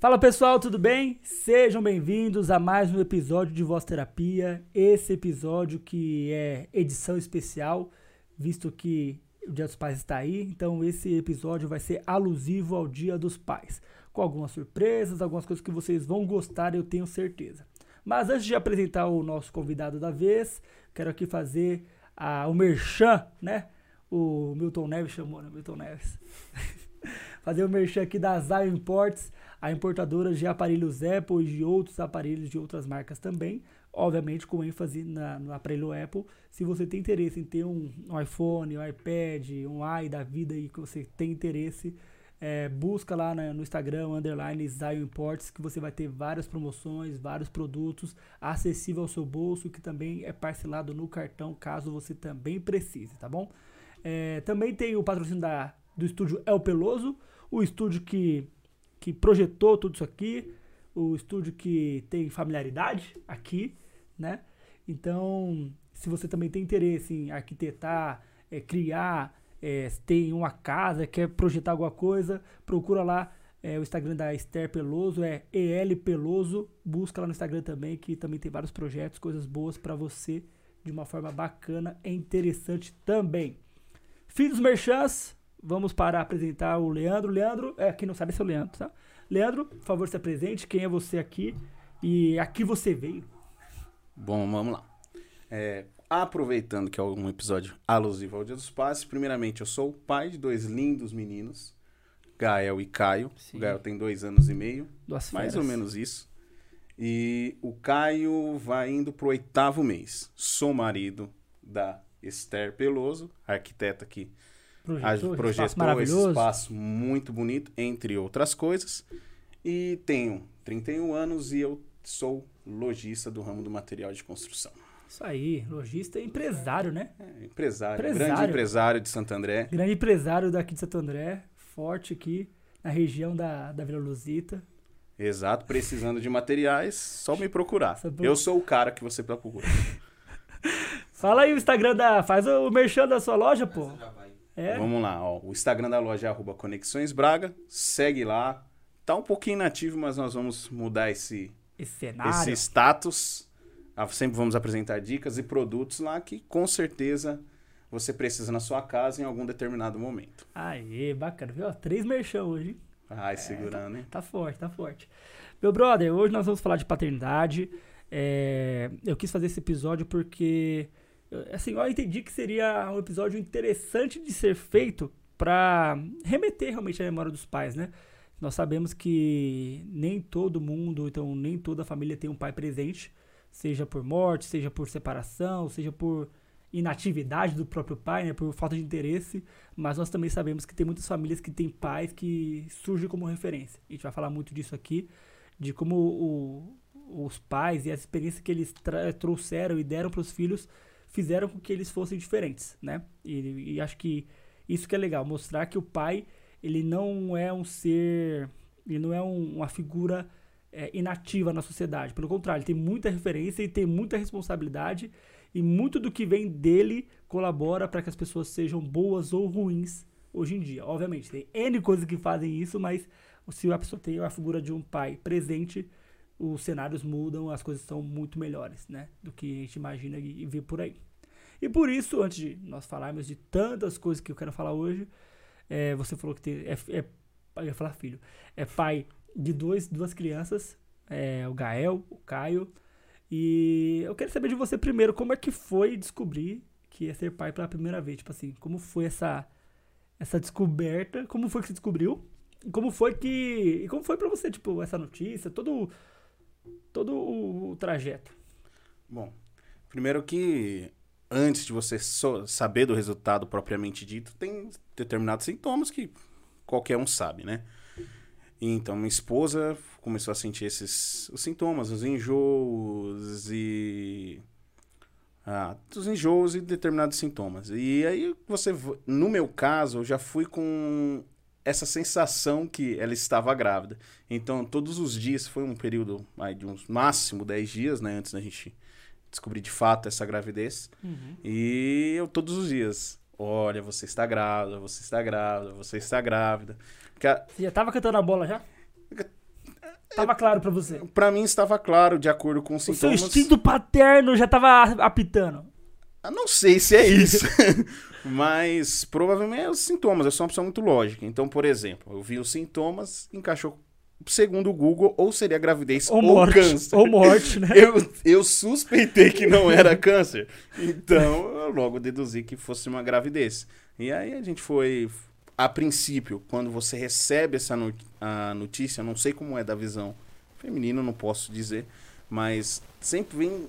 Fala pessoal, tudo bem? Sejam bem-vindos a mais um episódio de Voz Terapia. Esse episódio que é edição especial, visto que o Dia dos Pais está aí, então esse episódio vai ser alusivo ao Dia dos Pais, com algumas surpresas, algumas coisas que vocês vão gostar, eu tenho certeza. Mas antes de apresentar o nosso convidado da vez, quero aqui fazer a, o merchan, né? O Milton Neves chamou, né? Milton Neves. fazer o merchan aqui da Zion Imports, a importadora de aparelhos Apple e de outros aparelhos de outras marcas também. Obviamente com ênfase na, no aparelho Apple. Se você tem interesse em ter um, um iPhone, um iPad, um i da vida e que você tem interesse, é, busca lá na, no Instagram, underline Zion Imports, que você vai ter várias promoções, vários produtos acessível ao seu bolso, que também é parcelado no cartão, caso você também precise, tá bom? É, também tem o patrocínio da, do estúdio El Peloso, o estúdio que que projetou tudo isso aqui, o estúdio que tem familiaridade aqui, né? Então, se você também tem interesse em arquitetar, é, criar, é, tem uma casa, quer projetar alguma coisa, procura lá é, o Instagram da Esther Peloso, é EL Peloso, busca lá no Instagram também, que também tem vários projetos, coisas boas para você, de uma forma bacana e interessante também. Fim dos merchants, Vamos para apresentar o Leandro. Leandro, é, quem não sabe esse é o Leandro, tá? Leandro, por favor, se apresente. Quem é você aqui? E aqui você veio? Bom, vamos lá. É, aproveitando que é um episódio alusivo ao Dia dos Pais, primeiramente eu sou o pai de dois lindos meninos, Gael e Caio. Sim. O Gael tem dois anos e meio, Duas mais ou menos isso. E o Caio vai indo pro oitavo mês. Sou marido da Esther Peloso, arquiteta que projetou, projetou espaço esse espaço muito bonito, entre outras coisas. E tenho 31 anos e eu sou lojista do ramo do material de construção. Isso aí, lojista e empresário, né? É, empresário, empresário, grande empresário de Santo André. Grande empresário daqui de Santo André, forte aqui na região da, da Vila Luzita. Exato, precisando de materiais, só me procurar. Eu sou o cara que você procura. Fala aí o Instagram da. Faz o merchan da sua loja, pô. É? Vamos lá, ó. O Instagram da loja é arroba Conexões Braga. Segue lá. Tá um pouquinho inativo, mas nós vamos mudar esse, esse, esse status. Ah, sempre vamos apresentar dicas e produtos lá que com certeza você precisa na sua casa em algum determinado momento. Aê, bacana. Viu? Três merchan hoje. Ai, é, segurando, hein? Tá, tá forte, tá forte. Meu brother, hoje nós vamos falar de paternidade. É, eu quis fazer esse episódio porque assim, eu entendi que seria um episódio interessante de ser feito para remeter realmente à memória dos pais, né? Nós sabemos que nem todo mundo, então nem toda família tem um pai presente, seja por morte, seja por separação, seja por inatividade do próprio pai, né, por falta de interesse, mas nós também sabemos que tem muitas famílias que têm pais que surgem como referência. A gente vai falar muito disso aqui, de como o, os pais e as experiências que eles trouxeram e deram para os filhos fizeram com que eles fossem diferentes, né? E, e, acho que isso que é legal, mostrar que o pai, ele não é um ser, ele não é um, uma figura é, inativa na sociedade. Pelo contrário, ele tem muita referência e tem muita responsabilidade e muito do que vem dele colabora para que as pessoas sejam boas ou ruins hoje em dia. Obviamente, tem N coisas que fazem isso, mas se a pessoa tem a figura de um pai presente, os cenários mudam, as coisas são muito melhores, né? Do que a gente imagina e vê por aí. E por isso, antes de nós falarmos de tantas coisas que eu quero falar hoje, é, você falou que tem, é, é, eu ia falar filho, é pai de dois, duas crianças, é, o Gael, o Caio. E eu quero saber de você primeiro, como é que foi descobrir que ia ser pai pela primeira vez? Tipo assim, como foi essa, essa descoberta? Como foi que você descobriu? Como foi que. E como foi para você, tipo, essa notícia, todo todo o, o trajeto? Bom, primeiro que antes de você so saber do resultado propriamente dito, tem determinados sintomas que qualquer um sabe, né? Então, minha esposa começou a sentir esses os sintomas, os enjoos e. Ah, os enjoos e determinados sintomas. E aí, você. No meu caso, eu já fui com essa sensação que ela estava grávida. Então, todos os dias, foi um período aí, de uns máximo 10 dias, né, antes da gente descobrir de fato essa gravidez. Uhum. E eu todos os dias, olha, você está grávida, você está grávida, você está grávida. A... Você já estava cantando a bola já? Tava claro pra você. Pra mim estava claro, de acordo com os O seu sintomas. instinto paterno já tava apitando. Eu não sei se é isso. Mas provavelmente é os sintomas. Eu sou uma pessoa muito lógica. Então, por exemplo, eu vi os sintomas, encaixou segundo o Google, ou seria gravidez Ou ou, morte. câncer. Ou morte, né? Eu, eu suspeitei que não era câncer. Então, eu logo deduzi que fosse uma gravidez. E aí a gente foi. A princípio, quando você recebe essa no- a notícia, não sei como é da visão feminina, não posso dizer, mas sempre vem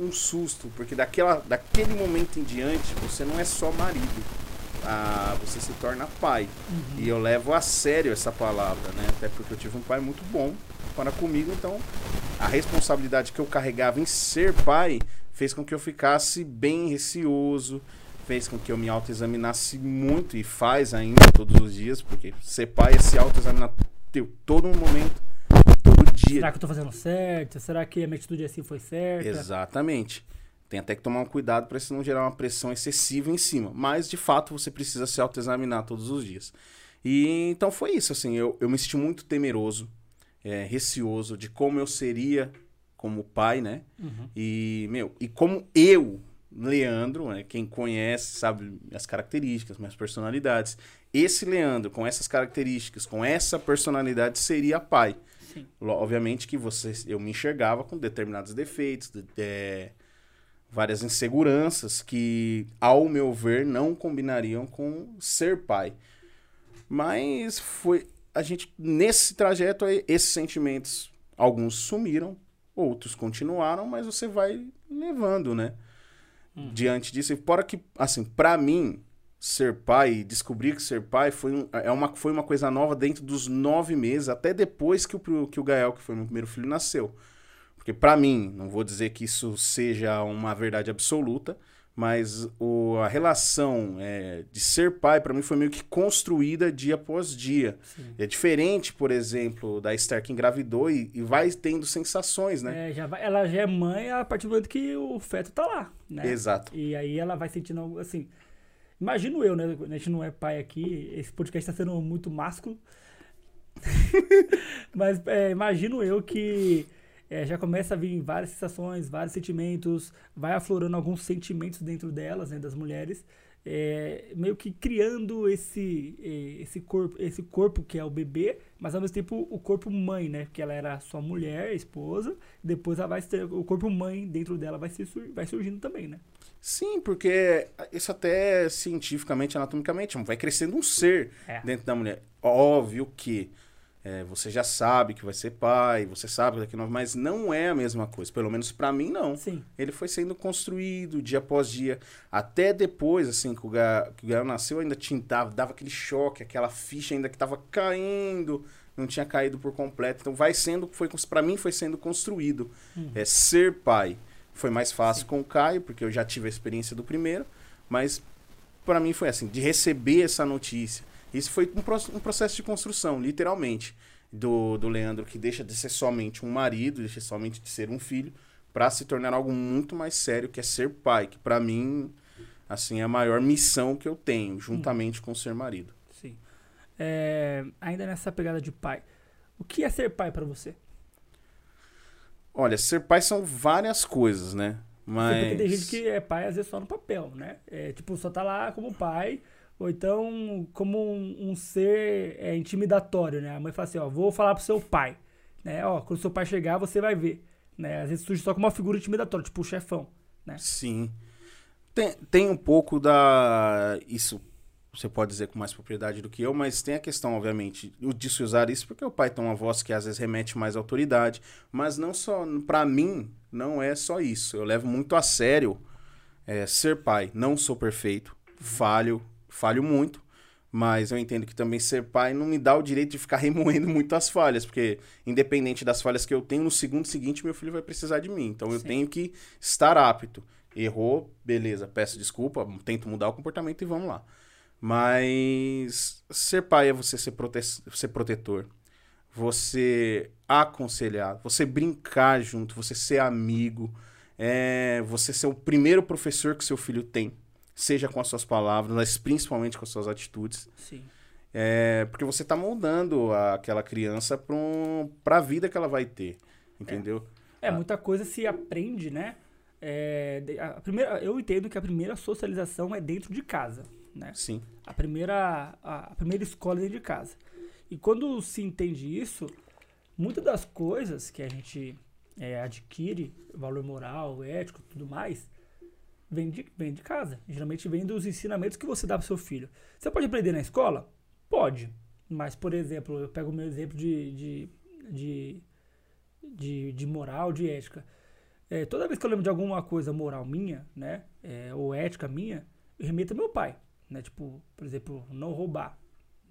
um susto, porque daquela, daquele momento em diante, você não é só marido. Ah, você se torna pai. E eu levo a sério essa palavra, né? Até porque eu tive um pai muito bom para comigo, então a responsabilidade que eu carregava em ser pai fez com que eu ficasse bem receoso, fez com que eu me autoexaminasse muito e faz ainda todos os dias, porque ser pai é se autoexaminar todo momento, dia. Será que eu tô fazendo certo? Será que a minha atitude assim foi certa? Exatamente. Tem até que tomar um cuidado para isso não gerar uma pressão excessiva em cima. Mas, de fato, você precisa se autoexaminar todos os dias. E então foi isso, assim, eu, eu me senti muito temeroso, é, receoso de como eu seria como pai, né? Uhum. E, meu, e como eu, Leandro, né, quem conhece sabe as características, minhas personalidades. Esse Leandro, com essas características, com essa personalidade, seria pai. Sim. Obviamente que você, eu me enxergava com determinados defeitos, de- é, várias inseguranças que, ao meu ver, não combinariam com ser pai. Mas foi a gente nesse trajeto aí, esses sentimentos, alguns sumiram, outros continuaram, mas você vai levando, né? Diante disso, e fora que assim, para mim ser pai, descobrir que ser pai foi, um- é uma, foi uma coisa nova dentro dos nove meses, até depois que o, que o Gael, que foi meu primeiro filho, nasceu. Porque pra mim, não vou dizer que isso seja uma verdade absoluta, mas o, a relação é, de ser pai, pra mim, foi meio que construída dia após dia. Sim. É diferente, por exemplo, da Esther que engravidou e, e vai tendo sensações, né? É, já vai- ela já é mãe a partir do momento que o feto tá lá, né? Exato. E aí ela vai sentindo algo assim. Imagino eu, né? A gente não é pai aqui, esse podcast tá sendo muito másculo. Mas é, imagino eu que é, já começa a vir várias sensações, vários sentimentos, vai aflorando alguns sentimentos dentro delas, né, das mulheres, é, meio que criando esse, é, esse, corpo, esse corpo que é o bebê, mas ao mesmo tempo o corpo mãe, né? Porque ela era sua mulher, esposa, depois ela vai ter, o corpo mãe dentro dela vai, se, sur- vai surgindo também, né? Sim, porque isso até cientificamente, anatomicamente, vai crescendo um ser É. dentro da mulher. Óbvio que é, você já sabe que vai ser pai, você sabe daqui a nove, mas não é a mesma coisa. Pelo menos pra mim, não. Sim. Ele foi sendo construído dia após dia. Até depois, assim, que o, Ga, que o Gael nasceu, ainda tinha, dava, aquele choque, aquela ficha ainda que tava caindo, não tinha caído por completo. Então vai sendo, foi, para mim foi sendo construído. É ser pai. Foi mais fácil com o Caio, porque eu já tive a experiência do primeiro, mas para mim foi assim, de receber essa notícia. Isso foi um, pro- um processo de construção, literalmente, do, do Leandro, que deixa de ser somente um marido, deixa somente de ser um filho, para se tornar algo muito mais sério, que é ser pai, que para mim, assim, é a maior missão que eu tenho, juntamente com ser marido. Sim. É, ainda nessa pegada de pai, o que é ser pai pra você? Olha, ser pai são várias coisas, né? Mas... Porque tem gente que é pai às vezes só no papel, né? É, tipo, só tá lá como pai, ou então como um, um ser é, intimidatório, né? A mãe fala assim, ó, vou falar pro seu pai, né? Ó, quando seu pai chegar, você vai ver, né? Às vezes surge só como uma figura intimidatória, tipo o chefão, né? Sim. Tem, tem um pouco da. Isso você pode dizer com mais propriedade do que eu, mas tem a questão, obviamente, de se usar isso, porque o pai tem uma voz que às vezes remete mais à autoridade. Mas não só. Pra mim, não é só isso. Eu levo muito a sério é, ser pai. Não sou perfeito. Falho. Falho muito. Mas eu entendo que também ser pai não me dá o direito de ficar remoendo muitas falhas, porque independente das falhas que eu tenho, no segundo seguinte meu filho vai precisar de mim. Então eu Sim. tenho que estar apto. Errou, beleza, peço desculpa, tento mudar o comportamento e vamos lá. Mas ser pai é você ser, prote ser protetor, você aconselhar, você brincar junto, você ser amigo, é você ser o primeiro professor que seu filho tem, seja com as suas palavras, mas principalmente com as suas atitudes. Sim. É, porque você tá moldando aquela criança para um, a vida que ela vai ter. Entendeu? É, muita coisa se aprende, né? É, a primeira, eu entendo que a primeira socialização é dentro de casa, né? Sim. A primeira, a, a primeira escola é dentro de casa. E quando se entende isso, muitas das coisas que a gente é, adquire, valor moral, ético tudo mais, vem de, vem de casa. Geralmente vem dos ensinamentos que você dá para seu filho. Você pode aprender na escola? Pode. Mas, por exemplo, eu pego o meu exemplo de, de, de, de, de moral, de ética. É, toda vez que eu lembro de alguma coisa moral minha, né, é, ou ética minha, eu remeto ao meu pai, né, tipo, por exemplo, não roubar,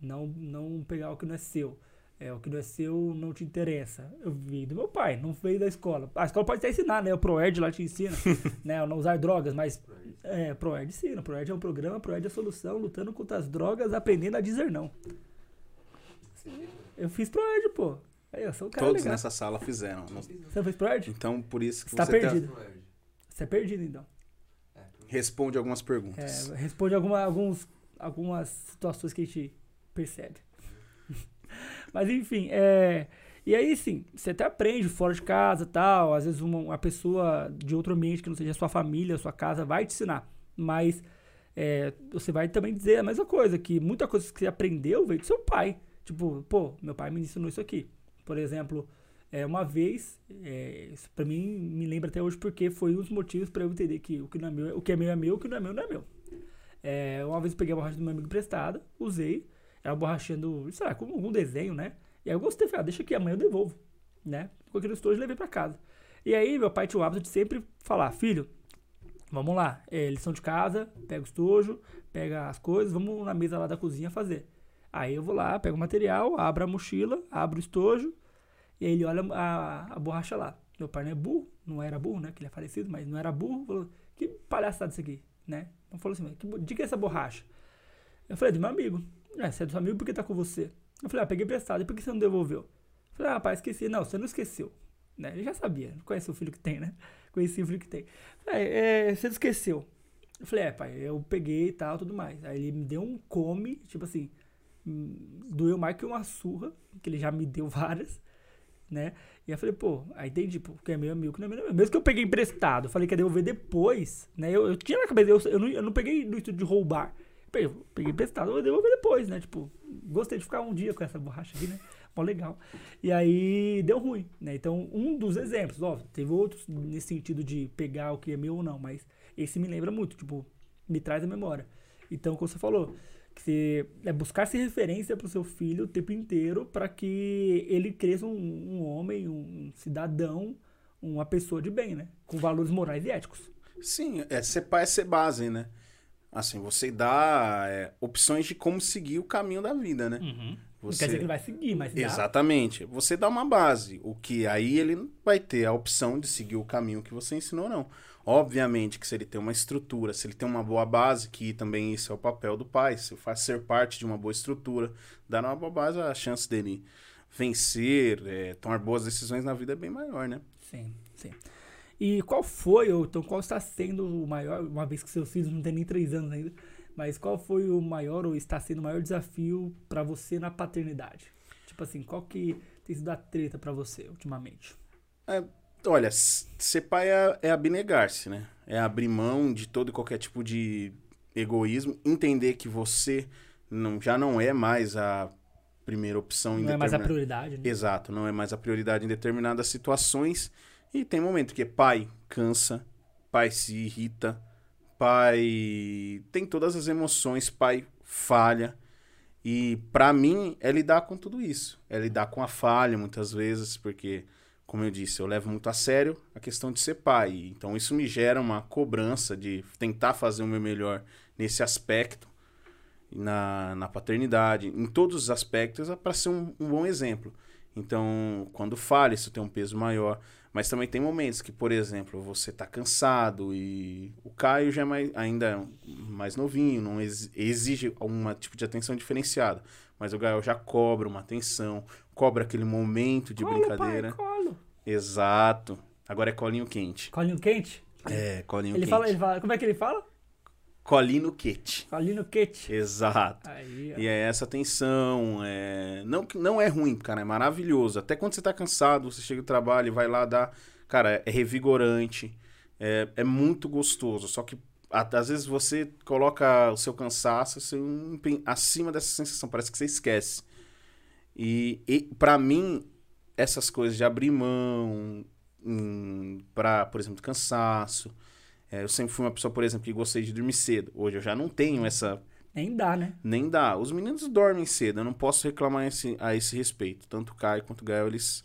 não, não pegar o que não é seu, é, o que não é seu não te interessa. Eu vi do meu pai, não veio da escola. A escola pode até ensinar, né? O ProEd lá te ensina, né? A não usar drogas, mas é, ProEd ensina. O ProEd é um programa, ProEd é a solução, lutando contra as drogas, aprendendo a dizer não. Eu fiz ProEd, pô. Aí, eu sou um cara Todos legal. nessa sala fizeram. Você fez ProEd? Então, por isso que Você tá você tá- perdido. Você é perdido, então. Responde algumas perguntas. É, responde alguma, alguns, algumas situações que a gente percebe. Mas enfim, é, e aí sim, você até aprende fora de casa tal. Às vezes uma, uma pessoa de outro ambiente que não seja sua família, sua casa, vai te ensinar. Mas é, você vai também dizer a mesma coisa, que muita coisa que você aprendeu veio do seu pai. Tipo, pô, meu pai me ensinou isso aqui. Por exemplo, é, uma vez, é, isso pra mim me lembra até hoje porque foi um dos motivos para eu entender que o que, não é meu, o que é meu é meu, o que não é meu não é meu. É, uma vez eu peguei a borracha do meu amigo emprestada, usei, era uma borrachinha do, sei lá, com algum desenho, né? E aí eu gostei, falei, ah, deixa aqui, amanhã eu devolvo, né? Com aquele estojo e levei pra casa. E aí meu pai tinha o hábito de sempre falar, filho, vamos lá, é, lição de casa, pega o estojo, pega as coisas, vamos na mesa lá da cozinha fazer. Aí eu vou lá, pego o material, abro a mochila, abro o estojo, e aí ele olha a, a borracha lá. Meu pai não é burro, não era burro, né? Que ele é falecido, mas não era burro. Falou, que palhaçada isso aqui, né? Então falou assim, que, de que é essa borracha? Eu falei, é do meu amigo. É, é do seu amigo porque tá com você. Eu falei, ah, peguei emprestado, e por que você não devolveu? Eu falei, ah, pai, esqueci. Não, você não esqueceu. Né? Ele já sabia, conhece o filho que tem, né? Conheci o filho que tem. É, é, você esqueceu. Eu falei, é, pai, eu peguei e tal, tudo mais. Aí ele me deu um come, tipo assim, hum, doeu mais que uma surra, que ele já me deu várias, né? E eu falei, pô, aí entendi, pô, que é meu amigo, que não é meu amigo. Mesmo que eu peguei emprestado, falei que ia devolver depois, né? Eu, eu tinha na cabeça, eu, eu, não, eu não peguei no intuito de roubar. Peguei, peguei emprestado, eu vou devolver depois, né? Tipo, gostei de ficar um dia com essa borracha aqui, né? Mó legal. E aí deu ruim, né? Então, um dos exemplos, ó, teve outros nesse sentido de pegar o que é meu ou não, mas esse me lembra muito, tipo, me traz a memória. Então, como você falou, que você, é buscar se referência para o seu filho o tempo inteiro para que ele cresça um, um homem, um cidadão, uma pessoa de bem, né? Com valores morais e éticos. Sim, é, ser pai é ser base, né? Assim, você dá é, opções de como seguir o caminho da vida, né? Uhum. Não Você... quer dizer que ele vai seguir, mas dá. Exatamente. Você dá uma base, o que aí ele vai ter a opção de seguir o caminho que você ensinou, não. Obviamente que se ele tem uma estrutura, se ele tem uma boa base, que também isso é o papel do pai, se faz ser parte de uma boa estrutura, dar uma boa base, a chance dele vencer, é, tomar boas decisões na vida é bem maior, né? Sim, sim. E qual foi, ou então qual está sendo o maior, uma vez que seus filhos não têm nem três anos ainda, mas qual foi o maior ou está sendo o maior desafio para você na paternidade? Tipo assim, qual que tem sido a treta para você ultimamente? É, olha, ser pai é, é abnegar-se, né? É abrir mão de todo e qualquer tipo de egoísmo, entender que você não, já não é mais a primeira opção em Não é mais a determinada- prioridade, né? Exato, não é mais a prioridade em determinadas situações. E tem momento que pai cansa, pai se irrita, pai tem todas as emoções, pai falha. E pra mim é lidar com tudo isso. É lidar com a falha muitas vezes, porque, como eu disse, eu levo muito a sério a questão de ser pai. Então isso me gera uma cobrança de tentar fazer o meu melhor nesse aspecto na, na paternidade, em todos os aspectos, para ser um, um bom exemplo. Então, quando falha, isso tem um peso maior. Mas também tem momentos que, por exemplo, você tá cansado e o Caio já é mais, ainda é mais novinho, não ex- exige algum tipo de atenção diferenciada. Mas o Gael já cobra uma atenção, cobra aquele momento de brincadeira. Pai. Exato. Agora é colinho quente. Colinho quente? É, colinho Ele quente. fala, ele fala, como é que ele fala? Colino Quete. Colino Quete. Exato. Aí. E é essa tensão. É... Não, não é ruim, cara, é maravilhoso. Até quando você tá cansado, você chega do trabalho e vai lá dar. Cara, é revigorante. É, é muito gostoso. Só que às vezes você coloca o seu cansaço seu acima dessa sensação. Parece que você esquece. E, e para mim, essas coisas de abrir mão, hum, pra, por exemplo, cansaço. é, eu sempre fui uma pessoa, por exemplo, que gostei de dormir cedo. Hoje eu já não tenho essa Nem dá, né? nem dá. Os meninos dormem cedo, eu não posso reclamar esse, a esse respeito. Tanto o Caio quanto o Gael, eles.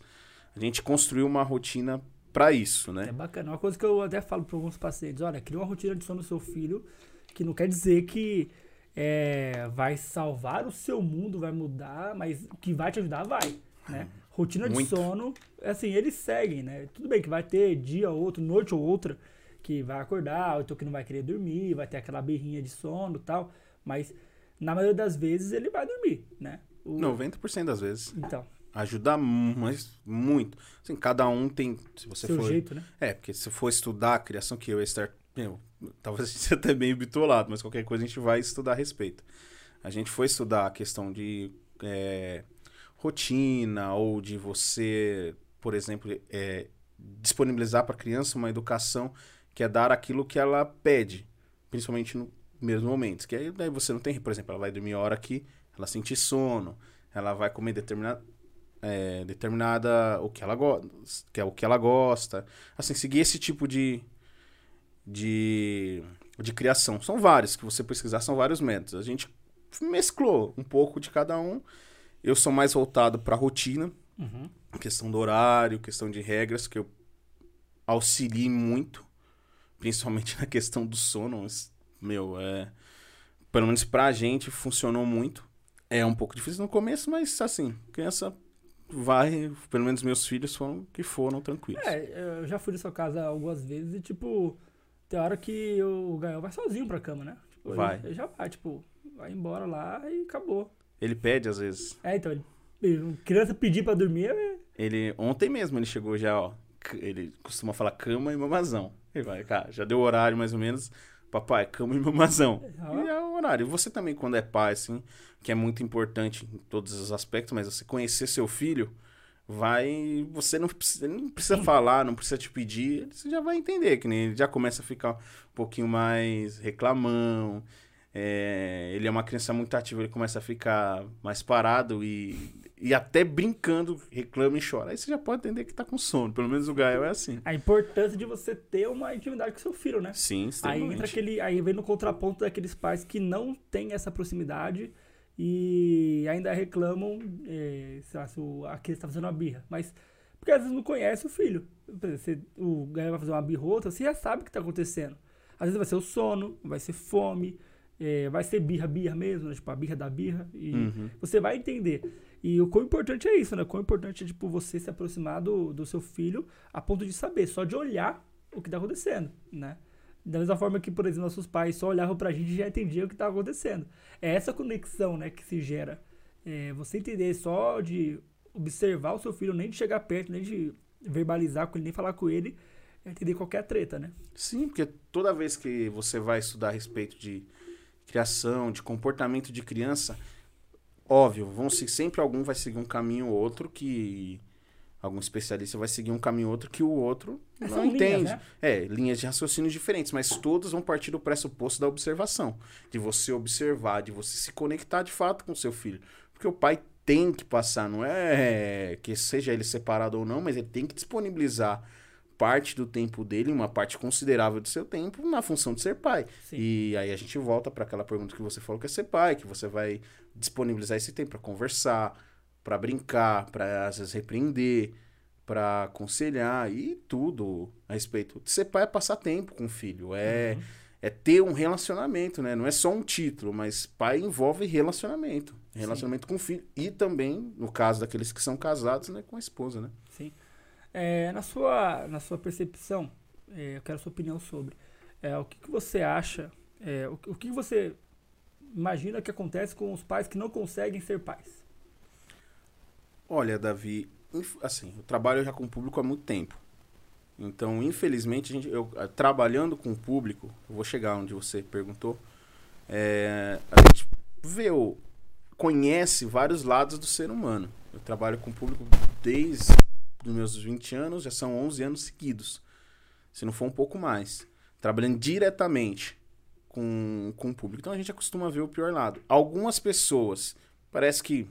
A gente construiu uma rotina pra isso, É né? bacana. Uma coisa que eu até falo para alguns pacientes: olha, cria uma rotina de sono do seu filho, que não quer dizer que é, vai salvar o seu mundo, vai mudar, mas que vai te ajudar, vai. Né? Rotina de Muito. sono, assim, eles seguem, né? Tudo bem que vai ter dia ou outro, noite ou outra, que vai acordar, ou então que não vai querer dormir, vai ter aquela berrinha de sono e tal, mas na maioria das vezes ele vai dormir, né? O- 90% das vezes. Então, Ajuda mas muito. Assim, cada um tem. Se você seu for. jeito, né? É, porque se for estudar a criação que eu ia estar. Meu, talvez a gente seja até meio bitolado, mas qualquer coisa a gente vai estudar a respeito. A gente foi estudar a questão de é, rotina ou de você, por exemplo, é, disponibilizar para a criança uma educação que é dar aquilo que ela pede, principalmente no mesmo momento. Que aí daí você não tem, por exemplo, ela vai dormir hora que ela sentir sono, ela vai comer determinada é, determinada o que ela gosta, que é o que ela gosta, assim seguir esse tipo de de de criação. São vários que você pesquisar, são vários métodos. A gente mesclou um pouco de cada um. Eu sou mais voltado para rotina, Uhum. questão do horário, questão de regras que eu auxilio muito, principalmente na questão do sono. mas, Meu, é pelo menos pra gente funcionou muito. É um pouco difícil no começo, mas assim, criança vai, pelo menos meus filhos foram que foram tranquilos. É, eu já fui na sua casa algumas vezes e, tipo, tem hora que o Gael vai sozinho pra cama, né? Tipo, Vai. Ele, ele já vai, tipo, vai embora lá e acabou. Ele pede às vezes. É, então, ele, ele- criança pedir pra dormir é... Ele ontem mesmo ele chegou já, ó, ele costuma falar cama e mamazão. Ele vai, cara, já deu o horário mais ou menos. Papai, cama e mamazão. Ó. E é o horário. Você também, quando é pai, assim, que é muito importante em todos os aspectos, mas você conhecer seu filho, vai. Você não precisa, não precisa falar, não precisa te pedir, você já vai entender, que nem ele já começa a ficar um pouquinho mais reclamão. É, ele é uma criança muito ativa, ele começa a ficar mais parado e, e até brincando, reclama e chora. Aí você já pode entender que tá com sono. Pelo menos o Gael é assim. A importância de você ter uma intimidade com seu filho, né? Sim, Aí entra aquele. Aí vem no contraponto daqueles pais que não têm essa proximidade e ainda reclamam é, sei lá, se o- a criança tá fazendo uma birra. Mas porque às vezes não conhece o filho. Você- o Gael vai fazer uma outra, você já sabe o que tá acontecendo. Às vezes vai ser o sono, vai ser fome, é, vai ser birra, birra mesmo, né? tipo a birra da birra. E Uhum. você vai entender. E o quão importante é isso, né? O quão importante é, tipo, você se aproximar do, do seu filho a ponto de saber, só de olhar o que tá acontecendo, né? Da mesma forma que, por exemplo, nossos pais só olhavam pra gente e já entendiam o que tá acontecendo. É essa conexão, né, que se gera. É, você entender só de observar o seu filho, nem de chegar perto, nem de verbalizar com ele, nem falar com ele, é entender qualquer treta, né? Sim, porque toda vez que você vai estudar a respeito de criação, de comportamento de criança, óbvio, vão se sempre algum vai seguir um caminho ou outro que algum especialista vai seguir um caminho ou outro que o outro não linhas, entende. né? É, linhas de raciocínio diferentes, mas todos vão partir do pressuposto da observação, de você observar, de você se conectar de fato com seu filho, porque o pai tem que passar, não é que seja ele separado ou não, mas ele tem que disponibilizar parte do tempo dele, uma parte considerável do seu tempo, na função de ser pai. Sim. E aí a gente volta para aquela pergunta que você falou que é ser pai, que você vai disponibilizar esse tempo para conversar, para brincar, para às vezes repreender, para aconselhar e tudo a respeito. Ser pai é passar tempo com o filho, é Uhum. é ter um relacionamento, né? Não é só um título, mas pai envolve relacionamento, relacionamento com o filho e também, no caso daqueles que são casados, né, com a esposa, né? É, na, sua, na sua percepção, é, eu quero a sua opinião sobre. É, o que, que você acha, é, o, o que você imagina que acontece com os pais que não conseguem ser pais? Olha, Davi, assim, eu trabalho já com o público há muito tempo. Então, infelizmente, gente, eu, ah, trabalhando com o público, eu vou chegar onde você perguntou, é, a gente vê, conhece vários lados do ser humano. Eu trabalho com o público desde os meus 20 anos, já são 11 anos seguidos. Se não for um pouco mais. Trabalhando diretamente com, com o público. Então a gente acostuma ver o pior lado. Algumas pessoas, parece que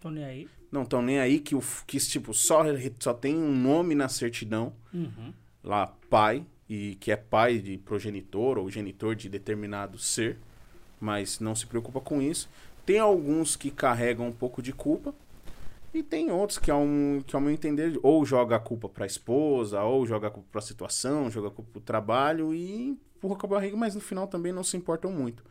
Tô nem aí. não estão nem aí, que, o, que tipo, só, só tem um nome na certidão Uhum. lá pai e que é pai de progenitor ou genitor de determinado ser, mas não se preocupa com isso. Tem alguns que carregam um pouco de culpa e tem outros que, ao, que ao meu entender, ou joga a culpa para a esposa, ou joga a culpa para a situação, joga a culpa para o trabalho e empurra com a barriga, mas no final também não se importam muito.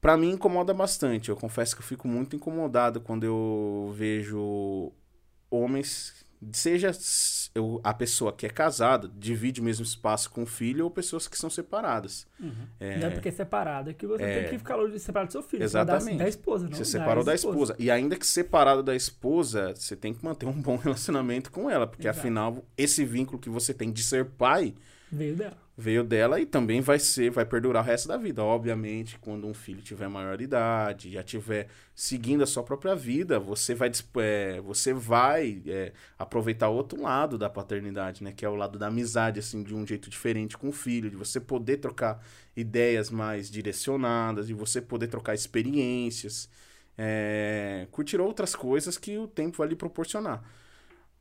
Pra mim incomoda bastante. Eu confesso que eu fico muito incomodado quando eu vejo homens, seja a pessoa que é casada, divide o mesmo espaço com o filho, ou pessoas que são separadas. Uhum. É, Não é porque é separado, é que você É. tem que ficar longe separado do seu filho. Exatamente. Da, da esposa, não Você separou da esposa. E ainda que separado da esposa, você tem que manter um bom relacionamento com ela. Porque Exato. afinal, esse vínculo que você tem de ser pai Veio dela. veio dela e também vai ser, vai perdurar o resto da vida. Obviamente, quando um filho tiver maior idade, já tiver seguindo a sua própria vida, você vai, é, você vai é, aproveitar outro lado da paternidade, né? Que é o lado da amizade, assim, de um jeito diferente com o filho, de você poder trocar ideias mais direcionadas, de você poder trocar experiências, é, curtir outras coisas que o tempo vai lhe proporcionar.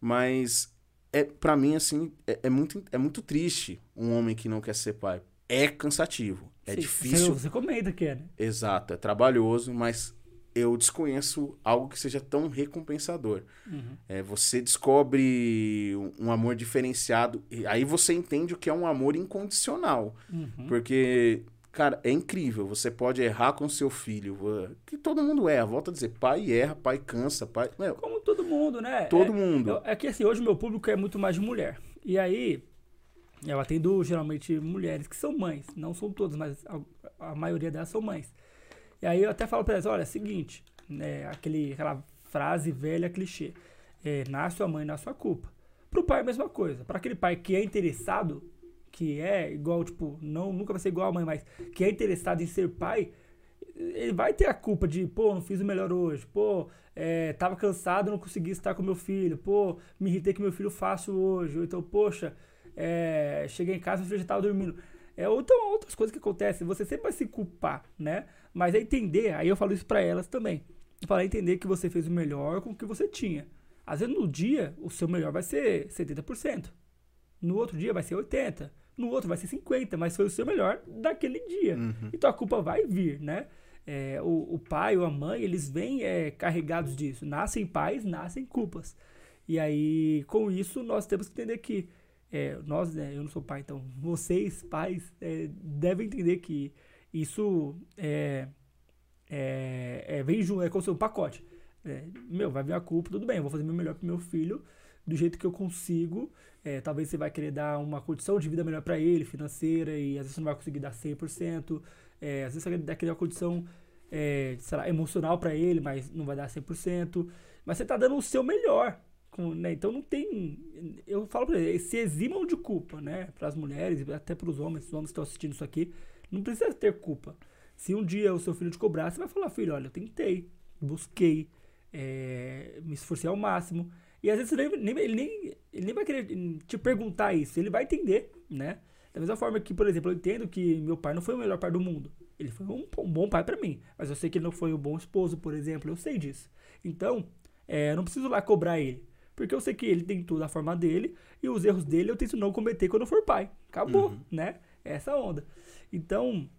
Mas é para mim assim é, é muito é muito triste um homem que não quer ser pai. É cansativo, é Sim, difícil, Você, você comenta que é, né? exato, é trabalhoso, mas eu desconheço algo que seja tão recompensador. Uhum. É, você descobre um- um amor diferenciado e aí você entende o que é um amor incondicional, Uhum. porque cara é incrível. Você pode errar com seu filho, que todo mundo erra. Volta a dizer, pai erra, pai cansa, pai, meu, Como todo mundo, né? todo é, mundo. É que assim, hoje o meu público é muito mais de mulher. E aí, eu atendo geralmente mulheres que são mães. Não são todas, mas a, a maioria delas são mães. E aí eu até falo pra elas, olha, é o seguinte, né, aquele, aquela frase velha, clichê. É, nasce sua mãe, nasce sua culpa. Pro pai é a mesma coisa. Pra aquele pai que é interessado, que é igual, tipo, não, nunca vai ser igual a mãe, mas que é interessado em ser pai, ele vai ter a culpa de, pô, não fiz o melhor hoje, pô, é, tava cansado, não consegui estar com meu filho, pô, me irritei com meu filho fácil hoje, ou então, poxa, é, cheguei em casa e meu filho já tava dormindo. É, ou então outras coisas que acontecem, você sempre vai se culpar, né? Mas é entender, aí eu falo isso pra elas também. É entender que você fez o melhor com o que você tinha. Às vezes no dia, o seu melhor vai ser 70%. No outro dia vai ser 80%. No outro vai ser 50%, mas foi o seu melhor daquele dia. Uhum. Então a culpa vai vir, né? É, o, o pai ou a mãe, eles vêm é, carregados disso. Nascem pais, nascem culpas. E aí, com isso, nós temos que entender que é, nós, né, eu não sou pai, então vocês, pais, é, devem entender que isso é, é, é, vem junto, é como se fosse um pacote. É, meu, vai vir a culpa, tudo bem, eu vou fazer o meu melhor pro meu filho, do jeito que eu consigo. É, talvez você vai querer dar uma condição de vida melhor para ele, financeira, e às vezes você não vai conseguir dar 100%. É, às vezes você vai dar aquela condição, é, sei lá, emocional para ele, mas não vai dar 100%. Mas você tá dando o seu melhor. com- né? Então não tem. Eu falo pra eles, se eximam de culpa, né? Para as mulheres até para os homens, os homens que estão assistindo isso aqui, não precisa ter culpa. Se um dia o seu filho te cobrar, você vai falar, filho, olha, eu tentei, busquei, é, me esforcei ao máximo. E às vezes ele nem, ele, nem, ele nem vai querer te perguntar isso, ele vai entender, né? Da mesma forma que, por exemplo, eu entendo que meu pai não foi o melhor pai do mundo. Ele foi um, um bom pai pra mim, mas eu sei que ele não foi um bom esposo, por exemplo, eu sei disso. Então, é, eu não preciso lá cobrar ele, porque eu sei que ele tem tudo a forma dele e os erros dele eu tento não cometer quando eu for pai. Acabou, Uhum. né? É essa onda. Então,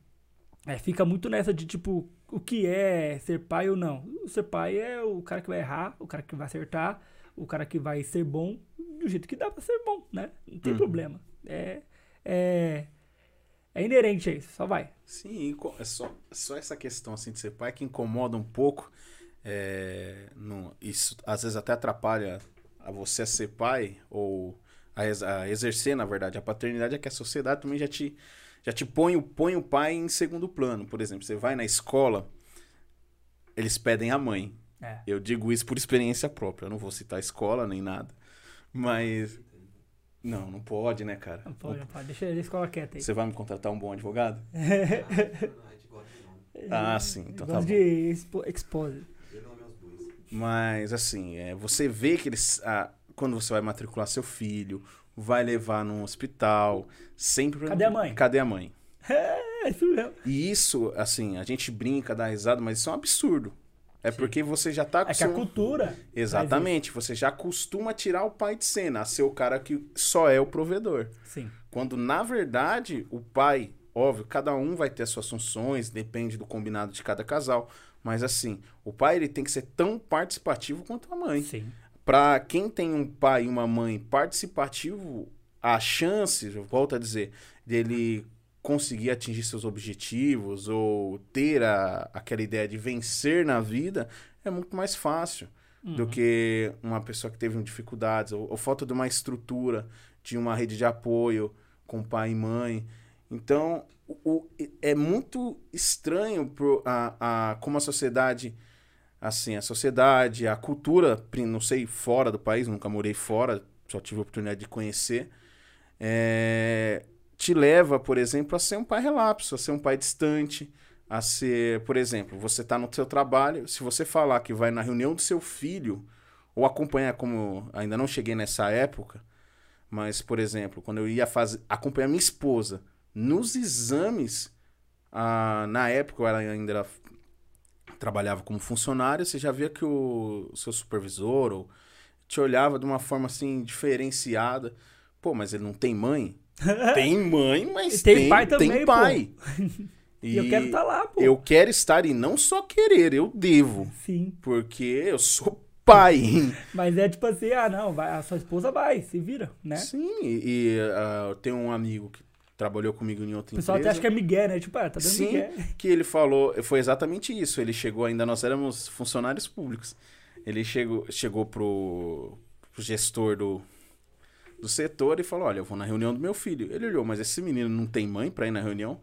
é, fica muito nessa de tipo, o que é ser pai ou não? O ser pai é o cara que vai errar, o cara que vai acertar, o cara que vai ser bom do jeito que dá pra ser bom, né? Não tem Uhum. problema. É, é, é inerente a isso, só vai. Sim, é só, só essa questão assim de ser pai que incomoda um pouco. É, não- isso às vezes até atrapalha a você a ser pai ou a, a exercer, na verdade, a paternidade é que a sociedade também já te, já te põe, põe o pai em segundo plano. Por exemplo, você vai na escola, eles pedem a mãe. É. Eu digo isso por experiência própria. Eu não vou citar a escola nem nada. Mas Não, não pode, né, cara? Não pode, não pode. Deixa ele escola quieta aí. Você vai me contratar um bom advogado? Não, não, a gente gosta de nome. Ah, sim, então tá bom. de expo expose. Mas, assim, é, você vê que eles. ah, quando você vai matricular seu filho, vai levar num hospital, sempre. Cadê a mãe? Cadê a mãe? É, isso mesmo. E isso, assim, a gente brinca, dá risada, mas isso é um absurdo. É Sim. porque você já tá É que a cultura. Exatamente, você já costuma tirar o pai de cena, a ser o cara que só é o provedor. Sim. Quando, na verdade, o pai, óbvio, cada um vai ter as suas funções, depende do combinado de cada casal. Mas assim, o pai ele tem que ser tão participativo quanto a mãe. Sim. Pra quem tem um pai e uma mãe participativo, a chance, volto a dizer, dele conseguir atingir seus objetivos ou ter a, aquela ideia de vencer na vida é muito mais fácil do Uhum. que uma pessoa que teve dificuldades ou, ou falta de uma estrutura, de uma rede de apoio com pai e mãe. Então, o- o- é muito estranho pro, a, a, como a sociedade assim, a sociedade, a cultura, não sei, fora do país, nunca morei fora, só tive a oportunidade de conhecer, é, te leva, por exemplo, a ser um pai relapso, a ser um pai distante, a ser, por exemplo, você está no seu trabalho, se você falar que vai na reunião do seu filho, ou acompanhar, como ainda não cheguei nessa época, mas, por exemplo, quando eu ia fazer, acompanhar minha esposa nos exames, na época era- ainda era trabalhava como funcionário, você já via que o seu supervisor ou te olhava de uma forma assim diferenciada. Pô, mas ele não tem mãe? tem mãe, mas Tem tem, pai também, tem pai. E, eu quero estar lá, pô. Eu quero estar e não só querer, eu devo, Sim. porque eu sou pai. Mas é tipo assim, ah, não, vai, a sua esposa vai, se vira, né? Sim, e, e, ah, eu tenho um amigo que trabalhou comigo em outra O pessoal até empresa. acha que é Miguel, né? Tipo, ah, tá dando Sim, Miguel. que ele falou, foi exatamente isso. Ele chegou ainda, nós éramos funcionários públicos. Ele chegou, chegou pro, pro gestor do, do setor e falou: Olha, eu vou na reunião do meu filho. Ele olhou, mas esse menino não tem mãe pra ir na reunião?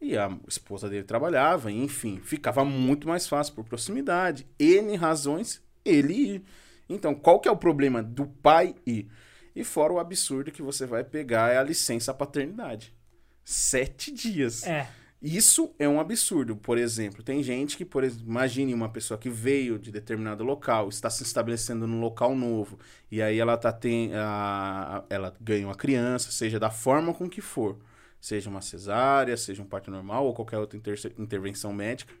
E a esposa dele trabalhava, enfim, ficava muito mais fácil por proximidade. N razões, ele ir. Então, qual que é o problema do pai ir? E fora o absurdo que você vai pegar é a licença paternidade. Sete dias. É. Isso é um absurdo. Por exemplo, tem gente que, por ex- imagine uma pessoa que veio de determinado local, está se estabelecendo num local novo, e aí ela tá tem, a, ela ganha uma criança, seja da forma com que for, seja uma cesárea, seja um parto normal ou qualquer outra inter- intervenção médica.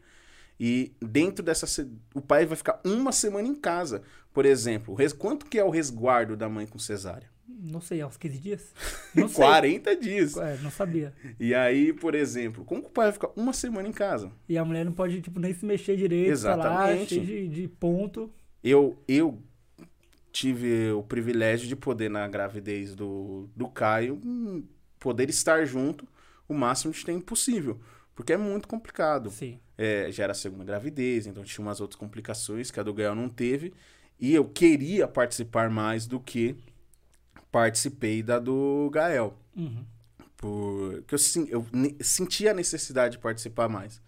E dentro dessa o pai vai ficar uma semana em casa. Por exemplo, quanto que é o resguardo da mãe com cesárea? Não sei, há uns 15 dias? Não sei. 40 dias. É, não sabia. E aí, por exemplo, como que o pai vai ficar uma semana em casa? E a mulher não pode, tipo, nem se mexer direito, tá Exatamente. cheio de, de ponto. Eu, eu tive o privilégio de poder, na gravidez do, do Caio, hum, poder estar junto o máximo de tempo possível. Porque é muito complicado. Sim. É, já era a segunda gravidez, então tinha umas outras complicações que a do Gael não teve. E eu queria participar mais do que participei da do Gael. Uhum. Porque eu, eu senti a necessidade de participar mais.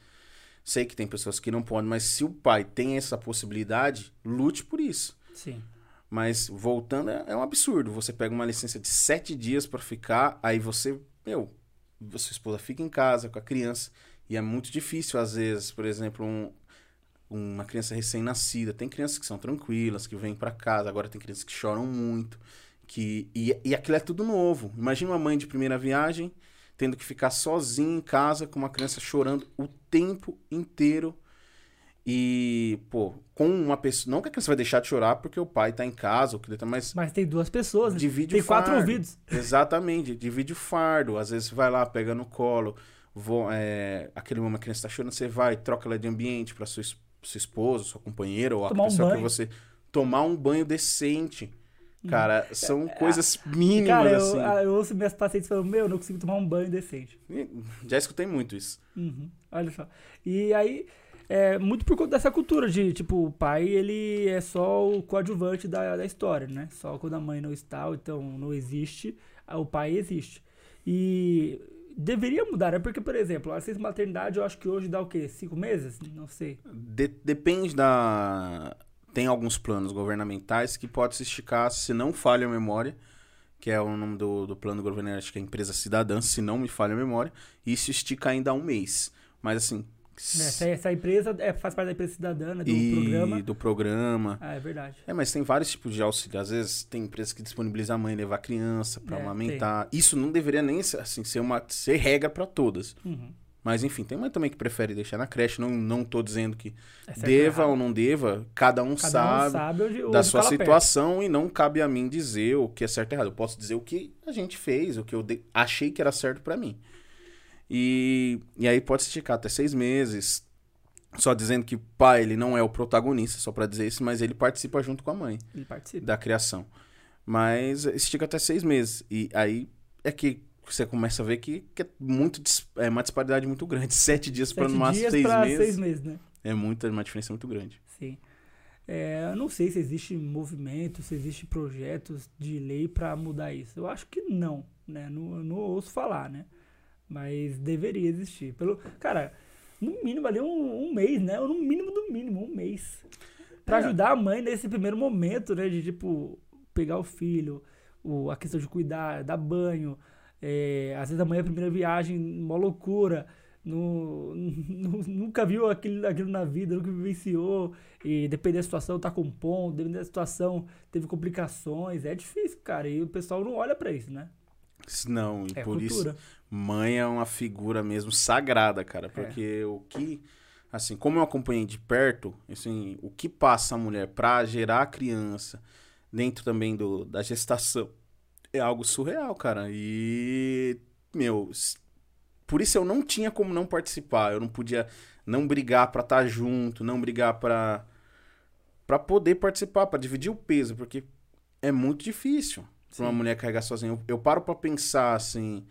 Sei que tem pessoas que não podem, mas se o pai tem essa possibilidade, lute por isso. Sim. Mas voltando, é, é um absurdo. Você pega uma licença de sete dias pra ficar, aí você, meu, sua esposa fica em casa com a criança. E é muito difícil, às vezes, por exemplo, um- uma criança recém-nascida. Tem crianças que são tranquilas, que vêm pra casa. Agora tem crianças que choram muito. Que E, e aquilo é tudo novo. Imagina uma mãe de primeira viagem tendo que ficar sozinha em casa com uma criança chorando o tempo inteiro. E, pô, com uma pessoa. Não que a criança vai deixar de chorar porque o pai tá em casa, ou que tá, mas Mas tem duas pessoas, né? divide Tem o quatro fardo. ouvidos. Exatamente, divide o fardo. Às vezes você vai lá, pega no colo, vo- é, aquele momento que a criança tá chorando, você vai, troca ela de ambiente pra sua, sua esposa, sua companheira, ou a Tomar um pessoa que banho. você. Tomar um banho decente. Cara, são coisas mínimas Cara, eu, assim. eu ouço minhas pacientes falando, meu, eu não consigo tomar um banho decente. Já escutei muito isso. Uhum, olha só. E aí, é, muito por conta dessa cultura de, tipo, o pai, ele é só o coadjuvante da, da história, né? Só quando a mãe não está, então não existe, o pai existe. E deveria mudar, né? Porque, por exemplo, a licença maternidade eu acho que hoje dá o quê? Cinco meses? Não sei. De- depende da. Tem alguns planos governamentais que pode se esticar, se não falha a memória, que é o nome do, do plano governamental, acho que é Empresa Cidadã, se não me falha a memória. E isso estica ainda um mês. Mas assim. Essa, essa empresa é, faz parte da empresa cidadã, né, do e programa. do programa. Ah, é verdade. É, mas tem vários tipos de auxílio. Às vezes tem empresas que disponibilizam a mãe levar a criança pra É, amamentar. Isso não deveria nem ser, assim, ser, uma, ser regra pra todas. Uhum. Mas enfim, tem mãe também que prefere deixar na creche. Não, não tô dizendo que É deva ou não deva. Cada um Cada sabe, um sabe onde, da onde sua cala perto. situação e não cabe a mim dizer o que é certo e errado. Eu posso dizer o que a gente fez, o que eu de- achei que era certo pra mim. E, e aí pode esticar até seis meses. Só dizendo que o pai ele não é o protagonista, só pra dizer isso, mas ele participa junto com a mãe Ele participa. da criação. Mas estica até seis meses. E aí é que você começa a ver que, que é muito é uma disparidade muito grande. Sete dias para no máximo seis meses. seis meses, né? É muita, uma diferença muito grande. Sim. É, eu não sei se existe movimento, se existe projetos de lei pra mudar isso. Eu acho que não, né? Não, eu não ouço falar, né? Mas deveria existir. Pelo, cara, no mínimo ali um, um mês, né? Ou no mínimo do mínimo, um mês. Pra É. ajudar a mãe nesse primeiro momento, né? De, tipo, pegar o filho, o, a questão de cuidar, dar banho. É, às vezes a mãe é a primeira viagem, uma loucura. nu- nu- nunca viu aquilo, aquilo na vida, nunca vivenciou. E dependendo da situação, tá compondo. Dependendo da situação, teve complicações. É difícil, cara. E o pessoal não olha pra isso, né? Não, e É por isso cultura. mãe é uma figura mesmo sagrada, cara. Porque o que. Assim, como eu acompanhei de perto, assim, o que passa a mulher pra gerar a criança dentro também do, da gestação é algo surreal, cara. E, meu, por isso eu não tinha como não participar. Eu não podia não brigar pra estar junto, não brigar pra para poder participar, pra dividir o peso, porque é muito difícil pra uma Sim. mulher carregar sozinha. Eu, eu paro pra pensar assim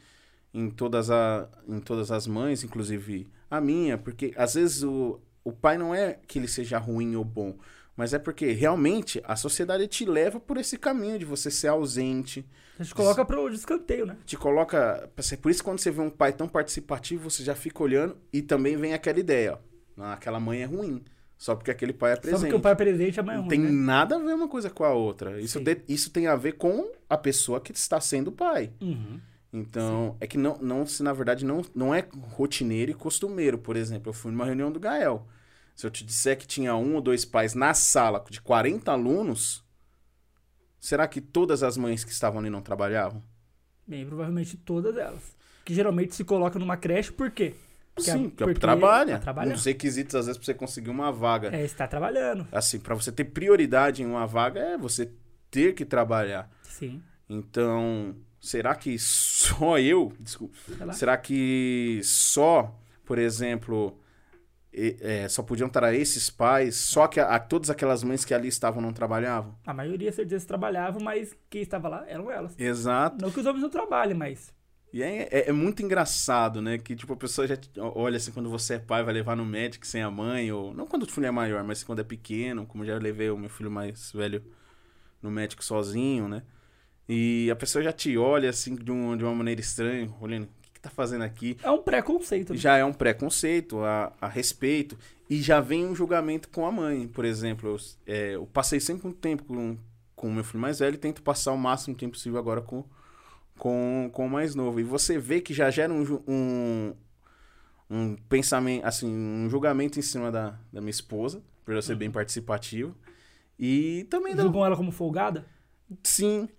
em todas, a, em todas as mães, inclusive a minha, porque às vezes o, o pai não é que ele seja ruim ou bom, mas é porque realmente a sociedade te leva por esse caminho de você ser ausente, A gente coloca pro descanteio, né? te coloca. Por isso, quando você vê um pai tão participativo, você já fica olhando e também vem aquela ideia: ó, "Ah, aquela mãe é ruim, só porque aquele pai é Só presente. porque o pai é presente, a mãe é Não ruim, tem né? nada a ver uma coisa com a outra. Isso, Sim. de- isso tem a ver com a pessoa que está sendo pai. Uhum. Então, é que não, não se na verdade não, não é rotineiro e costumeiro. Por exemplo, eu fui numa reunião do Gael. Se eu te disser que tinha um ou dois pais na sala de 40 alunos, será que todas as mães que estavam ali não trabalhavam? Bem, provavelmente todas elas. Que geralmente se coloca numa creche, por quê? Porque a- Sim, porque, porque trabalha. tá. Um dos requisitos, às vezes, pra você conseguir uma vaga. É, está trabalhando. Assim, pra você ter prioridade em uma vaga, é você ter que trabalhar. Sim. Então, será que só eu. Desculpa. Será que só, por exemplo, e- é, só podiam estar esses pais, só que a, a- todas aquelas mães que ali estavam não trabalhavam? A maioria, certeza, trabalhava, mas quem estava lá eram elas. Exato. Não que os homens não trabalhem, mas. E é, é- é muito engraçado, né? Que tipo, a pessoa já olha assim, quando você é pai, vai levar no médico sem a mãe, ou. Não quando o filho é maior, mas quando é pequeno, como já levei o meu filho mais velho no médico sozinho, né? E a pessoa já te olha assim de, um- de uma maneira estranha, olhando, tá fazendo aqui? É um preconceito. né? já é um preconceito a, a respeito e já vem um julgamento com a mãe. Por exemplo, eu, é, eu passei sempre um tempo com, com o meu filho mais velho e tento passar o máximo tempo possível agora com, com, com o mais novo. E você vê que já gera um, um, um pensamento, assim, um julgamento em cima da, da minha esposa, por eu ser bem participativo. E também da, Julgam ela como folgada? Sim,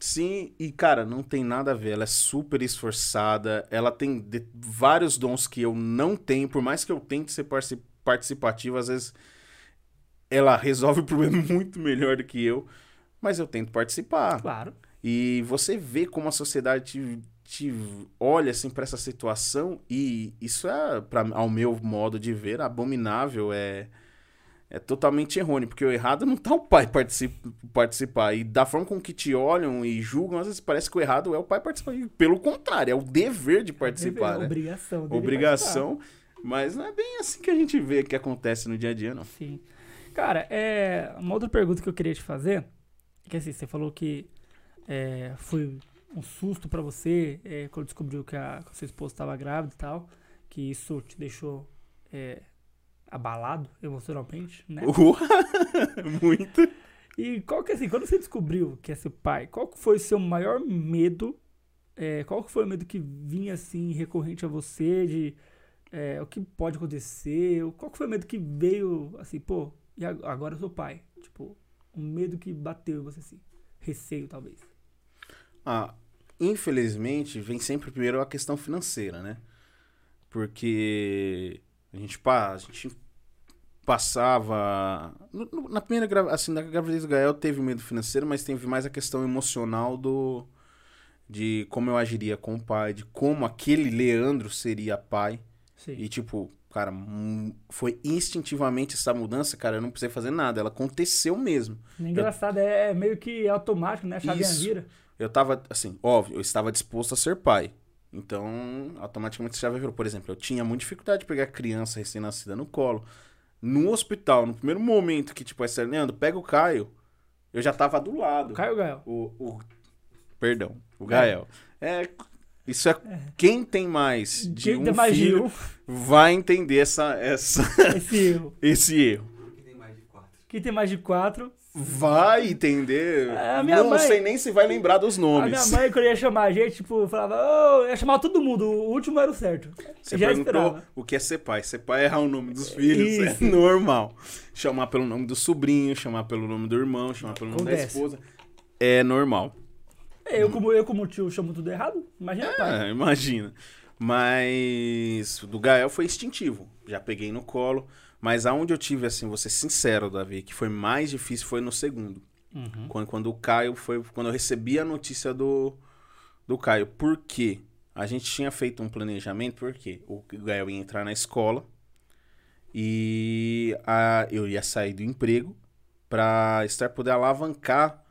sim, e cara, não tem nada a ver. Ela é super esforçada, ela tem de- vários dons que eu não tenho, por mais que eu tente ser participativo, às vezes ela resolve o problema muito melhor do que eu, mas eu tento participar. Claro. E você vê como a sociedade te, te olha assim para essa situação e isso é, pra, ao meu modo de ver, abominável, é é totalmente errôneo, porque o errado não tá o pai particip, participar. E da forma com que te olham e julgam, às vezes parece que o errado é o pai participar. E pelo contrário, é o dever de participar, É né? Obrigação. Obrigação. Mas não é bem assim que a gente vê que acontece no dia a dia, não. participar. Sim. Cara, é, uma outra pergunta que eu queria te fazer, é que assim, você falou que é, foi um susto pra você é, quando descobriu que a, que a sua esposa estava grávida e tal, que isso te deixou é, abalado emocionalmente, né? Muito. E qual que é assim, quando você descobriu que é seu pai, qual que foi o seu maior medo? É, qual que foi o medo que vinha assim recorrente a você de é, o que pode acontecer? Qual que foi o medo que veio assim, pô, e ag- agora eu sou pai? Tipo, um medo que bateu em você assim, receio talvez. Ah, infelizmente, vem sempre primeiro a questão financeira, né? Porque a gente, pa- a gente passava. Na primeira gra- assim, na gravidez do Gael teve medo financeiro, mas teve mais a questão emocional do. De como eu agiria com o pai, de como aquele Leandro seria pai. Sim. E, tipo, cara, foi instintivamente essa mudança, cara, eu não precisei fazer nada. Ela aconteceu mesmo. Engraçado, é, é meio que automático, né? A chave Isso. vira. Eu tava, assim, óbvio, eu estava disposto a ser pai. Então, automaticamente já virou. Por exemplo, eu tinha muita dificuldade de pegar criança recém-nascida no colo. No hospital, no primeiro momento que, tipo, essa Leandro, pega o Caio, eu já tava do lado. Caio Gael. O, o- perdão, o Gael. É, isso é, quem tem mais de Quem um tem mais filho um, vai entender essa, essa, esse erro. esse erro. Que tem mais de quatro. Quem tem mais de quatro. Vai entender. É, a minha não mãe- sei nem se vai lembrar dos A nomes. minha mãe, quando ia chamar a gente, tipo, falava, ô, ia chamar todo mundo, o último era o certo. Você Já perguntou esperava. o que é ser pai. Ser pai é errar o nome dos filhos, Isso. é normal. Chamar pelo nome do sobrinho, chamar pelo nome do irmão, chamar pelo nome da Acontece. esposa. É normal. Eu, como, eu, como tio, chamo tudo errado, imagina pai. É, imagina. Mas o do Gael foi instintivo. Já peguei no colo. Mas aonde eu tive, assim, vou ser sincero, Davi, que foi mais difícil foi no segundo. Uhum. Quando, quando o Caio foi. Quando eu recebi a notícia do, do Caio. Por quê? A gente tinha feito um planejamento, porque o Gael ia entrar na escola e a, eu ia sair do emprego para estar poder alavancar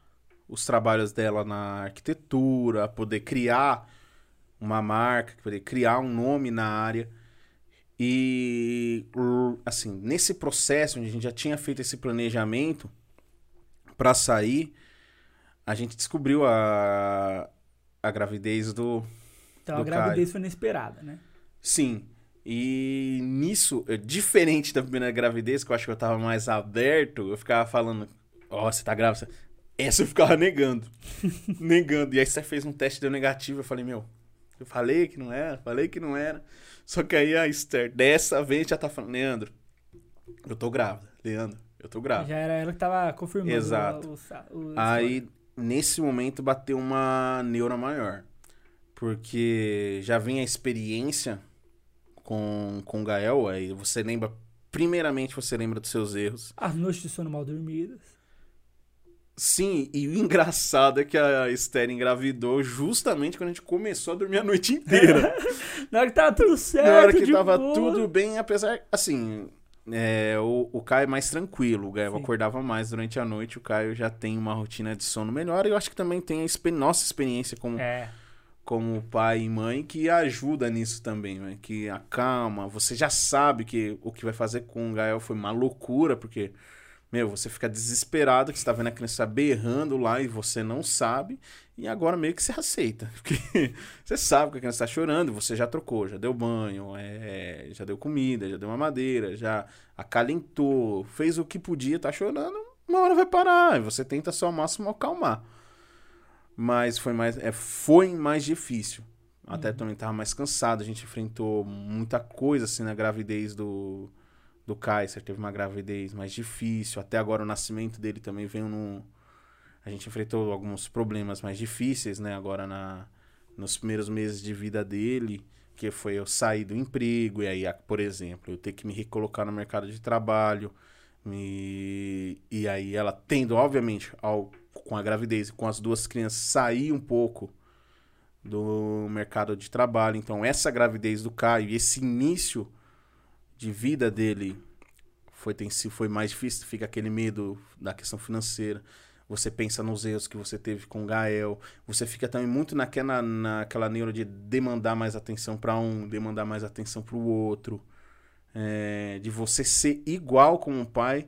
os trabalhos dela na arquitetura, poder criar uma marca, poder criar um nome na área. E o- assim, nesse processo onde a gente já tinha feito esse planejamento para sair, a gente descobriu a, a gravidez do, Então a do gravidez foi inesperada, né? Sim. E nisso, é diferente da primeira gravidez, que eu acho que eu tava mais aberto, eu ficava falando, ó, você tá grávida? Essa eu ficava negando. negando. E aí você fez um teste deu negativo, eu falei, meu, eu falei que não era, falei que não era. Só que aí a Esther, dessa vez, já tá falando, Leandro, eu tô grávida. Leandro, eu tô grávida. Já era ela que tava confirmando Exato. o- o o- Aí, nesse momento, bateu uma neura maior. Porque já vem a experiência com, com o Gael, aí você lembra, primeiramente você lembra dos seus erros. As noites de sono mal dormidas. Sim, e o engraçado é que a Esther engravidou justamente quando a gente começou a dormir a noite inteira. Na hora que tava tudo certo, Na hora que tava boa. tudo bem, apesar, assim, é, o, o Caio é mais tranquilo, o Gael Sim. acordava mais durante a noite, o Caio já tem uma rotina de sono melhor, e eu acho que também tem a nossa experiência como É, como pai e mãe que ajuda nisso também, né? Que acalma, você já sabe que o que vai fazer com o Gael foi uma loucura, porque, meu, você fica desesperado que você tá vendo a criança berrando lá e você não sabe, e agora meio que você aceita, porque você sabe que a criança tá chorando, você já trocou, já deu banho, é, já deu comida, já deu mamadeira, já acalentou, fez o que podia, tá chorando, uma hora vai parar, e você tenta só ao máximo acalmar. Mas foi mais, é, foi mais difícil. Até também tava mais cansado. A gente enfrentou muita coisa assim na gravidez do, do Kaiser. Teve uma gravidez mais difícil. Até agora o nascimento dele também veio num. A gente enfrentou alguns problemas mais difíceis, né? Agora na, nos primeiros meses de vida dele. Que foi eu sair do emprego. E aí, por exemplo, eu ter que me recolocar no mercado de trabalho. Me... E aí ela tendo, obviamente, ao, com a gravidez e com as duas crianças, sair um pouco do mercado de trabalho. Então, essa gravidez do Caio e esse início de vida dele foi, tem, se foi mais difícil, fica aquele medo da questão financeira. Você pensa nos erros que você teve com o Gael. Você fica também muito naquela, naquela neura de demandar mais atenção para um, demandar mais atenção para o outro. É, de você ser igual com um pai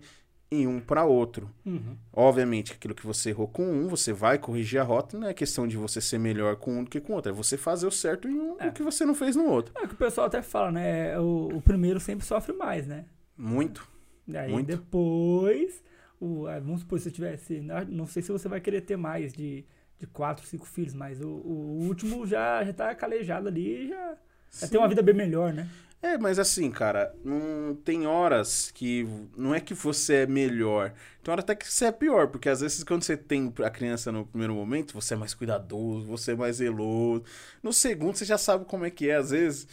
e um para outro. uhum. Obviamente, aquilo que você errou com um, você vai corrigir a rota, não é questão de você ser melhor com um do que com o outro. É você fazer o certo em um É. o que você não fez no outro. É o que o pessoal até fala, né? O, o primeiro sempre sofre mais, né? Muito. E aí Muito. depois o, ah, vamos supor, se você tivesse. Não sei se você vai querer ter mais de, de quatro, cinco filhos, mas o, o último já, já tá calejado ali já, já tem uma vida bem melhor, né? É, mas assim, cara, não tem horas que não é que você é melhor. Tem hora até que você é pior, porque às vezes quando você tem a criança no primeiro momento, você é mais cuidadoso, você é mais zeloso. No segundo, você já sabe como é que é, às vezes.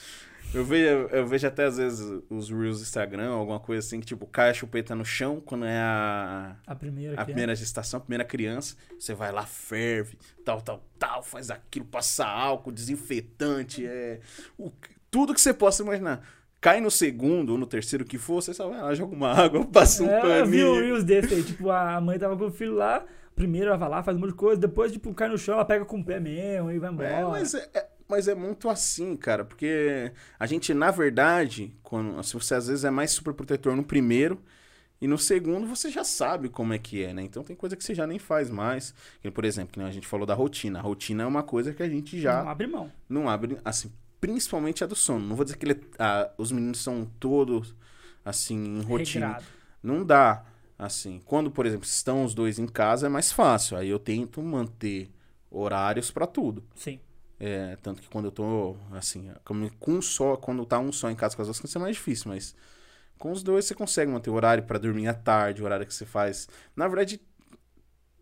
Eu vejo, eu vejo até às vezes os Reels do Instagram, alguma coisa assim, que tipo, cai a chupeta no chão quando é a, A primeira a é. primeira gestação, a primeira criança, você vai lá, ferve, tal, tal, tal, faz aquilo, passa álcool, desinfetante, é. o- tudo que você possa imaginar. Cai no segundo ou no terceiro que for, você só vai lá, joga uma água, passa um É, eu vi um paninho. Reels desse aí, tipo, a mãe tava com o filho lá, primeiro ela vai lá, faz um monte de coisa, depois, tipo, cai no chão, ela pega com o pé mesmo e vai embora. É, mas é, é- mas é muito assim, cara, porque a gente, na verdade, quando, se você às vezes é mais super protetor no primeiro, e no segundo você já sabe como é que é, né? Então tem coisa que você já nem faz mais. Por exemplo, que a gente falou da rotina. A rotina é uma coisa que a gente já Não abre mão. não abre, assim, principalmente a do sono. Não vou dizer que ele- ah, os meninos são todos, assim, em rotina. Regrado. Não dá, assim. Quando, por exemplo, estão os dois em casa, é mais fácil. Aí eu tento manter horários pra tudo. Sim. É, tanto que quando eu tô, assim, com um só, quando tá um só em casa com as duas crianças é mais difícil, mas com os dois você consegue manter horário pra dormir à tarde, o horário que você faz. Na verdade,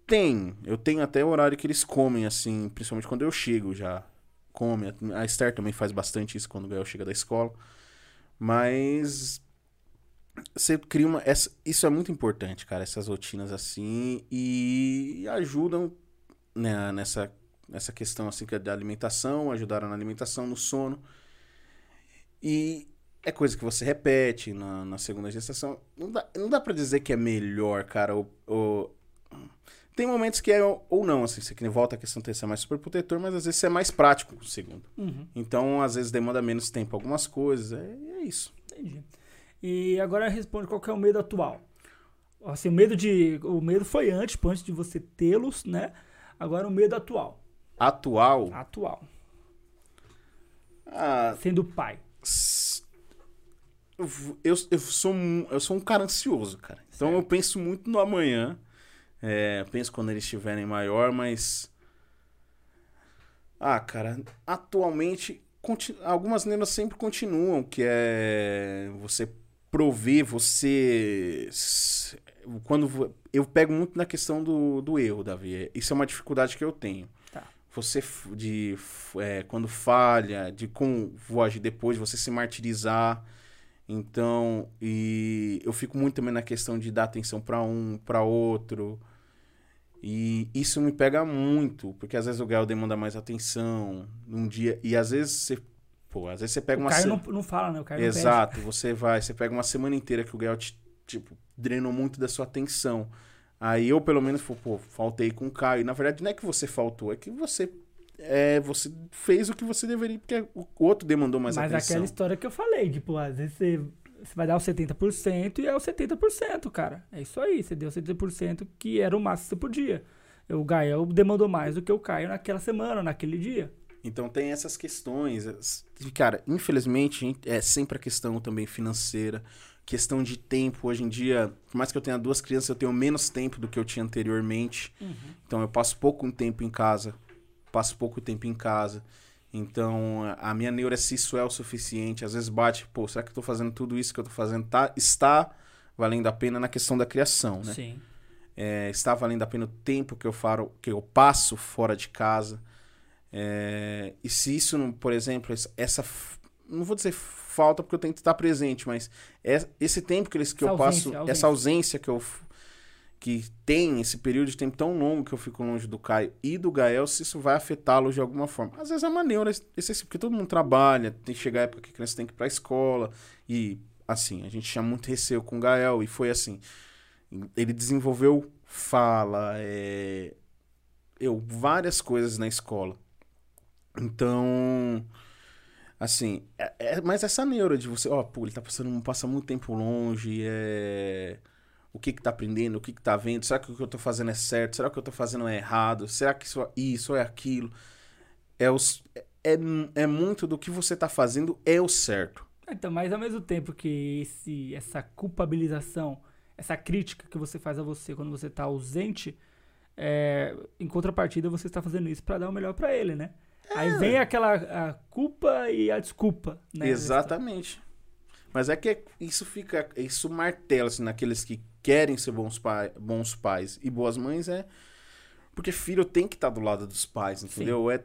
tem. Eu tenho até o horário que eles comem, assim, principalmente quando eu chego já. Come. A Esther também faz bastante isso quando o Gael chega da escola. Mas você cria uma. Essa, isso é muito importante, cara, essas rotinas assim. E ajudam né, nessa, nessa questão assim que é da alimentação, ajudaram na alimentação, no sono. E é coisa que você repete na, na segunda gestação. Não dá, não dá pra dizer que é melhor, cara. Ou, ou- Tem momentos que é ou não, assim, você que nem volta a questão de ser mais super protetor, mas às vezes você é mais prático com o segundo. Uhum, Então, às vezes demanda menos tempo algumas coisas. É, é isso. entendi. E agora responde qual que é o medo atual. Assim, o medo de. O medo foi antes, antes de você tê-los, né? Agora o medo atual. Atual. Atual. Ah, Sendo pai. eu, eu, eu sou, um- eu sou um cara ansioso, cara. Então eu penso muito no amanhã. É, penso quando eles estiverem maior, mas. Ah, cara, atualmente algumas lendas sempre continuam, que é você prover, você. Quando eu pego muito na questão do, do erro, Davi. Isso é uma dificuldade que eu tenho. Tá. Você de é, quando falha, de como vou agir depois, você se martirizar. Então, e eu fico muito também na questão de dar atenção pra um, pra outro. E isso me pega muito, porque às vezes o Gael demanda mais atenção num dia e às vezes você, pô, às vezes você pega o uma Caio se- não, não fala, né? O Caio. Exato, você vai, você pega uma semana inteira que o Gael te, tipo, drenou muito da sua atenção. Aí eu, pelo menos, pô, pô, faltei com o Caio. E, na verdade, não é que você faltou, é que você é, você fez o que você deveria, porque o outro demandou mais Mas atenção. aquela história que eu falei, tipo, às vezes você, você vai dar o 70% e é o 70%, cara. É isso aí, você deu 70% que era o máximo que você podia. O Gael demandou mais do que o Caio naquela semana, naquele dia. Então tem essas questões. es- Cara, infelizmente, é sempre a questão também financeira, questão de tempo. Hoje em dia, por mais que eu tenha duas crianças, eu tenho menos tempo do que eu tinha anteriormente. Então eu passo pouco tempo em casa. Passo pouco tempo em casa. Então a minha neura, se isso é o suficiente, às vezes bate, pô, será que eu tô fazendo tudo isso que eu tô fazendo? Tá, está valendo a pena na questão da criação, né? Sim. É, está valendo a pena o tempo que eu, faro, que eu passo fora de casa. É, e se isso, não, por exemplo, essa, Não vou dizer falta porque eu tento estar presente, mas é- esse tempo que, eles, que Essa eu passo. ausência, ausência. Essa ausência que eu. Que tem esse período de tempo tão longo que eu fico longe do Caio e do Gael, se isso vai afetá-los de alguma forma. Às vezes é maneiro, esse, porque todo mundo trabalha, tem que chegar a época que a criança tem que ir pra escola. E, assim, a gente tinha muito receio com o Gael e foi assim. Ele desenvolveu fala, é, eu, várias coisas na escola. Então, assim, é, é mais essa neura de você, ó, pô, ele tá passando, passa muito tempo longe, é, o que que tá aprendendo, o que que tá vendo, será que o que eu tô fazendo é certo, será que o que eu tô fazendo é errado, será que isso, isso é aquilo, é, os, é, é muito do que você tá fazendo é o certo. Então, mas ao mesmo tempo que esse, essa culpabilização essa crítica que você faz a você quando você tá ausente, é, em contrapartida você está fazendo isso pra dar o melhor pra ele, né? Aí vem aquela a culpa e a desculpa, né? Exatamente. Mas é que isso fica, isso martela assim, naqueles que querem ser bons, pai, bons pais e boas mães é porque filho tem que estar do lado dos pais, entendeu? É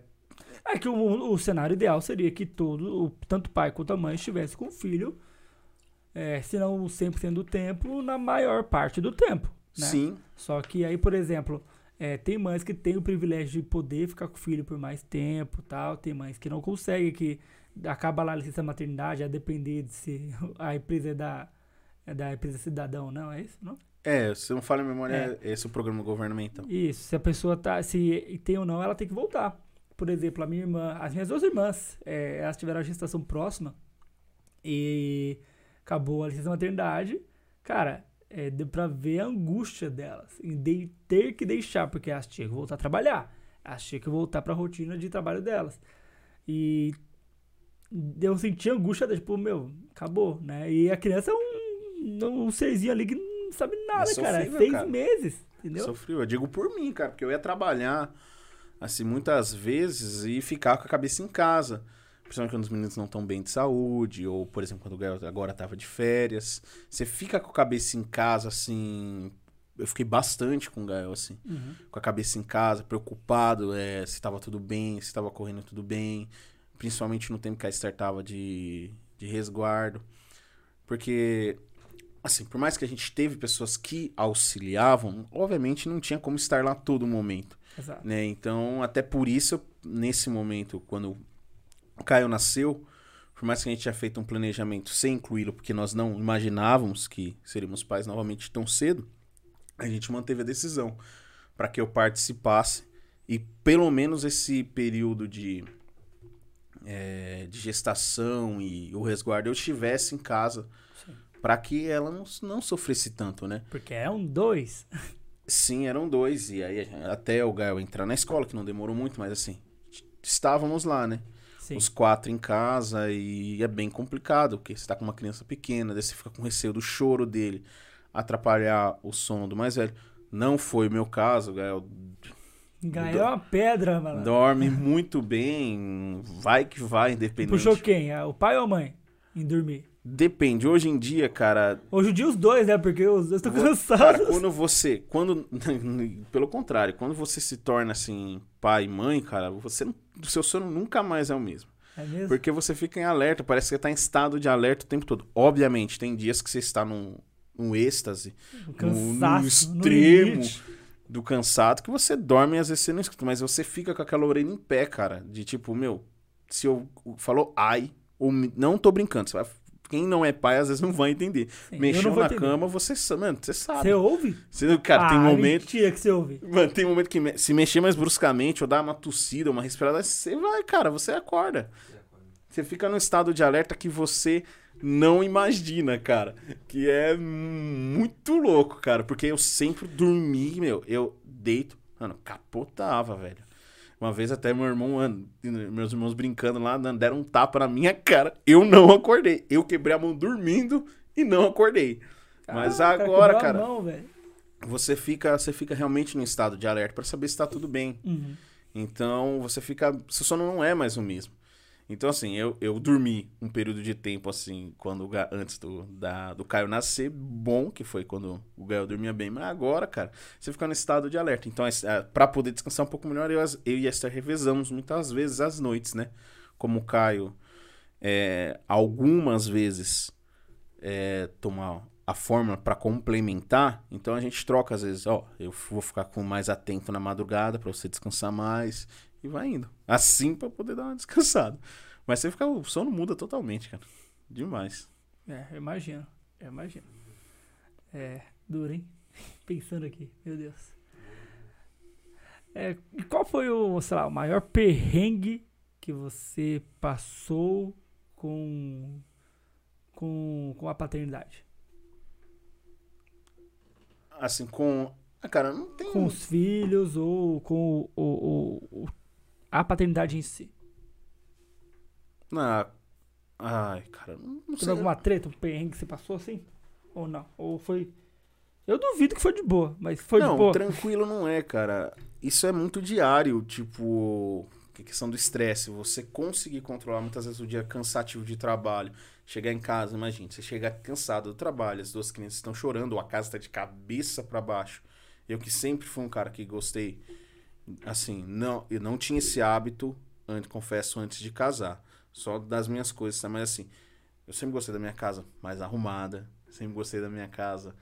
É que o, o cenário ideal seria que todo, o- tanto o pai quanto a mãe estivesse com o filho, é, se não 100% do tempo, na maior parte do tempo. Né? sim, Só que aí, por exemplo, é, tem mães que têm o privilégio de poder ficar com o filho por mais tempo tal. Tem mães que não conseguem, que acaba lá a licença maternidade, a depender de se a empresa é da, é da empresa cidadão, não? É isso, não? é, se não falha a memória, é. esse é o programa governamental. Isso, se a pessoa tá, se tem ou não, ela tem que voltar. Por exemplo, a minha irmã, as minhas duas irmãs, é, elas tiveram a gestação próxima e acabou a licença maternidade. Cara, é, deu pra ver a angústia delas em de- ter que deixar, porque elas tinham que voltar a trabalhar. Elas tinham que voltar pra rotina de trabalho delas. E eu senti angústia, tipo, meu, acabou, né? E a criança é um, um serzinho ali que não sabe nada, cara. Seis cara. meses, entendeu? Sofreu. Eu digo por mim, cara, porque eu ia trabalhar, assim, muitas vezes e ficar com a cabeça em casa. Principalmente quando os meninos não estão bem de saúde, ou, por exemplo, quando o Gael agora tava de férias. Você fica com a cabeça em casa, assim. Eu fiquei bastante com o Gael, assim. Uhum. Com a cabeça em casa, preocupado é, se tava tudo bem, se tava correndo tudo bem. Principalmente no tempo que a Esther tava de, de resguardo. Porque, assim, por mais que a gente teve pessoas que auxiliavam, obviamente não tinha como estar lá todo momento, Exato. né? Então, até por isso, nesse momento, quando o Caio nasceu, por mais que a gente tinha feito um planejamento sem incluí-lo, porque nós não imaginávamos que seríamos pais novamente tão cedo, a gente manteve a decisão para que eu participasse e pelo menos esse período de é, de gestação e o resguardo eu estivesse em casa. Para que ela não, não sofresse tanto, né? Porque é um dois. Sim, eram dois. E aí, até o Gael entrar na escola, que não demorou muito, mas assim, estávamos lá, né? Sim. Os quatro em casa e é bem complicado, porque você tá com uma criança pequena, daí você fica com receio do choro dele atrapalhar o sono do mais velho. Não foi o meu caso, o Gael Ganhou uma pedra, mano. dorme muito bem, vai que vai, independente. Puxou quem? Ah, O pai ou a mãe? Em dormir. Depende. Hoje em dia, cara, Hoje em dia os dois, né? Porque os dois estão cansados. Cara, quando você. Quando. Pelo contrário, quando você se torna assim, pai e mãe, cara, você o seu sono nunca mais é o mesmo. É mesmo? Porque você fica em alerta, parece que você tá em estado de alerta o tempo todo. Obviamente, tem dias que você está num, num êxtase, Um no cansaço, no extremo. limite. do cansado, que você dorme e às vezes você não escuta, mas você fica com aquela orelha em pé, cara. De tipo, meu, se eu falou ai, ou não tô brincando, você vai- quem não é pai às vezes não vai entender. Sim, eu Mexeu na entender. cama, você sabe, mano, você sabe. Você ouve? Você- cara, tem ah, momento. mentira que você ouve. Mano, tem momento que se mexer mais bruscamente ou dar uma tossida, uma respirada, você vai, cara, você acorda. Você fica num estado de alerta que você não imagina, cara. Que é muito louco, cara. Porque eu sempre dormi, meu, eu deito, mano, capotava, velho. Uma vez até meu irmão, meus irmãos brincando lá, deram um tapa na minha cara. Eu não acordei. Eu quebrei a mão dormindo e não acordei. Mas cara agora, cara, mão, você fica, você fica realmente no estado de alerta pra saber se tá tudo bem. Uhum. Então, você fica. Seu sono não é mais o mesmo. Então, assim, eu, eu dormi um período de tempo, assim, quando antes do, da, do Caio nascer, bom, que foi quando o Gael dormia bem. Mas agora, cara, você fica no estado de alerta. Então, es- ah, pra poder descansar um pouco melhor, eu, eu e a Esther revezamos muitas vezes as noites, né? Como o Caio, é, algumas vezes, é, toma a fórmula pra complementar, então a gente troca às vezes, ó, eu vou ficar com mais atento na madrugada pra você descansar mais e vai indo. Assim pra poder dar uma descansada. Mas você fica, o sono muda totalmente, cara. Demais. É, eu imagino. Eu imagino. É, duro, hein? Pensando aqui, meu Deus. É, e qual foi o, sei lá, o maior perrengue que você passou com, com, com a paternidade? Assim, com. Ah, cara, não tem. Com os filhos ou com o, o- o- a paternidade em si? Ah, ai, cara, não, não Teve sei. alguma treta, um perrengue que você passou assim? Ou não? Ou foi Eu duvido que foi de boa, mas foi não, de boa. tranquilo não é, cara. Isso é muito diário, tipo, que questão do estresse. Você conseguir controlar muitas vezes o dia cansativo de trabalho. Chegar em casa, imagina, você chega cansado do trabalho, as duas crianças estão chorando, ou a casa está de cabeça para baixo. Eu que sempre fui um cara que gostei, assim, não, eu não tinha esse hábito, antes, confesso, antes de casar. Só das minhas coisas, mas assim, eu sempre gostei da minha casa mais arrumada, sempre gostei da minha casa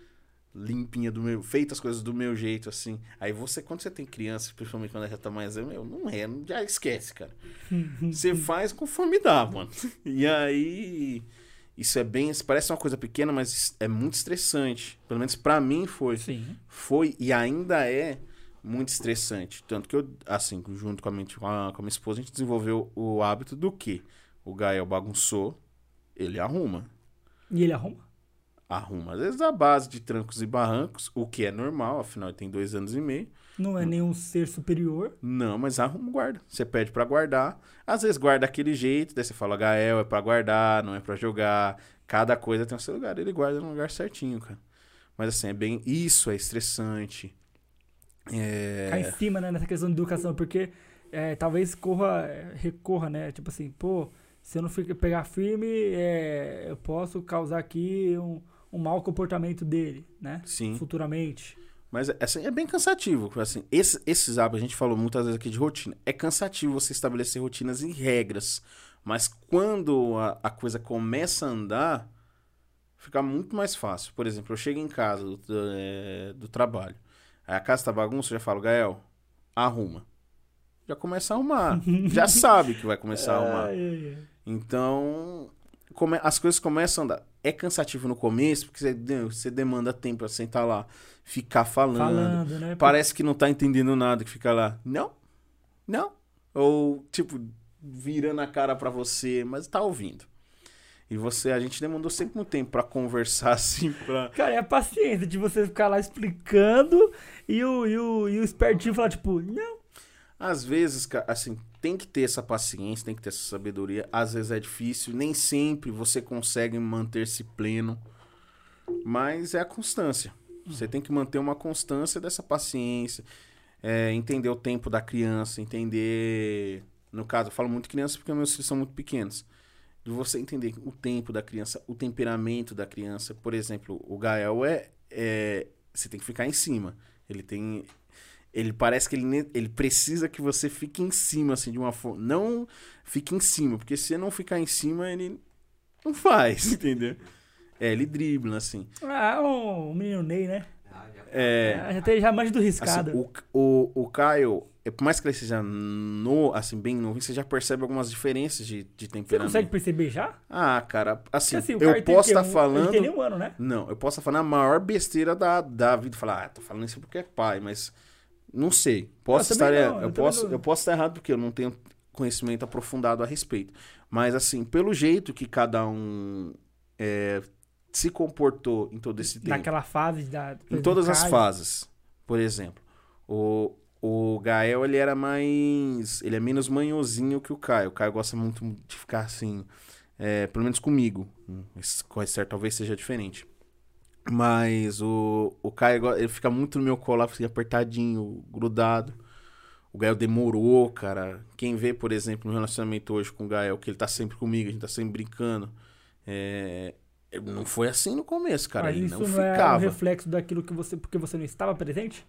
limpinha do meu, feita as coisas do meu jeito assim. Aí você quando você tem criança, principalmente quando ela já tá mais, meu, não é, já esquece, cara. você faz conforme dá, mano. E aí isso é bem, parece uma coisa pequena, mas é muito estressante. Pelo menos para mim foi. Sim. Foi e ainda é muito estressante. Tanto que eu, assim, junto com a, minha, com a, minha esposa, a gente desenvolveu o hábito do que o Gael bagunçou, ele arruma. E ele arruma? arruma. Às vezes a base de trancos e barrancos, o que é normal, afinal ele tem dois anos e meio. Não é nenhum ser superior. Não, mas arruma, guarda. Você pede para guardar. Às vezes guarda daquele jeito, daí você fala, Gael, é para guardar, não é para jogar. Cada coisa tem o seu lugar. Ele guarda no lugar certinho, cara. Mas assim, é bem. Isso é estressante. É... Cai em cima, né, nessa questão de educação, porque é, talvez corra, recorra, né? Tipo assim, pô, se eu não pegar firme, é, eu posso causar aqui um um mau comportamento dele, né? Sim. Futuramente. Mas assim, é bem cansativo. Assim, esse, esses hábitos, a gente falou muitas vezes aqui de rotina. É cansativo você estabelecer rotinas e regras. Mas quando a, a coisa começa a andar, fica muito mais fácil. Por exemplo, eu chego em casa do, é, do trabalho. Aí a casa tá bagunça, eu já falo, Gael, arruma. Já começa a arrumar. já sabe que vai começar a arrumar. Então, come, as coisas começam a andar é cansativo no começo, porque você, você demanda tempo pra sentar lá, ficar falando. falando né? Parece que não tá entendendo nada, que fica lá, não, não. Ou, tipo, virando a cara para você, mas tá ouvindo. E você, a gente demandou sempre muito tempo para conversar assim, pra... Cara, é a paciência de você ficar lá explicando e o, e o, e o espertinho falar, tipo, não. Às vezes, assim, tem que ter essa paciência, tem que ter essa sabedoria. Às vezes é difícil, nem sempre você consegue manter-se pleno, mas é a constância. Você tem que manter uma constância dessa paciência, é, entender o tempo da criança, entender. No caso, eu falo muito criança porque meus filhos são muito pequenos. De você entender o tempo da criança, o temperamento da criança. Por exemplo, o Gael é, é. Você tem que ficar em cima. Ele tem ele parece que ele, ele precisa que você fique em cima, assim, de uma forma. Não fique em cima, porque se não ficar em cima, ele não faz, entendeu? É, ele dribla, assim. Ah, o menino Ney, né? Já, é, já tem já mais do riscado. Assim, o, o, o Caio, é, por mais que ele seja no, assim, bem novo, você já percebe algumas diferenças de, de temperamento. Você consegue perceber já? Ah, cara, assim, assim eu posso estar tá falando... Ele tem um ano, né? Não, eu posso estar tá falando a maior besteira da, da vida. Falar, ah, tô falando isso porque é pai, mas não sei. Posso estar, não, eu, eu posso, eu posso estar errado porque eu não tenho conhecimento aprofundado a respeito. Mas assim, pelo jeito que cada um é, se comportou em todo esse tempo. Naquela fase da. Em todas as fases. Por exemplo, o, o Gael ele era mais. Ele é menos manhozinho que o Caio. O Caio gosta muito de ficar assim. É, pelo menos comigo. Com certo, talvez seja diferente. Mas o, o Caio, ele fica muito no meu colo, assim, apertadinho, grudado. O Gael demorou, cara. Quem vê, por exemplo, no relacionamento hoje com o Gael, que ele tá sempre comigo, a gente tá sempre brincando. É... Não foi assim no começo, cara. Mas ele isso não, não ficava. é um reflexo daquilo que você. Porque você não estava presente?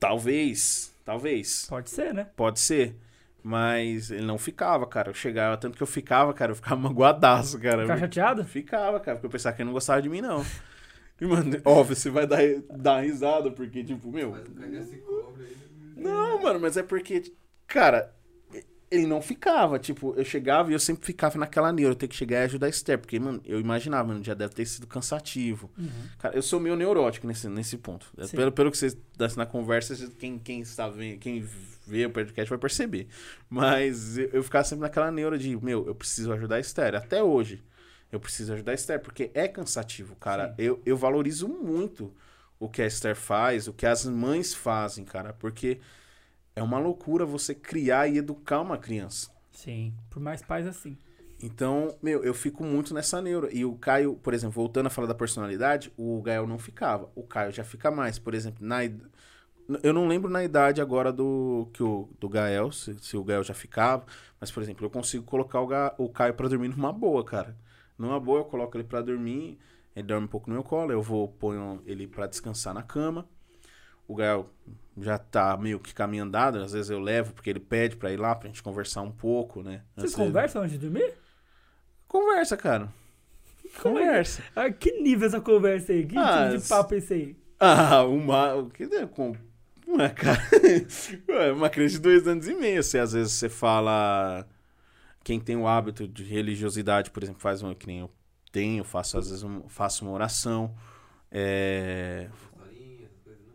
Talvez. Talvez. Pode ser, né? Pode ser. Mas ele não ficava, cara. Eu chegava, tanto que eu ficava, cara, eu ficava magoadaço, cara. Ficava chateado? Ficava, cara, porque eu pensava que ele não gostava de mim, não. E, mano, óbvio, você vai dar, dar risada, porque, tipo, meu. Não, mano, mas é porque, cara, ele não ficava. Tipo, eu chegava e eu sempre ficava naquela neura. Eu tenho que chegar e ajudar a Esther. Porque, mano, eu imaginava, mano, já deve ter sido cansativo. Uhum. Cara, eu sou meio neurótico nesse, nesse ponto. Pelo, pelo que vocês dão na conversa, quem, quem está vendo, quem vê o podcast vai perceber. Mas eu, eu ficava sempre naquela neura de, meu, eu preciso ajudar a Esther. Até hoje. Eu preciso ajudar a Esther, porque é cansativo, cara. Eu, eu valorizo muito o que a Esther faz, o que as mães fazem, cara. Porque é uma loucura você criar e educar uma criança. Sim, por mais pais assim. Então, meu, eu fico muito nessa neura. E o Caio, por exemplo, voltando a falar da personalidade, o Gael não ficava. O Caio já fica mais. Por exemplo, na eu não lembro na idade agora do que o do Gael, se, se o Gael já ficava, mas por exemplo, eu consigo colocar o, Ga- o Caio pra dormir numa boa, cara. Numa boa, eu coloco ele pra dormir, ele dorme um pouco no meu colo, eu vou ponho ele pra descansar na cama. O Gael já tá meio que caminho andado, às vezes eu levo porque ele pede pra ir lá pra gente conversar um pouco, né? Vocês vezes- conversam antes de dormir? Conversa, cara. É Conversa. Ah, que nível essa conversa aí? Que Ah, tipo de s- papo é esse aí? Ah, uma. o que é com. Uma, cara. Uma criança de dois anos e meio. Você, às vezes você fala. Quem tem o hábito de religiosidade, por exemplo, faz uma. Que nem eu tenho, faço, às vezes um- faço uma oração. É, Historinha, essas coisas, né?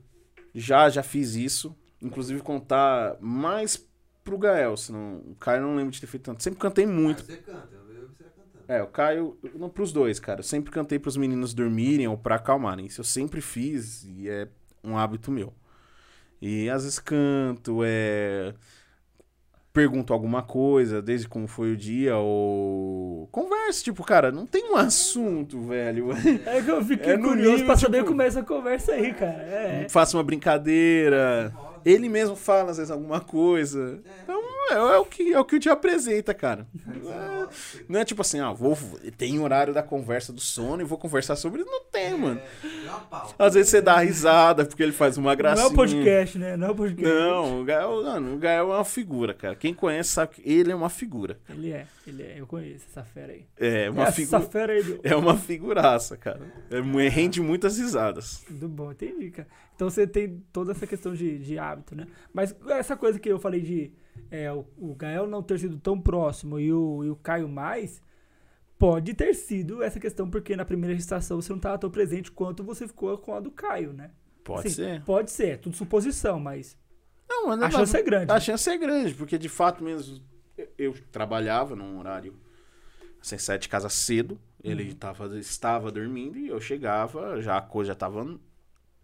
Já, já fiz isso. Inclusive contar mais pro Gael, senão. O Caio não lembro de ter feito tanto. Sempre cantei muito. Ah, você canta, eu você cantando. É, o Caio, não pros dois, cara. Eu sempre cantei pros meninos dormirem ou pra acalmarem. Isso eu sempre fiz e é um hábito meu. E às vezes canto, é. Pergunto alguma coisa, desde como foi o dia, ou. Conversa, tipo, cara, não tem um assunto, velho. É que eu fiquei É curioso nível, pra saber tipo- como é essa conversa aí, cara. É. Faço uma brincadeira. Ele mesmo fala, às vezes, alguma coisa. Então, é, é o, que, é o que te apresenta, cara. Rola. Não é tipo assim, ah, vou, tem horário da conversa do sono e vou conversar sobre isso. Não tem, mano. É, pausa. Às vezes você dá risada porque ele faz uma Não gracinha. é um podcast, né? Não é um podcast. Não, o Gael, mano, o Gael é uma figura, cara. Quem conhece sabe que ele é uma figura. Ele é, ele é. Eu conheço essa fera aí. É uma essa figura. fera aí do... É uma figuraça, cara. É, rende muitas risadas. do bom, entendi, cara. Então você tem toda essa questão de, de hábito, né? Mas essa coisa que eu falei de é, o, o Gael não ter sido tão próximo e o, e o Caio mais, pode ter sido essa questão, porque na primeira gestação você não estava tão presente quanto você ficou com a do Caio, né? Pode Assim, ser. Pode ser, é tudo suposição, mas Não, mas a chance é grande. A chance é grande, porque de fato mesmo eu- eu trabalhava num horário assim, saía de casa cedo, ele Uhum. tava, estava dormindo e eu chegava, já a coisa já tava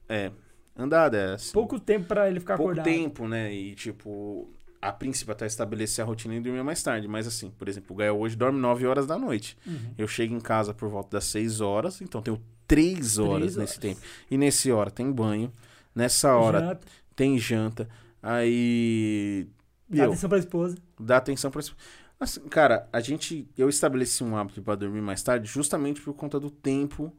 é, andada, é, assim, Pouco tempo pra ele ficar pouco acordado. tempo, né? E tipo, a princípio até estabelecer a rotina e dormir mais tarde, mas assim, por exemplo, o Gael hoje dorme 9 horas da noite. Uhum. Eu chego em casa por volta das 6 horas, então tenho 3 horas Três nesse horas. tempo. E nesse hora tem banho, nessa hora Janta, tem janta, aí dá meu, atenção pra esposa. dá atenção pra isso. Assim, cara, a gente eu estabeleci um hábito pra dormir mais tarde justamente por conta do tempo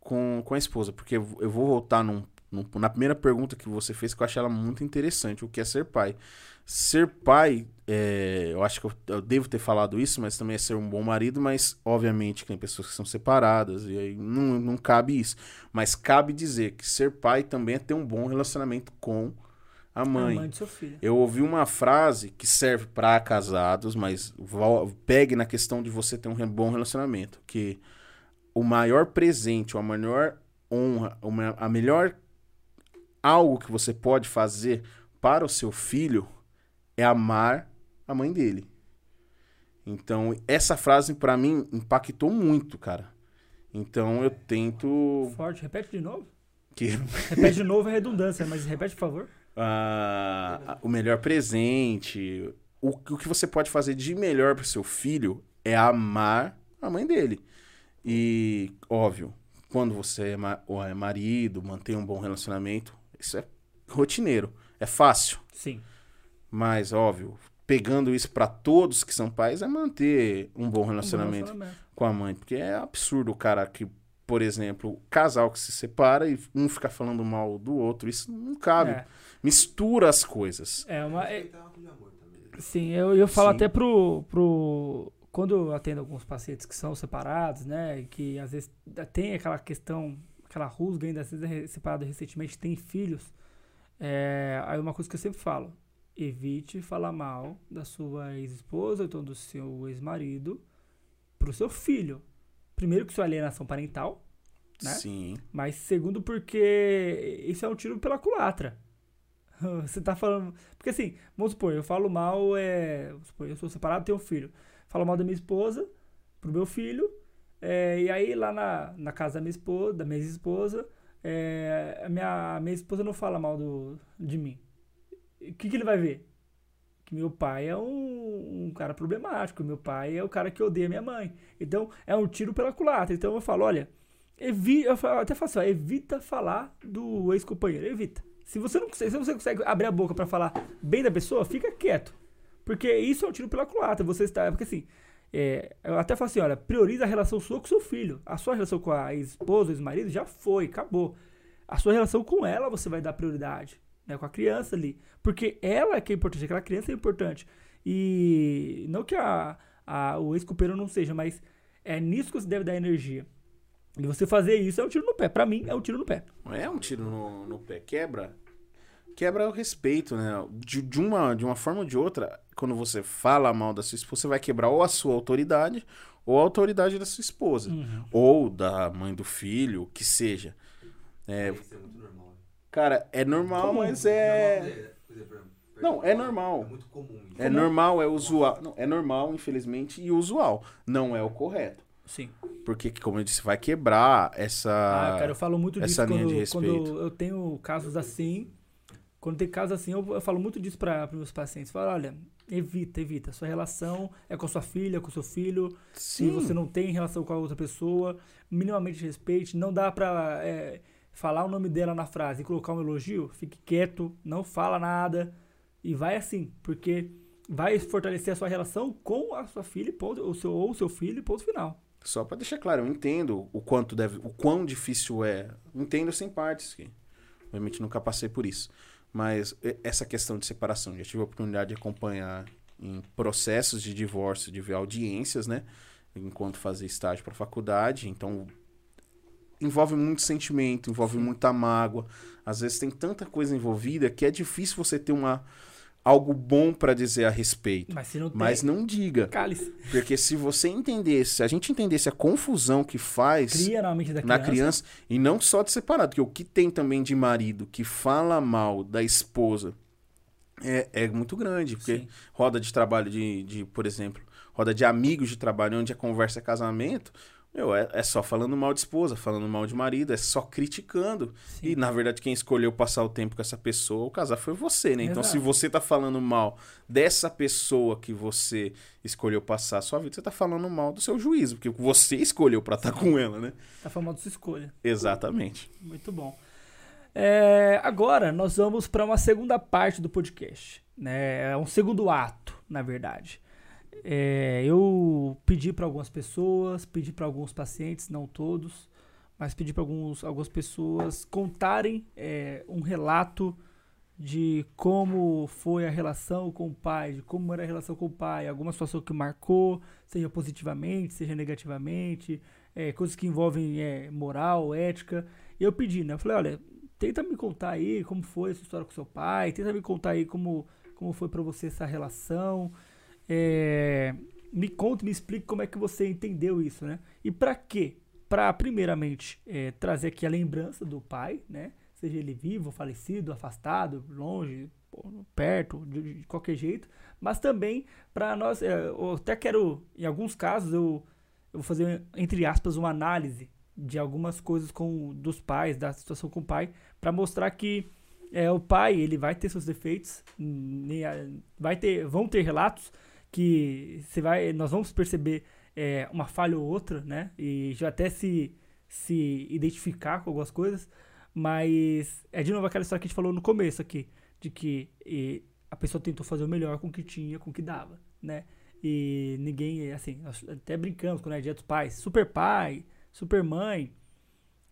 com, com a esposa, porque eu eu vou voltar num- na primeira pergunta que você fez que eu achei ela muito interessante, o que é ser pai. Ser pai, é, eu acho que eu, eu devo ter falado isso, mas também é ser um bom marido, mas obviamente que tem pessoas que são separadas e aí não, não cabe isso. Mas cabe dizer que ser pai também é ter um bom relacionamento com a A mãe. mãe seu filho. Eu ouvi uma frase que serve para casados, mas pegue na questão de você ter um bom relacionamento, que o maior presente, a maior honra, a melhor algo que você pode fazer para o seu filho é amar a mãe dele. Então, essa frase para mim impactou muito, cara. Então, eu tento Forte, repete de novo. que Repete de novo é redundância, mas repete, por favor. ah, o melhor presente, o, o que você pode fazer de melhor pro seu filho é amar a mãe dele. E, óbvio, quando você é, ma- é marido, mantém um bom relacionamento, isso é rotineiro, é fácil. Sim. Mas, óbvio, pegando isso pra todos que são pais, é manter um bom Um bom relacionamento relacionamento. com a mãe. Porque é absurdo o cara que, por exemplo, o casal que se separa e um fica falando mal do outro. Isso não cabe. É. Mistura as coisas. É uma. é- amor também. sim, eu, eu falo Sim. até pro, pro. Quando eu atendo alguns pacientes que são separados, né? Que às vezes tem aquela questão, aquela rusga ainda, às vezes é separado recentemente, tem filhos. É, aí uma coisa que eu sempre falo: evite falar mal da sua ex-esposa, ou então do seu ex-marido, pro seu filho. Primeiro, que isso é alienação parental. Né? Sim. Mas segundo porque isso é um tiro pela culatra. Você tá falando. Porque assim, vamos supor, eu falo mal, é. Vamos supor, eu sou separado, tenho um filho. Falo mal da minha esposa, pro meu filho. É, e aí lá na, na casa da minha esposa, da minha esposa, a minha, minha esposa não fala mal do, de mim. O que, que ele vai ver? que meu pai é um, um cara problemático, meu pai é o cara que odeia minha mãe. Então, é um tiro pela culatra. Então, eu falo, olha, evi, eu até falo assim, ó, evita falar do ex-companheiro, evita. Se você não consegue, se você consegue abrir a boca pra falar bem da pessoa, fica quieto. Porque isso é um tiro pela culatra. Você está, porque assim, é, eu até falo assim, olha, prioriza a relação sua com seu filho. A sua relação com a esposa, ex-marido, já foi, acabou. A sua relação com ela você vai dar prioridade, né? Com a criança ali. Porque ela é que é importante, aquela criança é importante. E não que a, a, o ex-companheiro não seja, mas é nisso que você deve dar energia. E você fazer isso é um tiro no pé. Pra mim, é um tiro no pé. É um tiro no, no pé. Quebra. Quebra o respeito, né? De, de uma, de uma forma ou de outra, quando você fala mal da sua esposa, você vai quebrar ou a sua autoridade ou a autoridade da sua esposa. Ou da mãe do filho, o que seja. É, Isso é muito normal. né? cara, é normal, Comum. mas é. exemplo, Não, é normal. É muito comum. isso. É normal, é usual. Não, é normal, infelizmente, e usual. Não é o correto. Sim. Porque, como eu disse, vai quebrar essa. Ah, cara, eu falo muito disso essa linha quando, de quando respeito. eu tenho casos assim. Quando tem casos assim, eu, eu falo muito disso para meus pacientes. Falo, olha, evita, evita. Sua relação é com a sua filha, com o seu filho. Se você não tem relação com a outra pessoa, minimamente respeite. Não dá pra é, falar o nome dela na frase e colocar um elogio. Fique quieto, não fala nada. E vai assim, porque vai fortalecer a sua relação com a sua filha, ponto, ou, seu, ou o seu filho, ponto final. Só pra deixar claro, eu entendo o quanto deve, o quão difícil é. Entendo sem partes, que obviamente nunca passei por isso. Mas essa questão de separação, já tive a oportunidade de acompanhar em processos de divórcio, de ver audiências, né? Enquanto fazia estágio para faculdade, então envolve muito sentimento, envolve muita mágoa. Às vezes tem tanta coisa envolvida que é difícil você ter uma algo bom para dizer a respeito. Mas não tem, Mas não diga. cálice. Porque se você entendesse, se a gente entendesse a confusão que faz Cria na da na criança. criança, e não só de separado, porque o que tem também de marido que fala mal da esposa é, é muito grande. Porque Sim. roda de trabalho de, de, por exemplo, roda de amigos de trabalho onde a conversa é casamento, meu, é, é só falando mal de esposa, falando mal de marido, é só criticando. Sim. E na verdade, quem escolheu passar o tempo com essa pessoa, o casar foi você, né? Então, Exato. se você tá falando mal dessa pessoa que você escolheu passar a sua vida, você tá falando mal do seu juízo, porque você escolheu pra estar com ela, né? Tá falando sua escolha. Exatamente. Muito bom. É, agora nós vamos para uma segunda parte do podcast. Né? É um segundo ato, na verdade. É, eu pedi para algumas pessoas, pedi para alguns pacientes, não todos, mas pedi para algumas pessoas contarem é, um relato de como foi a relação com o pai, de como era a relação com o pai, alguma situação que marcou, seja positivamente, seja negativamente, é, coisas que envolvem é, moral, ética. E eu pedi, né? Eu falei, olha, tenta me contar aí como foi essa história com seu pai, tenta me contar aí como, como foi pra você essa relação. É, me conta, me explique como é que você entendeu isso, né? E pra quê? Pra, primeiramente, é, trazer aqui a lembrança do pai, né? Seja ele vivo, falecido, afastado, longe, perto, de, de qualquer jeito. Mas também para nós, é, eu até quero, em alguns casos, eu, eu vou fazer, entre aspas, uma análise de algumas coisas com dos pais, da situação com o pai, para mostrar que é, o pai ele vai ter seus defeitos, vai ter, vão ter relatos que você vai, nós vamos perceber é, uma falha ou outra, né? E já até se se identificar com algumas coisas, mas é de novo aquela história que a gente falou no começo aqui, de que e, a pessoa tentou fazer o melhor com o que tinha, com o que dava, né? E ninguém, assim, até brincamos quando é dia dos pais, super pai, super mãe,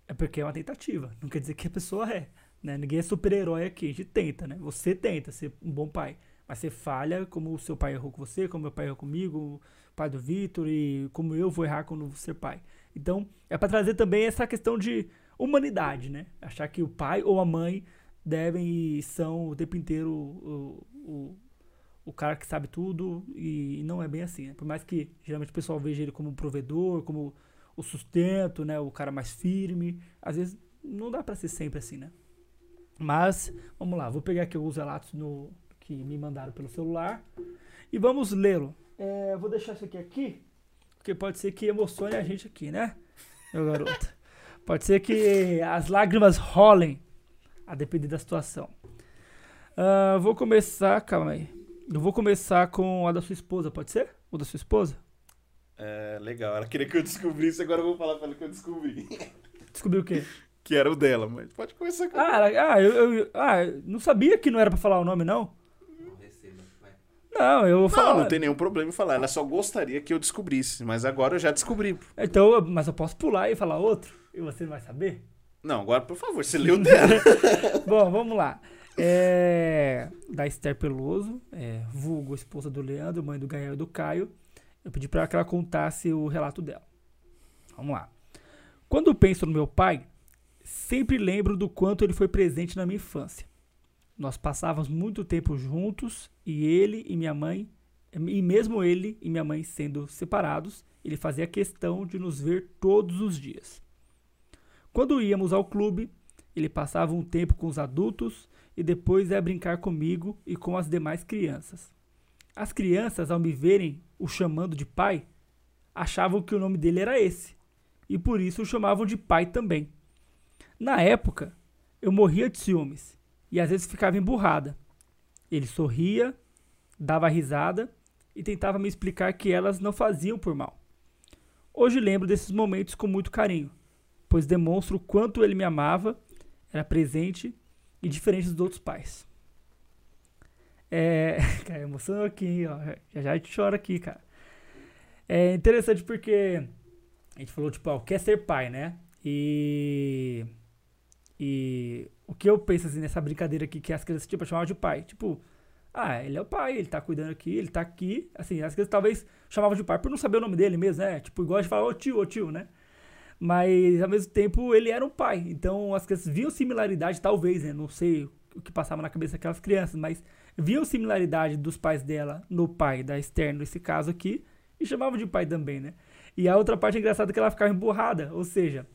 é porque é uma tentativa, não quer dizer que a pessoa é, né? Ninguém é super-herói aqui, a gente tenta, né? Você tenta ser um bom pai, mas você falha como o seu pai errou com você, como meu pai errou comigo, o pai do Vitor e como eu vou errar quando ser pai. Então, é para trazer também essa questão de humanidade, né? Achar que o pai ou a mãe devem e são o tempo inteiro o, o, o cara que sabe tudo e não é bem assim, né? Por mais que geralmente o pessoal veja ele como um provedor, como o sustento, né? O cara mais firme. Às vezes não dá pra ser sempre assim, né? Mas, vamos lá, vou pegar aqui alguns relatos no, que me mandaram pelo celular e vamos lê-lo. É, vou deixar isso aqui aqui, porque pode ser que emocione a gente aqui, né, meu garoto? Pode ser que as lágrimas rolem, a depender da situação. Ah, vou começar, calma aí. Eu vou começar com a da sua esposa, pode ser? Ou da sua esposa? É, legal. Ela queria que eu descobrisse, agora eu vou falar pra ela que eu descobri. Descobriu o quê? que era o dela, mas pode começar com Ah, ela- ah, eu, eu- ah, eu não sabia que não era pra falar o nome, não. Não, eu vou Não, falar. não tem nenhum problema em falar. Ela só gostaria que eu descobrisse, mas agora eu já descobri. Então, mas eu posso pular e falar outro? E você não vai saber? Não, agora, por favor, você leu dela. Bom, vamos lá. É, da Esther Peloso, é, vulgo esposa do Leandro, mãe do Gael e do Caio. Eu pedi pra que ela contasse o relato dela. Vamos lá. Quando penso no meu pai, sempre lembro do quanto ele foi presente na minha infância. Nós passávamos muito tempo juntos e ele e minha mãe, e mesmo ele e minha mãe sendo separados, ele fazia questão de nos ver todos os dias. Quando íamos ao clube, ele passava um tempo com os adultos e depois ia brincar comigo e com as demais crianças. As crianças, ao me verem o chamando de pai, achavam que o nome dele era esse e por isso o chamavam de pai também. Na época, eu morria de ciúmes e às vezes ficava emburrada. Ele sorria, dava risada e tentava me explicar que elas não faziam por mal. Hoje lembro desses momentos com muito carinho, pois demonstra o quanto ele me amava, era presente e diferente dos outros pais. É. Cara, emocionou aqui, ó. Já já gente chora aqui, cara. É interessante porque a gente falou, tipo, ó, quer ser pai, né? E. E o que eu penso assim nessa brincadeira aqui que as crianças, tipo, chamavam de pai. Tipo, ah, ele é o pai, ele tá cuidando aqui, ele tá aqui. Assim, as crianças talvez chamavam de pai por não saber o nome dele mesmo, né? Tipo, igual a gente fala, ô tio, ô tio, né? Mas ao mesmo tempo ele era um pai. Então as crianças viam similaridade, talvez, né? Não sei o que passava na cabeça daquelas crianças, mas viam similaridade dos pais dela no pai da Esther, nesse caso aqui, e chamavam de pai também, né? E a outra parte engraçada é que ela ficava emburrada, ou seja,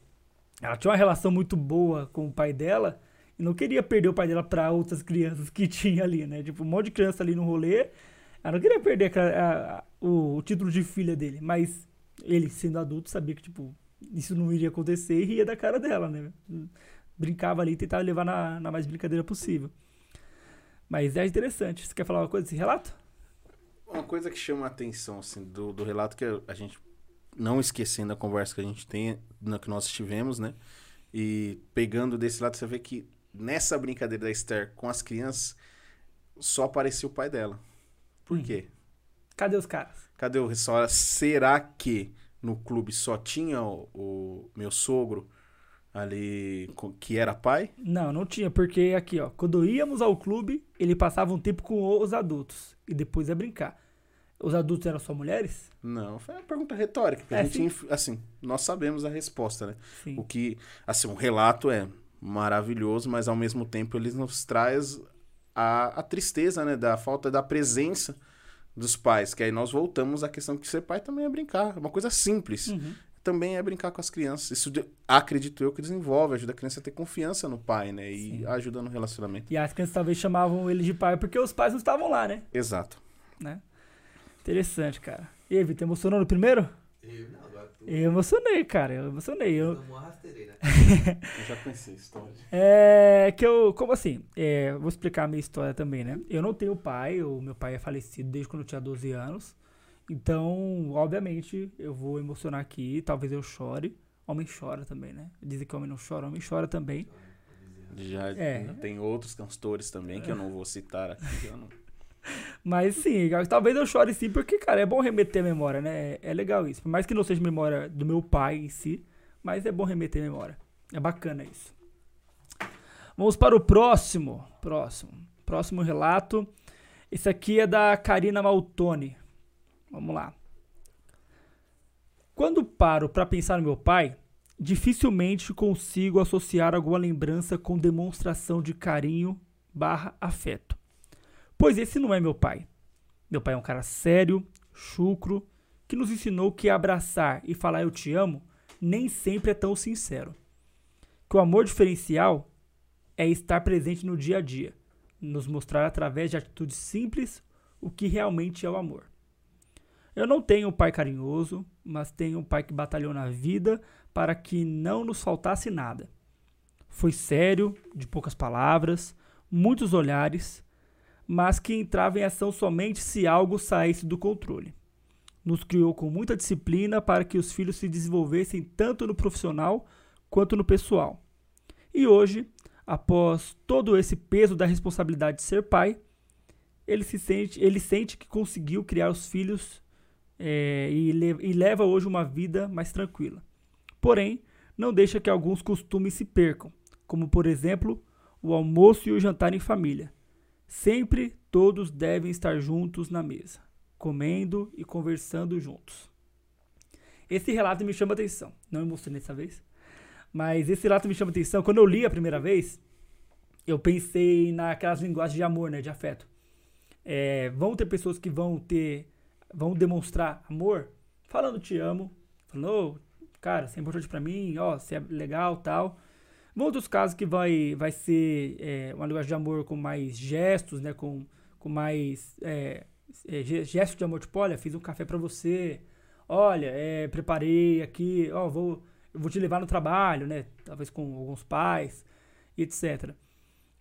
ela tinha uma relação muito boa com o pai dela e não queria perder o pai dela para outras crianças que tinha ali, né? Tipo, um monte de criança ali no rolê. Ela não queria perder a- a- o, o título de filha dele, mas ele, sendo adulto, sabia que, tipo, isso não iria acontecer e ria da cara dela, né? Brincava ali e tentava levar na, na mais brincadeira possível. Mas é interessante. Você quer falar uma coisa desse relato? Uma coisa que chama a atenção, assim, do, do relato que a gente, não esquecendo a conversa que a gente tem, que nós tivemos, né? E pegando desse lado, você vê que nessa brincadeira da Esther com as crianças, só apareceu o pai dela. Por Hum. quê? Cadê os caras? Cadê o restaurante? Será que no clube só tinha o, o meu sogro ali, que era pai? Não, não tinha, porque aqui, ó, quando íamos ao clube, ele passava um tempo com os adultos e depois ia brincar. Os adultos eram só mulheres? Não, foi uma pergunta retórica. porque É, a gente, assim, nós sabemos a resposta, né? Sim. O que, assim, um relato é maravilhoso, mas ao mesmo tempo ele nos traz a, a tristeza, né? Da falta da presença dos pais. Que aí nós voltamos à questão que ser pai também é brincar. É uma coisa simples. Uhum. Também é brincar com as crianças. Isso, de- acredito eu, que desenvolve, ajuda a criança a ter confiança no pai, né? E Sim. ajuda no relacionamento. E as crianças talvez chamavam ele de pai porque os pais não estavam lá, né? Exato. né? Interessante, cara. E aí, Vitor, emocionou no primeiro? Eu, não. Eu emocionei, cara. Eu emocionei. Eu, Tomou uma rasteira, né? Eu já conheci a história. É que eu, como assim? É, vou explicar a minha história também, né? Eu não tenho pai, o meu pai é falecido desde quando eu tinha 12 anos. Então, obviamente, eu vou emocionar aqui, talvez eu chore. Homem chora também, né? Dizem que homem não chora, homem chora também. Já É. tem outros cantores também que eu não vou citar aqui. que eu não- Mas sim, talvez eu chore sim, porque, cara, é bom remeter a memória, né? É, é legal isso. Por mais que não seja memória do meu pai em si, mas é bom remeter a memória. É bacana isso. Vamos para o próximo. Próximo. Próximo relato. Esse aqui é da Karina Maltoni. Vamos lá. Quando paro para pensar no meu pai, dificilmente consigo associar alguma lembrança com demonstração de carinho barra afeto. Pois esse não é meu pai. Meu pai é um cara sério, chucro, que nos ensinou que abraçar e falar eu te amo nem sempre é tão sincero. Que o amor diferencial é estar presente no dia a dia, nos mostrar através de atitudes simples o que realmente é o amor. Eu não tenho um pai carinhoso, mas tenho um pai que batalhou na vida para que não nos faltasse nada. Foi sério, de poucas palavras, muitos olhares, mas que entrava em ação somente se algo saísse do controle. Nos criou com muita disciplina para que os filhos se desenvolvessem tanto no profissional quanto no pessoal. E hoje, após todo esse peso da responsabilidade de ser pai, ele se sente, ele sente que conseguiu criar os filhos é, e, le e leva hoje uma vida mais tranquila. Porém, não deixa que alguns costumes se percam, como por exemplo o almoço e o jantar em família. Sempre todos devem estar juntos na mesa, comendo e conversando juntos. Esse relato me chama atenção. Não emocionei dessa vez. Mas esse relato me chama atenção. Quando eu li a primeira vez, eu pensei naquelas linguagens de amor, né? De afeto. É, vão ter pessoas que vão ter. vão demonstrar amor falando te amo. Falando, oh, cara, você é importante pra mim, ó, você é legal tal. Vão outros casos que vai, vai ser é, uma linguagem de amor com mais gestos, né? Com, com mais é, é, gestos de amor, tipo, olha, fiz um café para você, olha, é, preparei aqui, ó, vou, vou te levar no trabalho, né? Talvez com alguns pais, etc.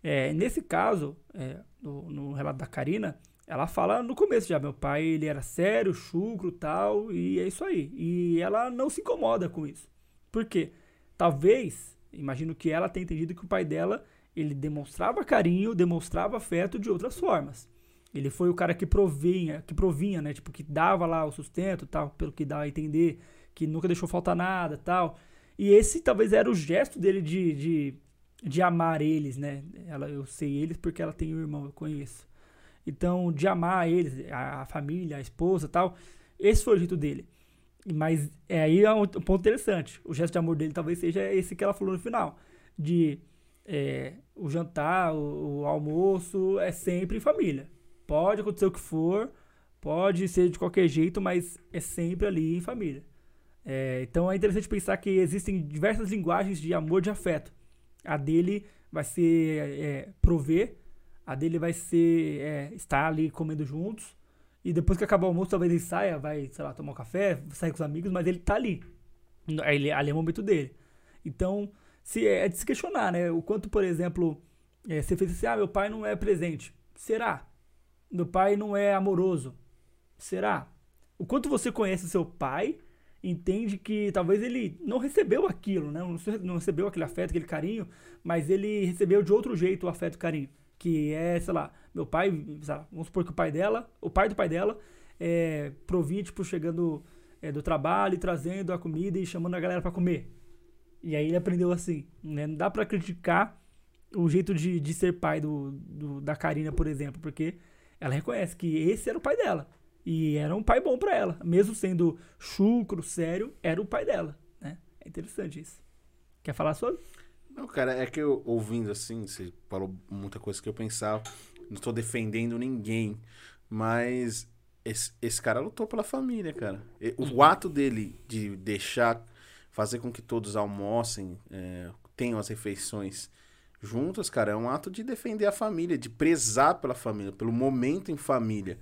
É, nesse caso, é, no, no, relato da Karina, ela fala no começo já, meu pai ele era sério, chucro tal, e é isso aí. E ela não se incomoda com isso. Por quê? Talvez Imagino que ela tenha entendido que o pai dela, ele demonstrava carinho, demonstrava afeto de outras formas. Ele foi o cara que provinha, que provinha, né? Tipo, que dava lá o sustento, tal, pelo que dá a entender, que nunca deixou faltar nada, tal. E esse talvez era o gesto dele de, de, de amar eles, né? Ela, eu sei eles porque ela tem um irmão, eu conheço. Então, de amar eles, a, a família, a esposa, tal. Esse foi o jeito dele. Mas é aí é um ponto interessante. O gesto de amor dele talvez seja esse que ela falou no final. De é, o jantar, o, o, almoço é sempre em família. Pode acontecer o que for, pode ser de qualquer jeito, mas é sempre ali em família. É, então é interessante pensar que existem diversas linguagens de amor, de afeto. A dele vai ser é, prover, a dele vai ser é, estar ali comendo juntos, e depois que acabar o almoço, talvez ele saia, vai, sei lá, tomar um café, sair com os amigos, mas ele tá ali. Ele, ali é o momento dele. Então, se é, é de se questionar, né? O quanto, por exemplo, é, você fez assim, ah, meu pai não é presente. Será? Meu pai não é amoroso. Será? O quanto você conhece seu pai, entende que talvez ele não recebeu aquilo, né? Não recebeu aquele afeto, aquele carinho, mas ele recebeu de outro jeito o afeto e o carinho que é, sei lá, meu pai, vamos supor que o pai dela, o pai do pai dela, é, provia, tipo, chegando é, do trabalho trazendo a comida e chamando a galera para comer. E aí ele aprendeu assim, né? Não dá pra criticar o jeito de, de ser pai do, do, da Karina, por exemplo, porque ela reconhece que esse era o pai dela. E era um pai bom para ela. Mesmo sendo chucro, sério, era o pai dela, né? É interessante isso. Quer falar sobre? Não, cara, é que eu ouvindo assim, você falou muita coisa que eu pensava. Não tô defendendo ninguém, mas esse, esse cara lutou pela família, cara. O uhum. ato dele de deixar, fazer com que todos almocem, é, tenham as refeições juntas, cara, é um ato de defender a família, de prezar pela família, pelo momento em família.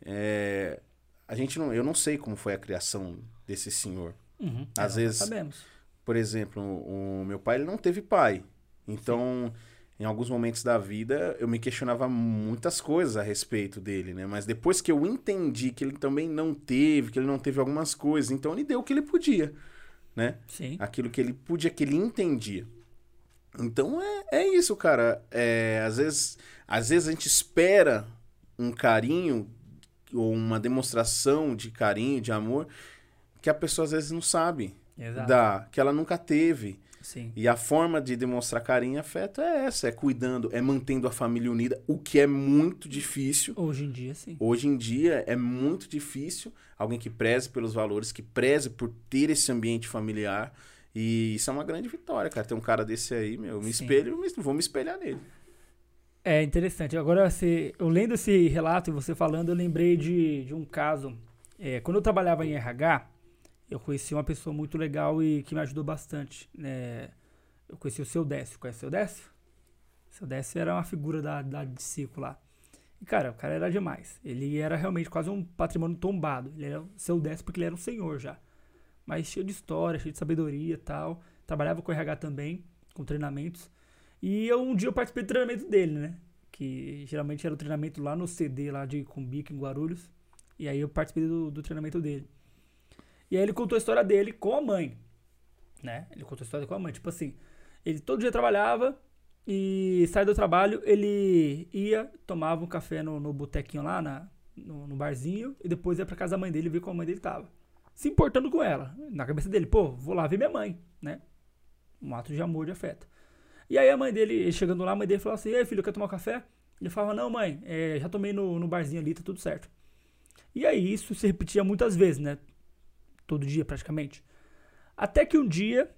É, a gente não, eu não sei como foi a criação desse senhor. Uhum, Às vezes sabemos por exemplo, o meu pai ele não teve pai. Então, Sim. em alguns momentos da vida, eu me questionava muitas coisas a respeito dele, né? Mas depois que eu entendi que ele também não teve, que ele não teve algumas coisas, então ele deu o que ele podia, né? Sim. Aquilo que ele podia, que ele entendia. Então é, é isso, cara. É, às, vezes, às vezes a gente espera um carinho ou uma demonstração de carinho, de amor, que a pessoa às vezes não sabe. Exato. da que ela nunca teve. Sim. E a forma de demonstrar carinho e afeto é essa, é cuidando, é mantendo a família unida, o que é muito difícil. Hoje em dia, sim. Hoje em dia é muito difícil alguém que preze pelos valores, que preze por ter esse ambiente familiar. E isso é uma grande vitória, cara. Tem um cara desse aí, meu, eu me sim. espelho, vou me espelhar nele. É interessante. Agora, se, eu lendo esse relato e você falando, eu lembrei de, de um caso. É, quando eu trabalhava em RH, eu conheci uma pessoa muito legal e que me ajudou bastante. Né? Eu conheci o seu Décio. Conhece o seu Décio? O seu Décio era uma figura da, da ciclo lá. E, cara, o cara era demais. Ele era realmente quase um patrimônio tombado. Ele era o seu Décio porque ele era um senhor já. Mas cheio de história, cheio de sabedoria e tal. Trabalhava com RH também, com treinamentos. E eu, um dia eu participei do treinamento dele, né? que geralmente era o treinamento lá no CD, lá de Cumbica, em Guarulhos. E aí eu participei do, do treinamento dele. E aí ele contou a história dele com a mãe, né? Ele contou a história com a mãe, tipo assim, ele todo dia trabalhava e sai do trabalho, ele ia, tomava um café no, no botequinho lá, na, no, no barzinho, e depois ia pra casa da mãe dele ver como a mãe dele tava. Se importando com ela, na cabeça dele, pô, vou lá ver minha mãe, né? Um ato de amor, de afeto. E aí a mãe dele, chegando lá, a mãe dele falou assim: Ei, filho, quer tomar um café? Ele falava: Não, mãe, é, já tomei no, no barzinho ali, tá tudo certo. E aí isso se repetia muitas vezes, né? Todo dia praticamente. Até que um dia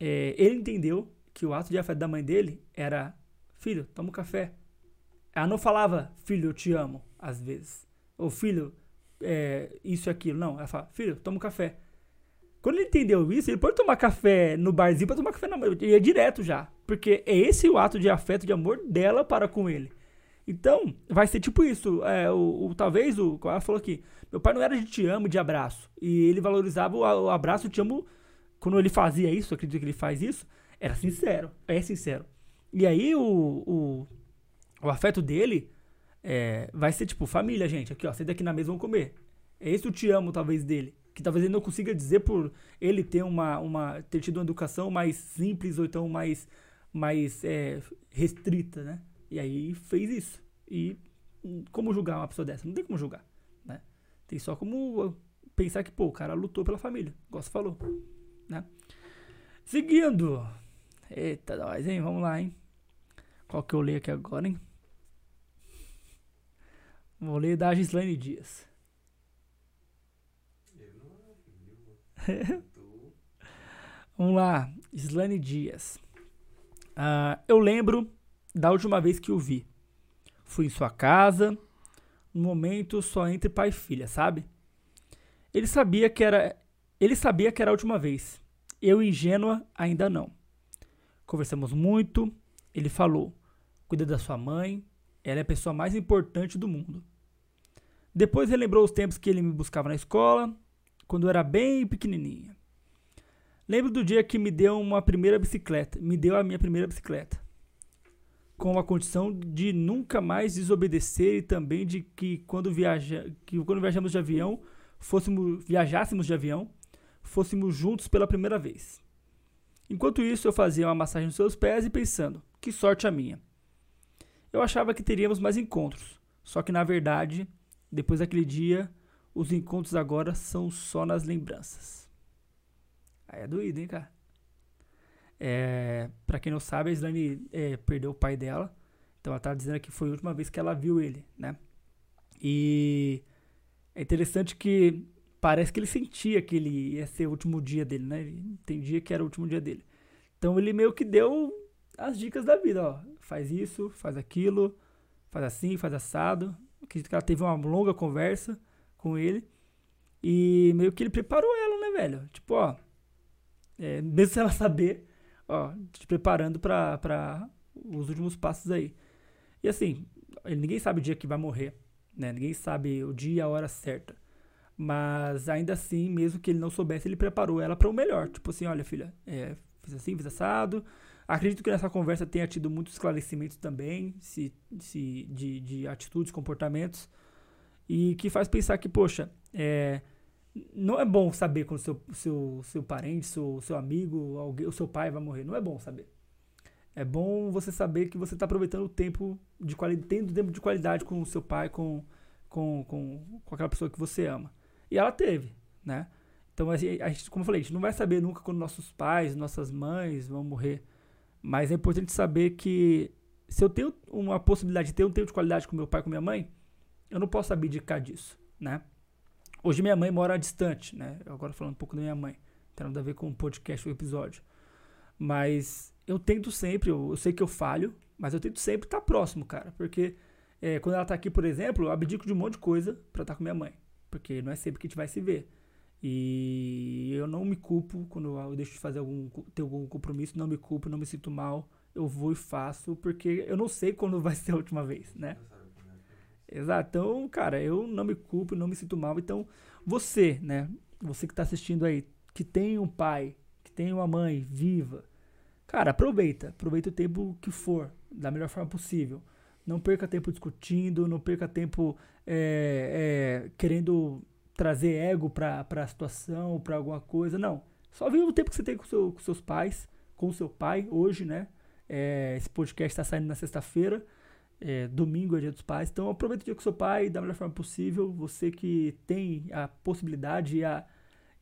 é, ele entendeu que o ato de afeto da mãe dele era: Filho, toma um café. Ela não falava: Filho, eu te amo, às vezes. Ou filho, é, isso e aquilo. Não, ela fala: Filho, toma um café. Quando ele entendeu isso, ele pode tomar café no barzinho para tomar café na mãe. Ele ia direto já. Porque é esse o ato de afeto, de amor dela para com ele. Então, vai ser tipo isso. É, o, o, talvez, o, ela falou aqui, meu pai não era de te amo, de abraço. E ele valorizava o, o abraço, te amo. Quando ele fazia isso, acredito que ele faz isso, era sincero. É sincero. E aí, o, o, o afeto dele é, vai ser tipo, família, gente. Aqui, ó, senta aqui na mesa, vamos comer. É esse o te amo, talvez, dele que talvez ele não consiga dizer por ele ter uma, uma ter tido uma educação mais simples ou então mais mais é, restrita, né? E aí fez isso. E como julgar uma pessoa dessa? Não tem como julgar, né? Tem só como pensar que, pô, o cara lutou pela família, você falou, né? Seguindo. Eita, nós, hein? Vamos lá, hein? Qual que eu leio aqui agora, hein? Vou ler da Gislaine Dias. Vamos lá, Slane Dias. Uh, eu lembro da última vez que o vi. Fui em sua casa, no momento só entre pai e filha, sabe? Ele sabia que era, ele sabia que era a última vez. Eu ingênua ainda não. Conversamos muito. Ele falou: "Cuida da sua mãe. Ela é a pessoa mais importante do mundo." Depois relembrou os tempos que ele me buscava na escola, quando eu era bem pequenininha. Lembro do dia que me deu uma primeira bicicleta, me deu a minha primeira bicicleta. Com a condição de nunca mais desobedecer e também de que quando, viaja, que quando viajamos de avião, fôssemos, viajássemos de avião, fôssemos juntos pela primeira vez. Enquanto isso, eu fazia uma massagem nos seus pés e pensando, que sorte a minha. Eu achava que teríamos mais encontros, só que na verdade, depois daquele dia, os encontros agora são só nas lembranças. Aí é doído, hein, cara? É, pra quem não sabe, a Islane é, perdeu o pai dela. Então ela tá dizendo que foi a última vez que ela viu ele, né? E é interessante que parece que ele sentia que ele ia ser o último dia dele, né? Ele entendia que era o último dia dele. Então ele meio que deu as dicas da vida, ó. Faz isso, faz aquilo, faz assim, faz assado. Acredito que ela teve uma longa conversa com ele. E meio que ele preparou ela, né, velho? Tipo, ó. É, mesmo sem ela saber, ó, te preparando pra os últimos passos aí. E assim, ninguém sabe o dia que vai morrer, né? Ninguém sabe o dia e a hora certa. Mas ainda assim, mesmo que ele não soubesse, ele preparou ela para o melhor. Tipo assim, olha, filha, é, fiz assim, fiz assado. Acredito que nessa conversa tenha tido muitos esclarecimentos também, se, se, de, de atitudes, comportamentos e que faz pensar que, poxa, é, não é bom saber quando seu, seu, seu parente, seu, seu amigo, alguém, o seu pai vai morrer. Não é bom saber. É bom você saber que você está aproveitando o tempo de qualidade, tendo tempo de qualidade com o seu pai, com, com, com, com aquela pessoa que você ama. E ela teve, né? Então, a gente, como eu falei, a gente não vai saber nunca quando nossos pais, nossas mães vão morrer. Mas é importante saber que se eu tenho uma possibilidade de ter um tempo de qualidade com meu pai, com minha mãe, eu não posso abdicar disso, né? Hoje minha mãe mora distante, né? Agora falando um pouco da minha mãe. Não tem nada a ver com o podcast, o episódio. Mas eu tento sempre, eu, eu, sei que eu falho, mas eu tento sempre estar próximo, cara. Porque é, quando ela tá aqui, por exemplo, eu abdico de um monte de coisa pra estar com minha mãe. Porque não é sempre que a gente vai se ver. E eu não me culpo quando eu deixo de fazer algum, ter algum compromisso, não me culpo, não me sinto mal. Eu vou e faço, porque eu não sei quando vai ser a última vez, né? Exato. Então, cara, eu não me culpo, não me sinto mal. Então, você, né? Você que está assistindo aí, que tem um pai, que tem uma mãe viva, cara, aproveita. Aproveita o tempo que for, da melhor forma possível. Não perca tempo discutindo, não perca tempo é, é, querendo trazer ego pra, pra situação, pra alguma coisa. Não. Só viva o tempo que você tem com, seu, com seus pais, com seu pai, hoje, né? É, esse podcast está saindo na sexta-feira. É, domingo é dia dos pais. Então aproveita o dia com seu pai da melhor forma possível. Você que tem a possibilidade e, a,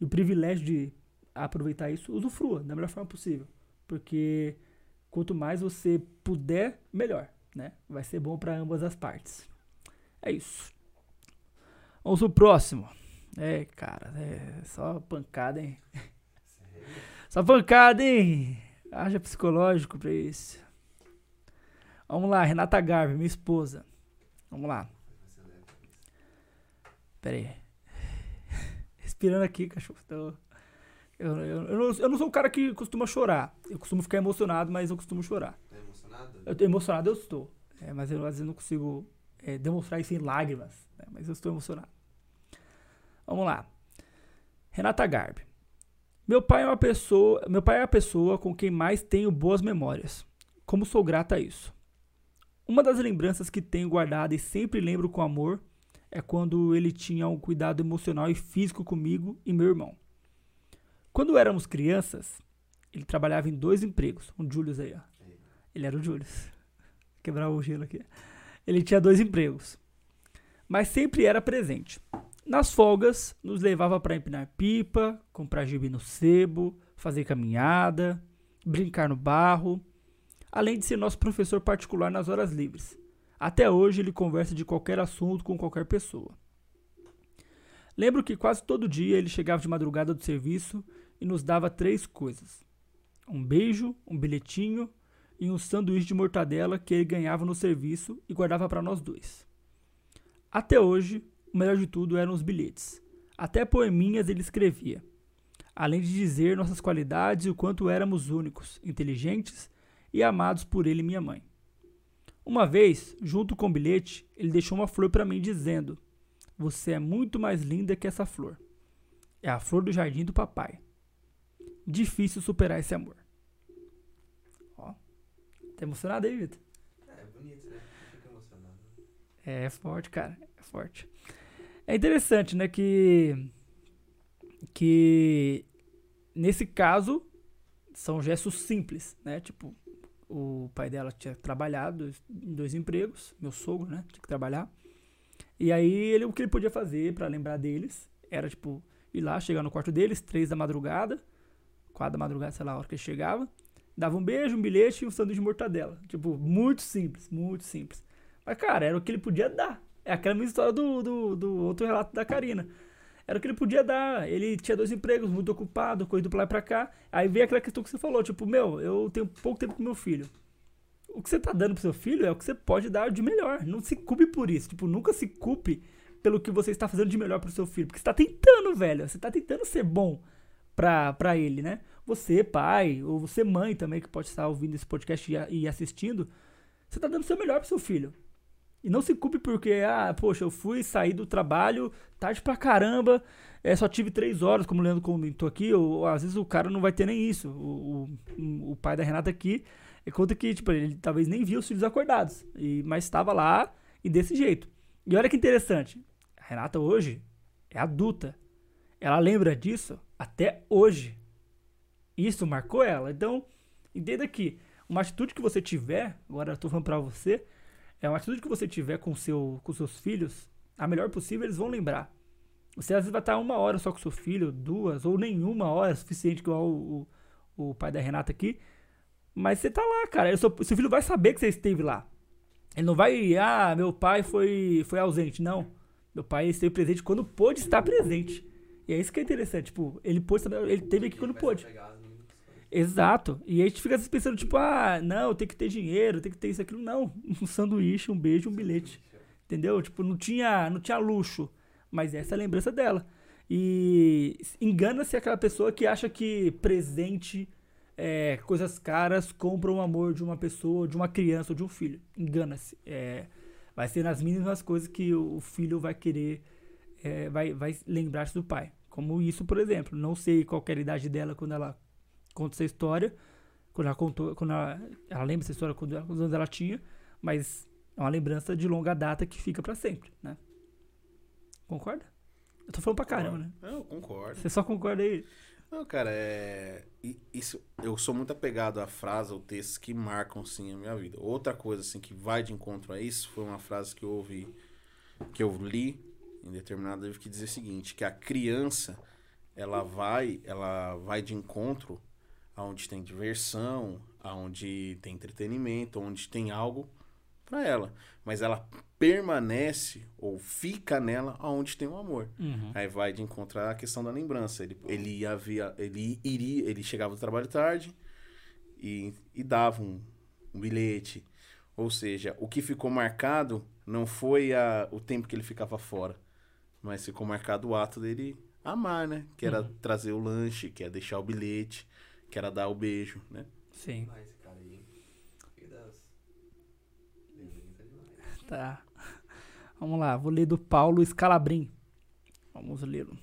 e o privilégio de aproveitar isso, usufrua da melhor forma possível. Porque quanto mais você puder, melhor. Né? Vai ser bom para ambas as partes. É isso. Vamos pro próximo. É, cara, é só pancada, hein? Só pancada, hein? Haja psicológico pra isso. Vamos lá, Renata Garvey, minha esposa. Vamos lá. Pera aí. Respirando aqui, cachorro. Eu, eu, eu, não, eu não sou um cara que costuma chorar. Eu costumo ficar emocionado, mas eu costumo chorar. Tá emocionado? Eu tô emocionado, eu estou. É, mas eu às vezes não consigo é, demonstrar isso em lágrimas. né, Mas eu estou emocionado. Vamos lá. Renata Garbi. Meu pai é uma pessoa, meu pai é a pessoa com quem mais tenho boas memórias. Como sou grata a isso. Uma das lembranças que tenho guardada e sempre lembro com amor é quando ele tinha um cuidado emocional e físico comigo e meu irmão. Quando éramos crianças, ele trabalhava em dois empregos. Um Julius aí, ó. Ele era o Julius. Quebrar o gelo aqui. Ele tinha dois empregos. Mas sempre era presente. Nas folgas, nos levava para empinar pipa, comprar gibi no sebo, fazer caminhada, brincar no barro, além de ser nosso professor particular nas horas livres. Até hoje ele conversa de qualquer assunto com qualquer pessoa. Lembro que quase todo dia ele chegava de madrugada do serviço e nos dava três coisas: um beijo, um bilhetinho e um sanduíche de mortadela que ele ganhava no serviço e guardava para nós dois. Até hoje, o melhor de tudo eram os bilhetes. Até poeminhas ele escrevia, além de dizer nossas qualidades e o quanto éramos únicos, inteligentes e amados por ele e minha mãe. Uma vez, junto com o bilhete, ele deixou uma flor para mim dizendo: Você é muito mais linda que essa flor. É a flor do jardim do papai. Difícil superar esse amor. Ó. Tá emocionado aí, Vitor? É, bonito, né? Fica emocionado. É, é forte, cara. É forte. É interessante, né, que que nesse caso são gestos simples, né? Tipo, o pai dela tinha trabalhado em dois empregos, meu sogro, né, tinha que trabalhar. E aí ele o que ele podia fazer pra lembrar deles era tipo ir lá, chegar no quarto deles, três da madrugada, quatro da madrugada, sei lá, a hora que ele chegava, dava um beijo, um bilhete e um sanduíche de mortadela. Tipo, muito simples, muito simples. Mas, cara, era o que ele podia dar. É aquela mesma história do, do, do outro relato da Karina. Era o que ele podia dar. Ele tinha dois empregos, muito ocupado, corrido pra lá e pra cá. Aí veio aquela questão que você falou, tipo, meu, eu tenho pouco tempo com meu filho. O que você tá dando pro seu filho é o que você pode dar de melhor. Não se culpe por isso. Tipo, nunca se culpe pelo que você está fazendo de melhor pro seu filho. Porque você tá tentando, velho. Você tá tentando ser bom pra, pra ele, né? Você, pai, ou você, mãe também, que pode estar ouvindo esse podcast e, e assistindo. Você tá dando o seu melhor pro seu filho. E não se culpe porque, ah, poxa, eu fui sair do trabalho tarde pra caramba, é, só tive três horas, como o Leandro comentou aqui, ou, às vezes o cara não vai ter nem isso. O, o, o pai da Renata aqui é, conta que, tipo, ele talvez nem viu os filhos acordados, e, mas estava lá e desse jeito. E olha que interessante, a Renata hoje é adulta. Ela lembra disso até hoje. Isso marcou ela. Então, entenda que uma atitude que você tiver, agora eu tô falando pra você, é uma atitude que você tiver com, seu, com seus filhos, a melhor possível, eles vão lembrar. Você às vezes vai estar uma hora só com seu filho, duas, ou nenhuma hora, suficiente, igual o, o, o pai da Renata aqui. Mas você tá lá, cara. O seu, seu filho vai saber que você esteve lá. Ele não vai, ah, meu pai foi, foi ausente. Não. Meu pai esteve presente quando pôde estar presente. E é isso que é interessante. Tipo, ele pôde estar, ele teve aqui quando começa pôde. pegar. Exato. E a gente fica pensando, tipo, ah, não, tem que ter dinheiro, tem que ter isso, aquilo. Não. Um sanduíche, um beijo, um bilhete. Entendeu? Tipo, não tinha, não tinha luxo. Mas essa é a lembrança dela. E engana-se aquela pessoa que acha que presente, é, coisas caras, compram o amor de uma pessoa, de uma criança ou de um filho. Engana-se. É, vai ser nas mínimas coisas que o filho vai querer, é, vai, vai lembrar-se do pai. Como isso, por exemplo. Não sei qual era a idade dela quando ela conta essa história. Quando ela contou, quando ela, ela lembra essa história, quando, quantos anos ela tinha. Mas É uma lembrança de longa data que fica pra sempre, né? Concorda? Eu tô falando pra caramba, né? Eu concordo. Você só concorda aí? Não, cara, é. Isso, eu sou muito apegado a frases ou textos que marcam, sim, a minha vida. Outra coisa, assim, que vai de encontro a isso foi uma frase que eu ouvi, que eu li em determinado livro que dizia o seguinte: que a criança, ela vai, ela vai de encontro aonde tem diversão, aonde tem entretenimento, onde tem algo pra ela. Mas ela permanece ou fica nela aonde tem o amor. Uhum. Aí vai de encontrar a questão da lembrança. Ele, ele ia via, ele iria, ele chegava do trabalho tarde e, e dava um, um bilhete. Ou seja, o que ficou marcado não foi a, o tempo que ele ficava fora, mas ficou marcado o ato dele amar, né? Que era Uhum. trazer o lanche, que era deixar o bilhete, que era dar o beijo, né? Sim, demais. tá. Vamos lá, vou ler do Paulo Scalabrin. Vamos lê-lo.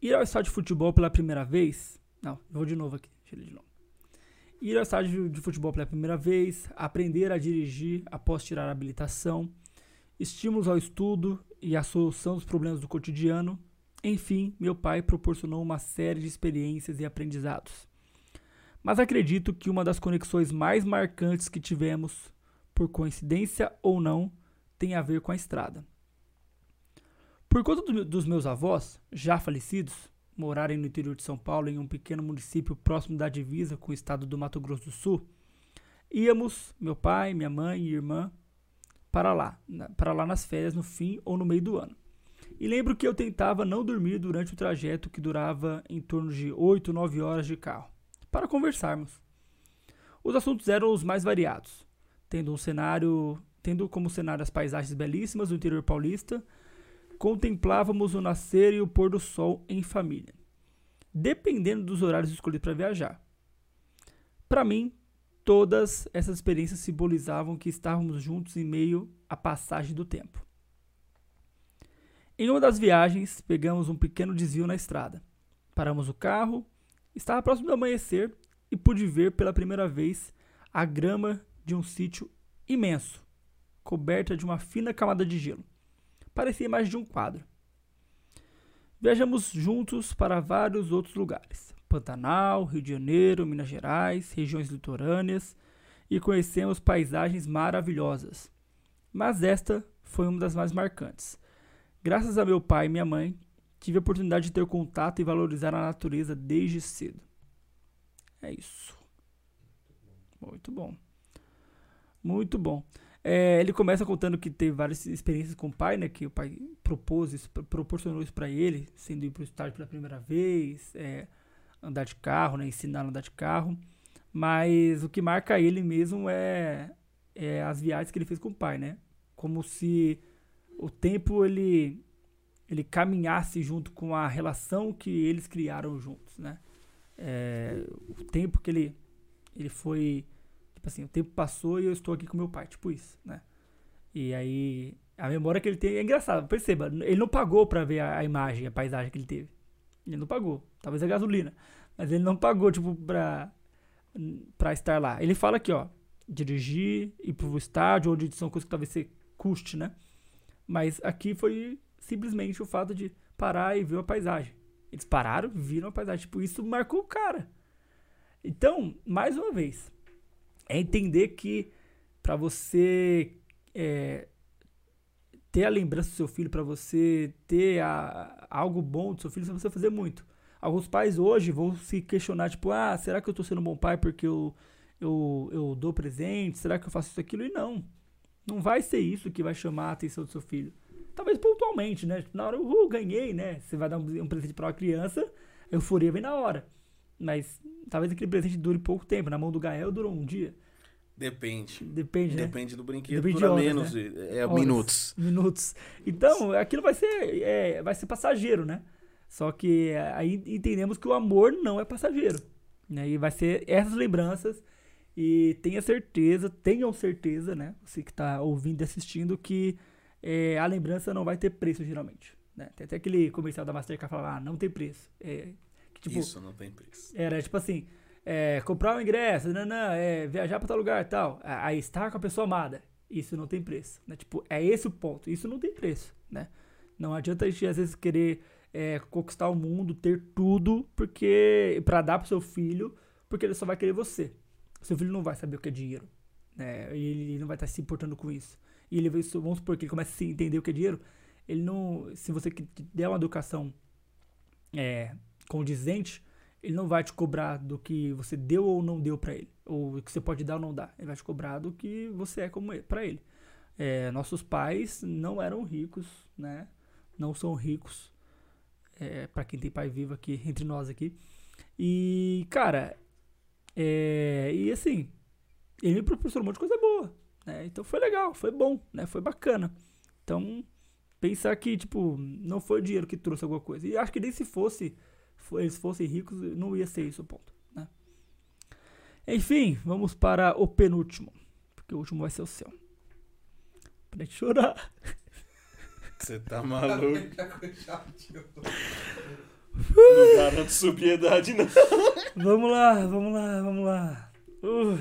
Ir ao estádio de futebol pela primeira vez. Não, vou de novo aqui. Deixa eu ler de novo. Ir ao estádio de futebol pela primeira vez, aprender a dirigir após tirar a habilitação, estímulos ao estudo e a solução dos problemas do cotidiano. Enfim, meu pai proporcionou uma série de experiências e aprendizados. Mas acredito que uma das conexões mais marcantes que tivemos, por coincidência ou não, tem a ver com a estrada. Por conta do- dos meus avós, já falecidos, morarem no interior de São Paulo, em um pequeno município próximo da divisa com o estado do Mato Grosso do Sul, íamos, meu pai, minha mãe e irmã, para lá, para lá nas férias no fim ou no meio do ano. E lembro que eu tentava não dormir durante o trajeto que durava em torno de 8, 9 horas de carro, para conversarmos. Os assuntos eram os mais variados, tendo um cenário, tendo como cenário as paisagens belíssimas do interior paulista, contemplávamos o nascer e o pôr do sol em família, dependendo dos horários escolhidos para viajar. Para mim, todas essas experiências simbolizavam que estávamos juntos em meio à passagem do tempo. Em uma das viagens, pegamos um pequeno desvio na estrada. Paramos o carro, estava próximo do amanhecer e pude ver pela primeira vez a grama de um sítio imenso, coberta de uma fina camada de gelo. Parecia imagem de um quadro. Viajamos juntos para vários outros lugares: Pantanal, Rio de Janeiro, Minas Gerais, regiões litorâneas e conhecemos paisagens maravilhosas. Mas esta foi uma das mais marcantes. Graças a meu pai e minha mãe, tive a oportunidade de ter contato e valorizar a natureza desde cedo. É isso. Muito bom. Muito bom. É, ele começa contando que teve várias experiências com o pai, né? Que o pai propôs isso, pro- proporcionou isso pra ele, sendo ir pro estádio pela primeira vez, é, andar de carro, né? Ensinar a andar de carro. Mas o que marca ele mesmo é, é as viagens que ele fez com o pai, né? Como se o tempo ele ele caminhasse junto com a relação que eles criaram juntos, né? É, o tempo que ele ele foi tipo assim, o tempo passou e eu estou aqui com meu pai, tipo isso, né? E aí a memória que ele tem é engraçado, perceba, ele não pagou pra ver a, a imagem, a paisagem que ele teve. Ele não pagou, talvez a gasolina, mas ele não pagou tipo pra para estar lá. Ele fala aqui, ó, dirigir, ir pro estádio, onde são coisas que talvez você custe, né? Mas aqui foi simplesmente o fato de parar e ver a paisagem. Eles pararam, viram a paisagem. Tipo, isso marcou o cara. Então, mais uma vez, é entender que para você é, ter a lembrança do seu filho, para você ter a- algo bom do seu filho, você precisa fazer muito. Alguns pais hoje vão se questionar, tipo, ah, será que eu tô sendo um bom pai porque eu, eu, eu dou presente? Será que eu faço isso, aquilo? E não. Não vai ser isso que vai chamar a atenção do seu filho. Talvez pontualmente, né? Na hora, uhul, ganhei, né? Você vai dar um, um presente para uma criança, a euforia vem na hora. Mas talvez aquele presente dure pouco tempo. Na mão do Gael durou um dia. Depende. Depende, né? Depende do brinquedo, Depende de dura horas, menos, né? é Horas, minutos. Minutos. Então, aquilo vai ser, é, vai ser passageiro, né? Só que aí entendemos que o amor não é passageiro. Né? E vai ser essas lembranças. E tenha certeza, tenham certeza, né? Você que está ouvindo e assistindo, que é, a lembrança não vai ter preço, geralmente. Né? Tem até aquele comercial da Mastercard que fala, ah, não tem preço. É, que, tipo, Isso não tem preço. era tipo assim, é, comprar um ingresso, não, não, é, viajar pra tal lugar e tal. A- Aí estar com a pessoa amada. Isso não tem preço, né? Tipo, é esse o ponto. Isso não tem preço, né? Não adianta a gente, às vezes, querer é, conquistar o mundo, ter tudo, porque para dar pro seu filho, porque ele só vai querer você. Seu filho não vai saber o que é dinheiro, né? Ele não vai estar se importando com isso. E ele vamos supor que ele comece a entender o que é dinheiro, ele não, se você der uma educação é, condizente, ele não vai te cobrar do que você deu ou não deu pra ele, ou que você pode dar ou não dar. Ele vai te cobrar do que você é como para ele. É, nossos pais não eram ricos, né? Não são ricos. É, para quem tem pai vivo aqui entre nós aqui. E cara, é, e assim, ele me proporcionou um monte de coisa boa, né? Então foi legal, foi bom, né? Foi bacana. Então pensar que tipo não foi o dinheiro que trouxe alguma coisa. E acho que nem se fosse fo- eles fossem ricos, não ia ser isso o ponto, né? Enfim, vamos para o penúltimo, porque o último vai ser o seu. Pra gente chorar. Você tá maluco? Não garanto sobriedade, não. Vamos lá, vamos lá, vamos lá. Ui,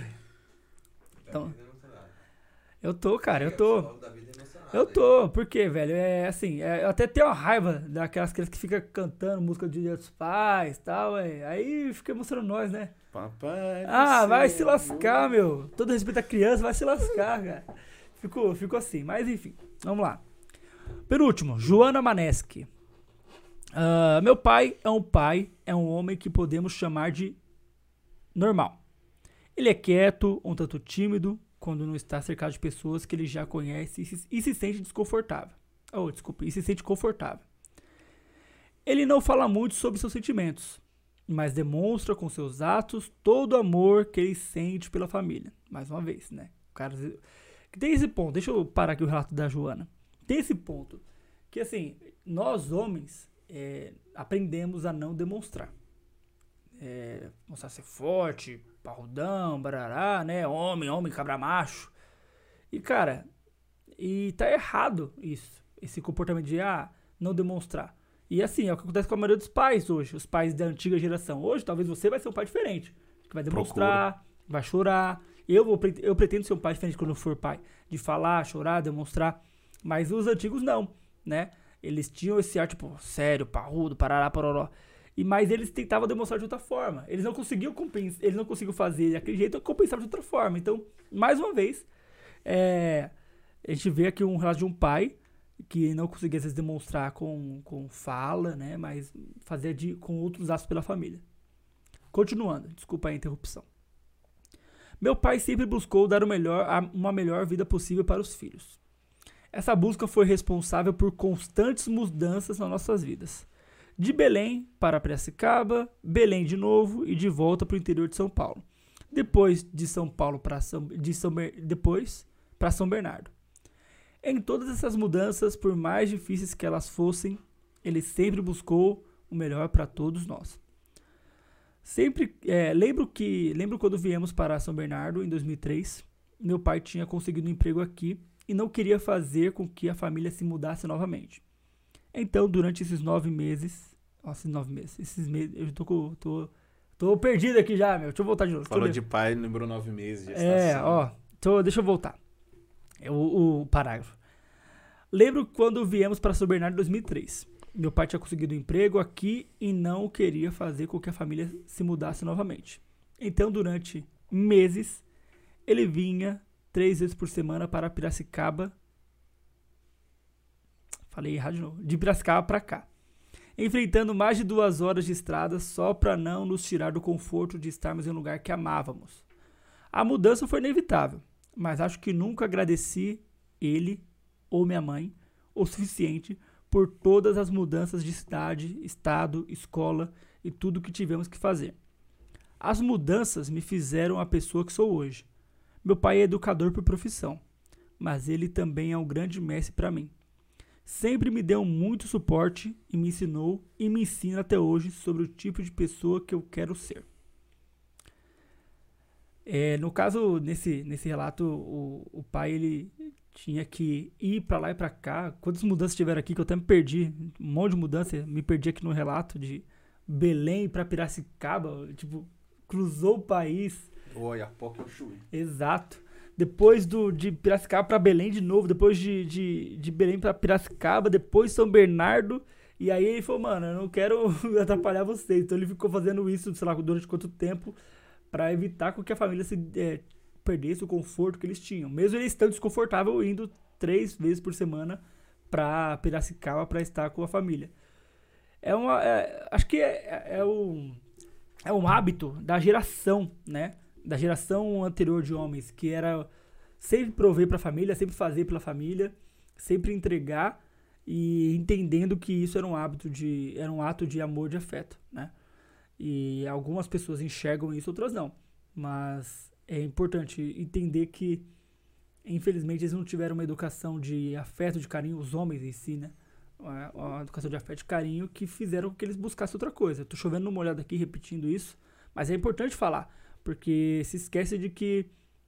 Então- é eu tô, cara, eu tô. falou da vida emocionada, Eu tô, porque, velho, é assim, é, eu até tenho uma raiva daquelas crianças que ficam cantando música de Dia dos Pais e tal, é, aí fica emocionando nós, né? Papai. Ah, vai é se lascar, amor. meu. Todo respeito à criança, vai se lascar, cara. Ficou, ficou assim, mas enfim, vamos lá. Penúltimo, Joana Maneschi. Ah, meu pai é um pai, é um homem que podemos chamar de normal. Ele é quieto, um tanto tímido, quando não está cercado de pessoas que ele já conhece e se, e se sente desconfortável. Oh, desculpa, e se sente confortável. Ele não fala muito sobre seus sentimentos, mas demonstra com seus atos todo o amor que ele sente pela família. Mais uma vez, né? O cara tem esse ponto. Deixa eu parar aqui o relato da Joana. Tem esse ponto que assim nós homens é, aprendemos a não demonstrar, É, mostrar ser forte, parrudão, barará, né? Homem, homem, cabra macho. E cara, e tá errado isso, esse comportamento de ah, não demonstrar. E assim, é o que acontece com a maioria dos pais hoje, os pais da antiga geração. Hoje, talvez você vai ser um pai diferente, que vai demonstrar, vai chorar. Eu, vou, eu pretendo ser um pai diferente quando eu for pai, de falar, chorar, demonstrar. Mas os antigos não, né? Eles tinham esse ar, tipo, sério, parrudo, parará, pororó. E, mas eles tentavam demonstrar de outra forma. Eles não conseguiam compensar, eles não conseguiam fazer daquele jeito, compensavam de outra forma. Então, mais uma vez, é, a gente vê aqui um relato de um pai que não conseguia às vezes demonstrar com, com fala, né? Mas fazia de, com outros atos pela família. Continuando, desculpa a interrupção. Meu pai sempre buscou dar melhor, uma melhor vida possível para os filhos. Essa busca foi responsável por constantes mudanças nas nossas vidas. De Belém para Piracicaba, Belém de novo e de volta para o interior de São Paulo. Depois de São Paulo para São, de São depois para São Bernardo. Em todas essas mudanças, por mais difíceis que elas fossem, ele sempre buscou o melhor para todos nós. Sempre é, lembro que lembro quando viemos para São Bernardo em 2003, meu pai tinha conseguido um emprego aqui e não queria fazer com que a família se mudasse novamente. Então, durante esses nove meses, nossa, esses nove meses, esses meses, eu tô, com- tô, tô perdido aqui já, meu. Deixa eu voltar de novo. Falou de pai, lembrou nove meses de É, ó. Então, deixa eu voltar. É o, o parágrafo. Lembro quando viemos para São Bernardo em 2003. Meu pai tinha conseguido um emprego aqui e não queria fazer com que a família se mudasse novamente. Então, durante meses, ele vinha três vezes por semana para Piracicaba. Falei errado de novo. De Piracicaba para cá. Enfrentando mais de duas horas de estrada só para não nos tirar do conforto de estarmos em um lugar que amávamos. A mudança foi inevitável, mas acho que nunca agradeci ele ou minha mãe o suficiente por todas as mudanças de cidade, estado, escola e tudo que tivemos que fazer. As mudanças me fizeram a pessoa que sou hoje. Meu pai é educador por profissão, mas ele também é um grande mestre para mim. Sempre me deu muito suporte e me ensinou e me ensina até hoje sobre o tipo de pessoa que eu quero ser. É, no caso, nesse, nesse relato, o, o pai ele tinha que ir pra lá e pra cá. Quantas mudanças tiveram aqui que eu até me perdi? Um monte de mudança. Me perdi aqui no relato de Belém pra Piracicaba. Tipo, cruzou o país. Oi, a pouco eu chui. Exato. Depois do, de Piracicaba para Belém de novo, depois de, de, de Belém para Piracicaba, depois São Bernardo. E aí ele falou, mano, eu não quero atrapalhar vocês. Então ele ficou fazendo isso, sei lá, durante quanto tempo, para evitar que a família se é, perdesse o conforto que eles tinham. Mesmo eles estando desconfortável indo três vezes por semana para Piracicaba para estar com a família. É uma, é, acho que é, é, é um, é um hábito da geração, né? Da geração anterior de homens, que era sempre prover para a família, sempre fazer pela família, sempre entregar e entendendo que isso era um hábito de era um ato de amor, de afeto, né? E algumas pessoas enxergam isso, outras não. Mas é importante entender que infelizmente eles não tiveram uma educação de afeto, de carinho, os homens em si, né? Uma, educação de afeto e carinho que fizeram que eles buscassem outra coisa. Tô chovendo numa olhada aqui repetindo isso, mas é importante falar porque se esquece de que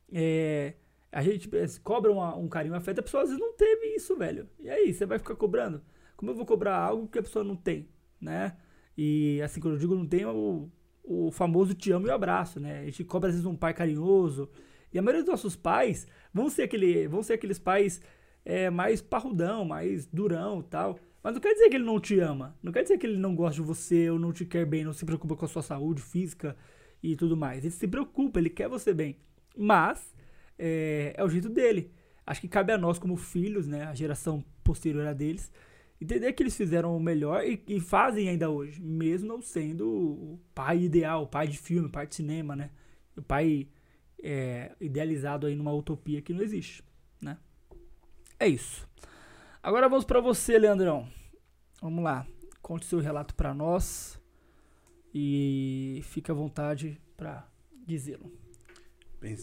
é, a gente cobra uma, um carinho, um afeto, a pessoa às vezes não teve isso, velho. E aí, você vai ficar cobrando? Como eu vou cobrar algo que a pessoa não tem, né? E assim, quando eu digo não tem, é o, o famoso te amo e abraço, né? A gente cobra às vezes um pai carinhoso. E a maioria dos nossos pais vão ser, aquele, vão ser aqueles pais é, mais parrudão, mais durão tal. Mas não quer dizer que ele não te ama. Não quer dizer que ele não gosta de você ou não te quer bem, não se preocupa com a sua saúde física e tudo mais. Ele se preocupa, ele quer você bem. Mas é, é, o jeito dele. Acho que cabe a nós, como filhos, né, a geração posterior a deles, entender que eles fizeram o melhor e, e fazem ainda hoje, mesmo não sendo o pai ideal, o pai de filme, o pai de cinema, né? O pai é, idealizado aí numa utopia que não existe, né? É isso. Agora vamos para você, Leandrão. Vamos lá. Conte seu relato para nós e fica à vontade para dizê-lo.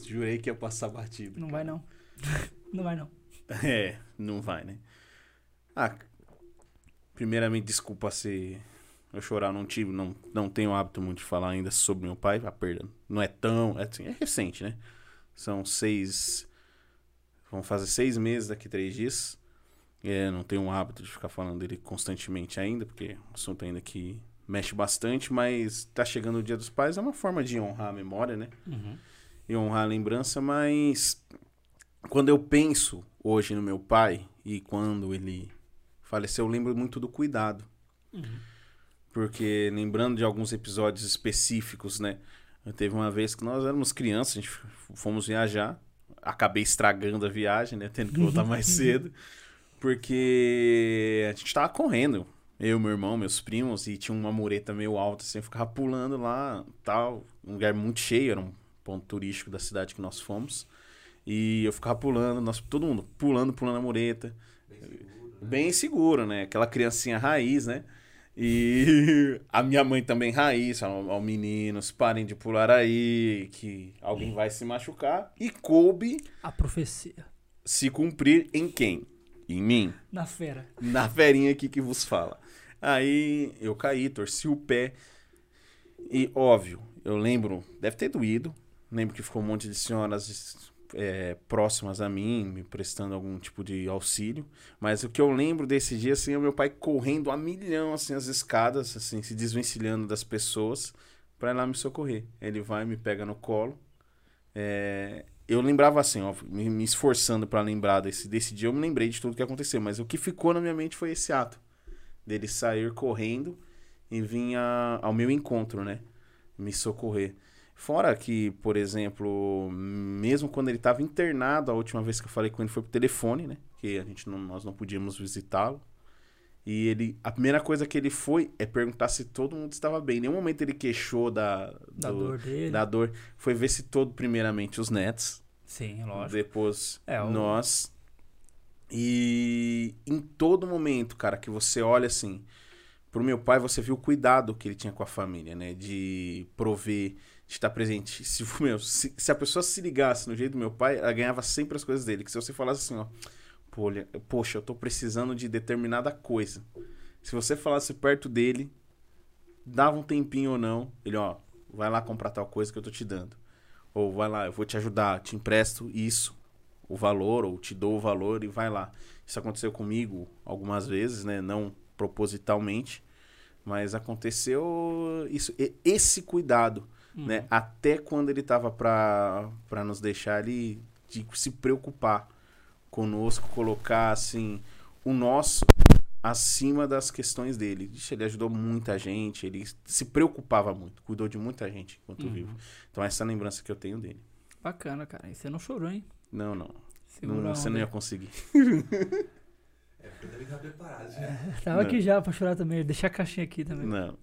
Jurei que ia passar batido. Não vai não. não vai não. É, não vai, né? Ah, primeiramente, desculpa se eu chorar, não tive, não, não tenho hábito muito de falar ainda sobre meu pai, a perda não é tão, é, assim, é recente, né? São seis, vão fazer seis meses daqui três dias. É, não tenho o hábito de ficar falando dele constantemente ainda, porque é um assunto ainda que mexe bastante, mas tá chegando o Dia dos Pais, é uma forma de honrar a memória, né? Uhum. E honrar a lembrança, mas quando eu penso hoje no meu pai e quando ele faleceu, eu lembro muito do cuidado. Uhum. Porque lembrando de alguns episódios específicos, né? Teve uma vez que nós éramos crianças, a gente fomos viajar, acabei estragando a viagem, né? Tendo que voltar mais cedo. Porque a gente tava correndo eu, meu irmão, meus primos, e tinha uma mureta meio alta, assim, eu ficava pulando lá, tal, um lugar muito cheio, era um ponto turístico da cidade que nós fomos, e eu ficava pulando, nós, todo mundo pulando, pulando a mureta, Bem seguro, né? bem seguro, né, aquela criancinha raiz, né, e a minha mãe também raiz, ó, meninos, parem de pular aí, que alguém vai se machucar, e coube A profecia. se cumprir em quem? Em mim. Na fera. Na ferinha aqui que vos fala. Aí eu caí, torci o pé. E óbvio, eu lembro, deve ter doído. Lembro que ficou um monte de senhoras é, próximas a mim, me prestando algum tipo de auxílio. Mas o que eu lembro desse dia, assim, é o meu pai correndo a milhão, assim, as escadas, assim, se desvencilhando das pessoas para ir lá me socorrer. Ele vai, me pega no colo. É, eu lembrava assim, ó, me, me esforçando para lembrar desse, desse dia, eu me lembrei de tudo que aconteceu. Mas o que ficou na minha mente foi esse ato dele sair correndo e vir a- ao meu encontro, né? Me socorrer. Fora que, por exemplo, mesmo quando ele estava internado, a última vez que eu falei com ele foi por telefone, né? Que a gente não, nós não podíamos visitá-lo. E ele, a primeira coisa que ele foi é perguntar se todo mundo estava bem. Em nenhum momento ele queixou da, Da do- dor dele. da dor. Foi ver se todo, primeiramente, os netos. Sim, lógico. Depois É, o- nós. E em todo momento, cara, que você olha assim, pro meu pai, você viu o cuidado que ele tinha com a família, né? De prover, de estar presente. Se, meu, se, se a pessoa se ligasse no jeito do meu pai, ela ganhava sempre as coisas dele. Que se você falasse assim, ó, "Pô, olha, poxa, eu tô precisando de determinada coisa. Se você falasse perto dele, dava um tempinho ou não, ele, ó, vai lá comprar tal coisa que eu tô te dando. Ou vai lá, eu vou te ajudar, te empresto isso, o valor, ou te dou o valor e vai lá. Isso aconteceu comigo algumas vezes, né? Não propositalmente, mas aconteceu isso, esse cuidado, né? Até quando ele tava pra, pra nos deixar, ele de se preocupar conosco, colocar, assim, o nosso acima das questões dele. Ixi, ele ajudou muita gente, ele se preocupava muito, cuidou de muita gente enquanto Uhum. vivo. Então essa é a lembrança que eu tenho dele. Bacana, cara. E você não chorou, hein? Não, não. Segura não você não ia conseguir. É, porque eu também tava preparado já. Tava Não. aqui já pra chorar também. Deixar a caixinha aqui também. Não.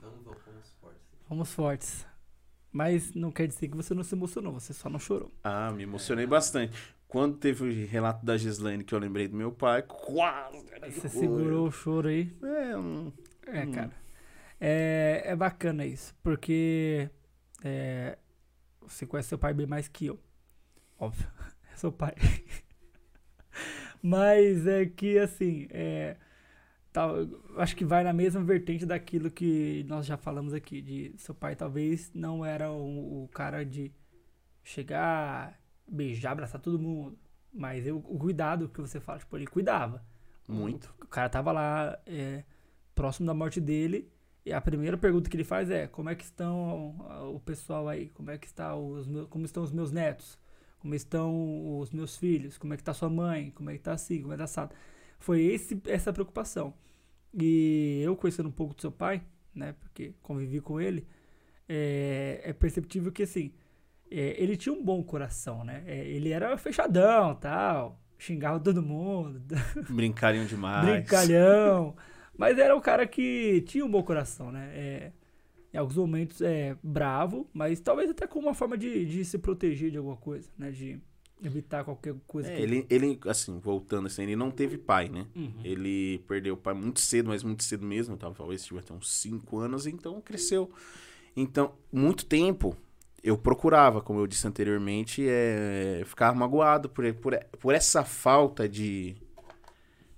Vamos, vamos, vamos fortes. Vamos fortes. Mas não quer dizer que você não se emocionou, você só não chorou. Ah, me emocionei bastante. Quando teve o relato da Gislaine que eu lembrei do meu pai, quase. Você segurou o choro aí. É, um- É, Hum. cara. É, é bacana isso, porque é, você conhece seu pai bem mais que eu. Óbvio. É seu pai. Mas é que, assim, é, tal, eu acho que vai na mesma vertente daquilo que nós já falamos aqui. De seu pai talvez não era o, o cara de chegar, beijar, abraçar todo mundo. Mas eu, o cuidado que você fala, tipo, ele cuidava. muito. O cara tava lá é, próximo da morte dele. E a primeira pergunta que ele faz é: como é que estão o pessoal aí? Como é que está os meus, como estão os meus netos? Como estão os meus filhos? Como é que tá sua mãe? Como é que tá assim? Como é que tá assado? Foi esse, essa preocupação. E eu conhecendo um pouco do seu pai, né? Porque convivi com ele, é, é perceptível que assim, é, ele tinha um bom coração, né? É, ele era fechadão, tal, xingava todo mundo, Brincariam demais. brincalhão. Mas era um cara que tinha um bom coração, né? É, em alguns momentos é bravo, mas talvez até com uma forma de, de se proteger de alguma coisa, né? De evitar qualquer coisa É, que ele, ele, assim, voltando assim, ele não teve pai, né? Uhum. Ele perdeu o pai muito cedo, mas muito cedo mesmo. Talvez tivesse até uns 5 anos, então cresceu. Então, muito tempo eu procurava, como eu disse anteriormente, é, ficar magoado por, por, por essa falta de,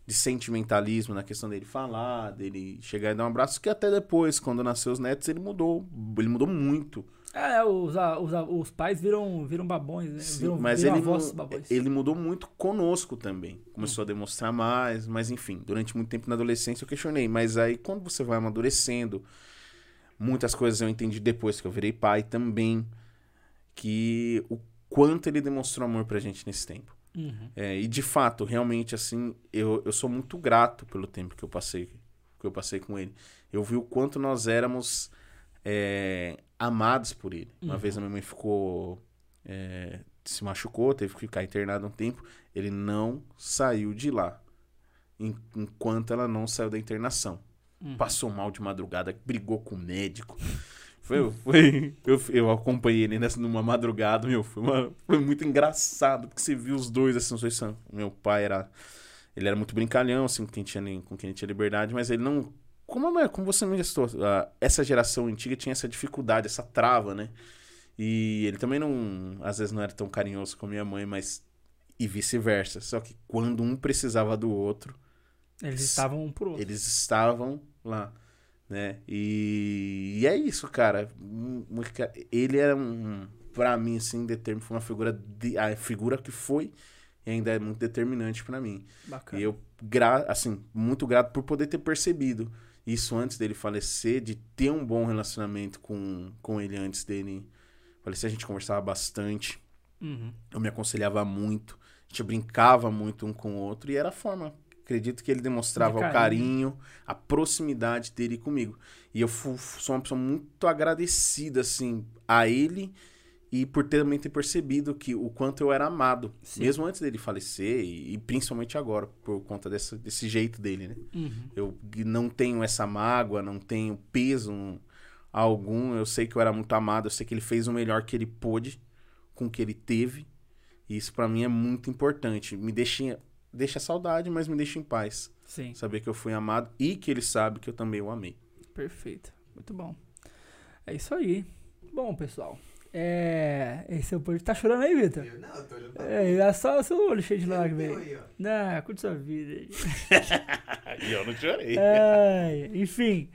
de sentimentalismo na questão dele falar, dele chegar e dar um abraço, que até depois, quando nasceu os netos, ele mudou. Ele mudou muito. É, os, a- os, a- os pais viram, viram babões, né? Sim, viram, mas viram ele, avós babões. ele mudou muito conosco também. Começou a Hum. demonstrar mais, mas enfim, durante muito tempo na adolescência eu questionei. Mas aí quando você vai amadurecendo, muitas coisas eu entendi depois que eu virei pai também, que o quanto ele demonstrou amor pra gente nesse tempo. Uhum. É, e de fato, realmente, assim, eu, eu sou muito grato pelo tempo que eu passei, que eu passei com ele. Eu vi o quanto nós éramos é, amados por ele. Uma Uhum. vez a minha mãe ficou. é, se machucou, teve que ficar internada um tempo. Ele não saiu de lá. en- Enquanto ela não saiu da internação. Uhum. Passou mal de madrugada, brigou com o médico. Foi, foi, eu, eu acompanhei ele nessa, numa madrugada, meu, foi, uma- foi muito engraçado, porque você viu os dois, assim, os dois são, meu pai era, ele era muito brincalhão, assim, com quem tinha, com quem tinha liberdade, mas ele não, como, é- como você me gestou, essa geração antiga tinha essa dificuldade, essa trava, né, e ele também não, às vezes não era tão carinhoso com minha mãe, mas, e vice-versa, só que quando um precisava do outro, Eles estavam um pro outro. eles estavam lá, né? E, e é isso, cara. Ca- Ele era um, pra mim, assim, determin, foi uma figura, de, a figura que foi e ainda é muito determinante pra mim. Bacana. E eu, gra, assim, muito grato por poder ter percebido isso antes dele falecer, de ter um bom relacionamento com, com ele antes dele falecer. A gente conversava bastante, Uhum. eu me aconselhava muito, a gente brincava muito um com o outro e era a forma. Acredito que ele demonstrava De o carinho. carinho, a proximidade dele comigo. E eu fu- sou uma pessoa muito agradecida, assim, a ele e por ter- também ter percebido que o quanto eu era amado, Sim. mesmo antes dele falecer e, e principalmente agora, por conta dessa, desse jeito dele, né? Uhum. Eu não tenho essa mágoa, não tenho peso algum. Eu sei que eu era muito amado, eu sei que ele fez o melhor que ele pôde com o que ele teve. E isso pra mim é muito importante. Me deixa, deixa saudade, mas me deixa em paz. Sim, Saber que eu fui amado e que ele sabe que eu também o amei. perfeito. Muito bom. É isso aí. Bom, pessoal. É. Esse é o podcast. Tá chorando aí, Vitor? Eu, não, eu tô olhando pra É, é só o seu olho cheio de lágrimas aí. ó. Não, curte sua vida aí. E eu não chorei. Ai, enfim,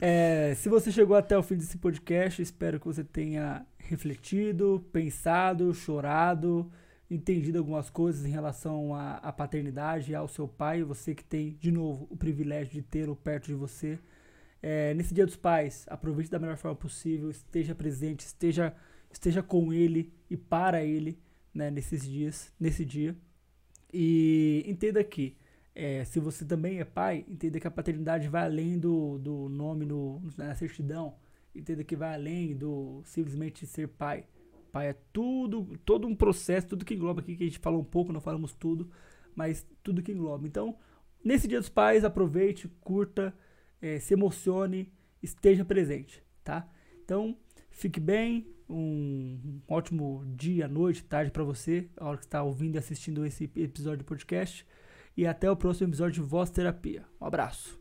é, se você chegou até o fim desse podcast, espero que você tenha refletido, pensado, chorado, entendido algumas coisas em relação à, à paternidade ao seu pai. Você que tem, de novo, o privilégio de tê-lo perto de você. É, nesse Dia dos Pais, aproveite da melhor forma possível, esteja presente, esteja, esteja com ele e para ele né, nesses dias, nesse dia. E entenda que, é, se você também é pai, entenda que a paternidade vai além do, do nome no, na certidão, entenda que vai além do simplesmente ser pai. Pai é tudo, todo um processo, tudo que engloba aqui, que a gente falou um pouco, não falamos tudo, mas tudo que engloba. Então, nesse Dia dos Pais, aproveite, curta, é, se emocione, esteja presente, tá? Então, fique bem, um, um ótimo dia, noite, tarde para você, a hora que está ouvindo e assistindo esse episódio de podcast. E até o próximo episódio de Voz Terapia. Um abraço.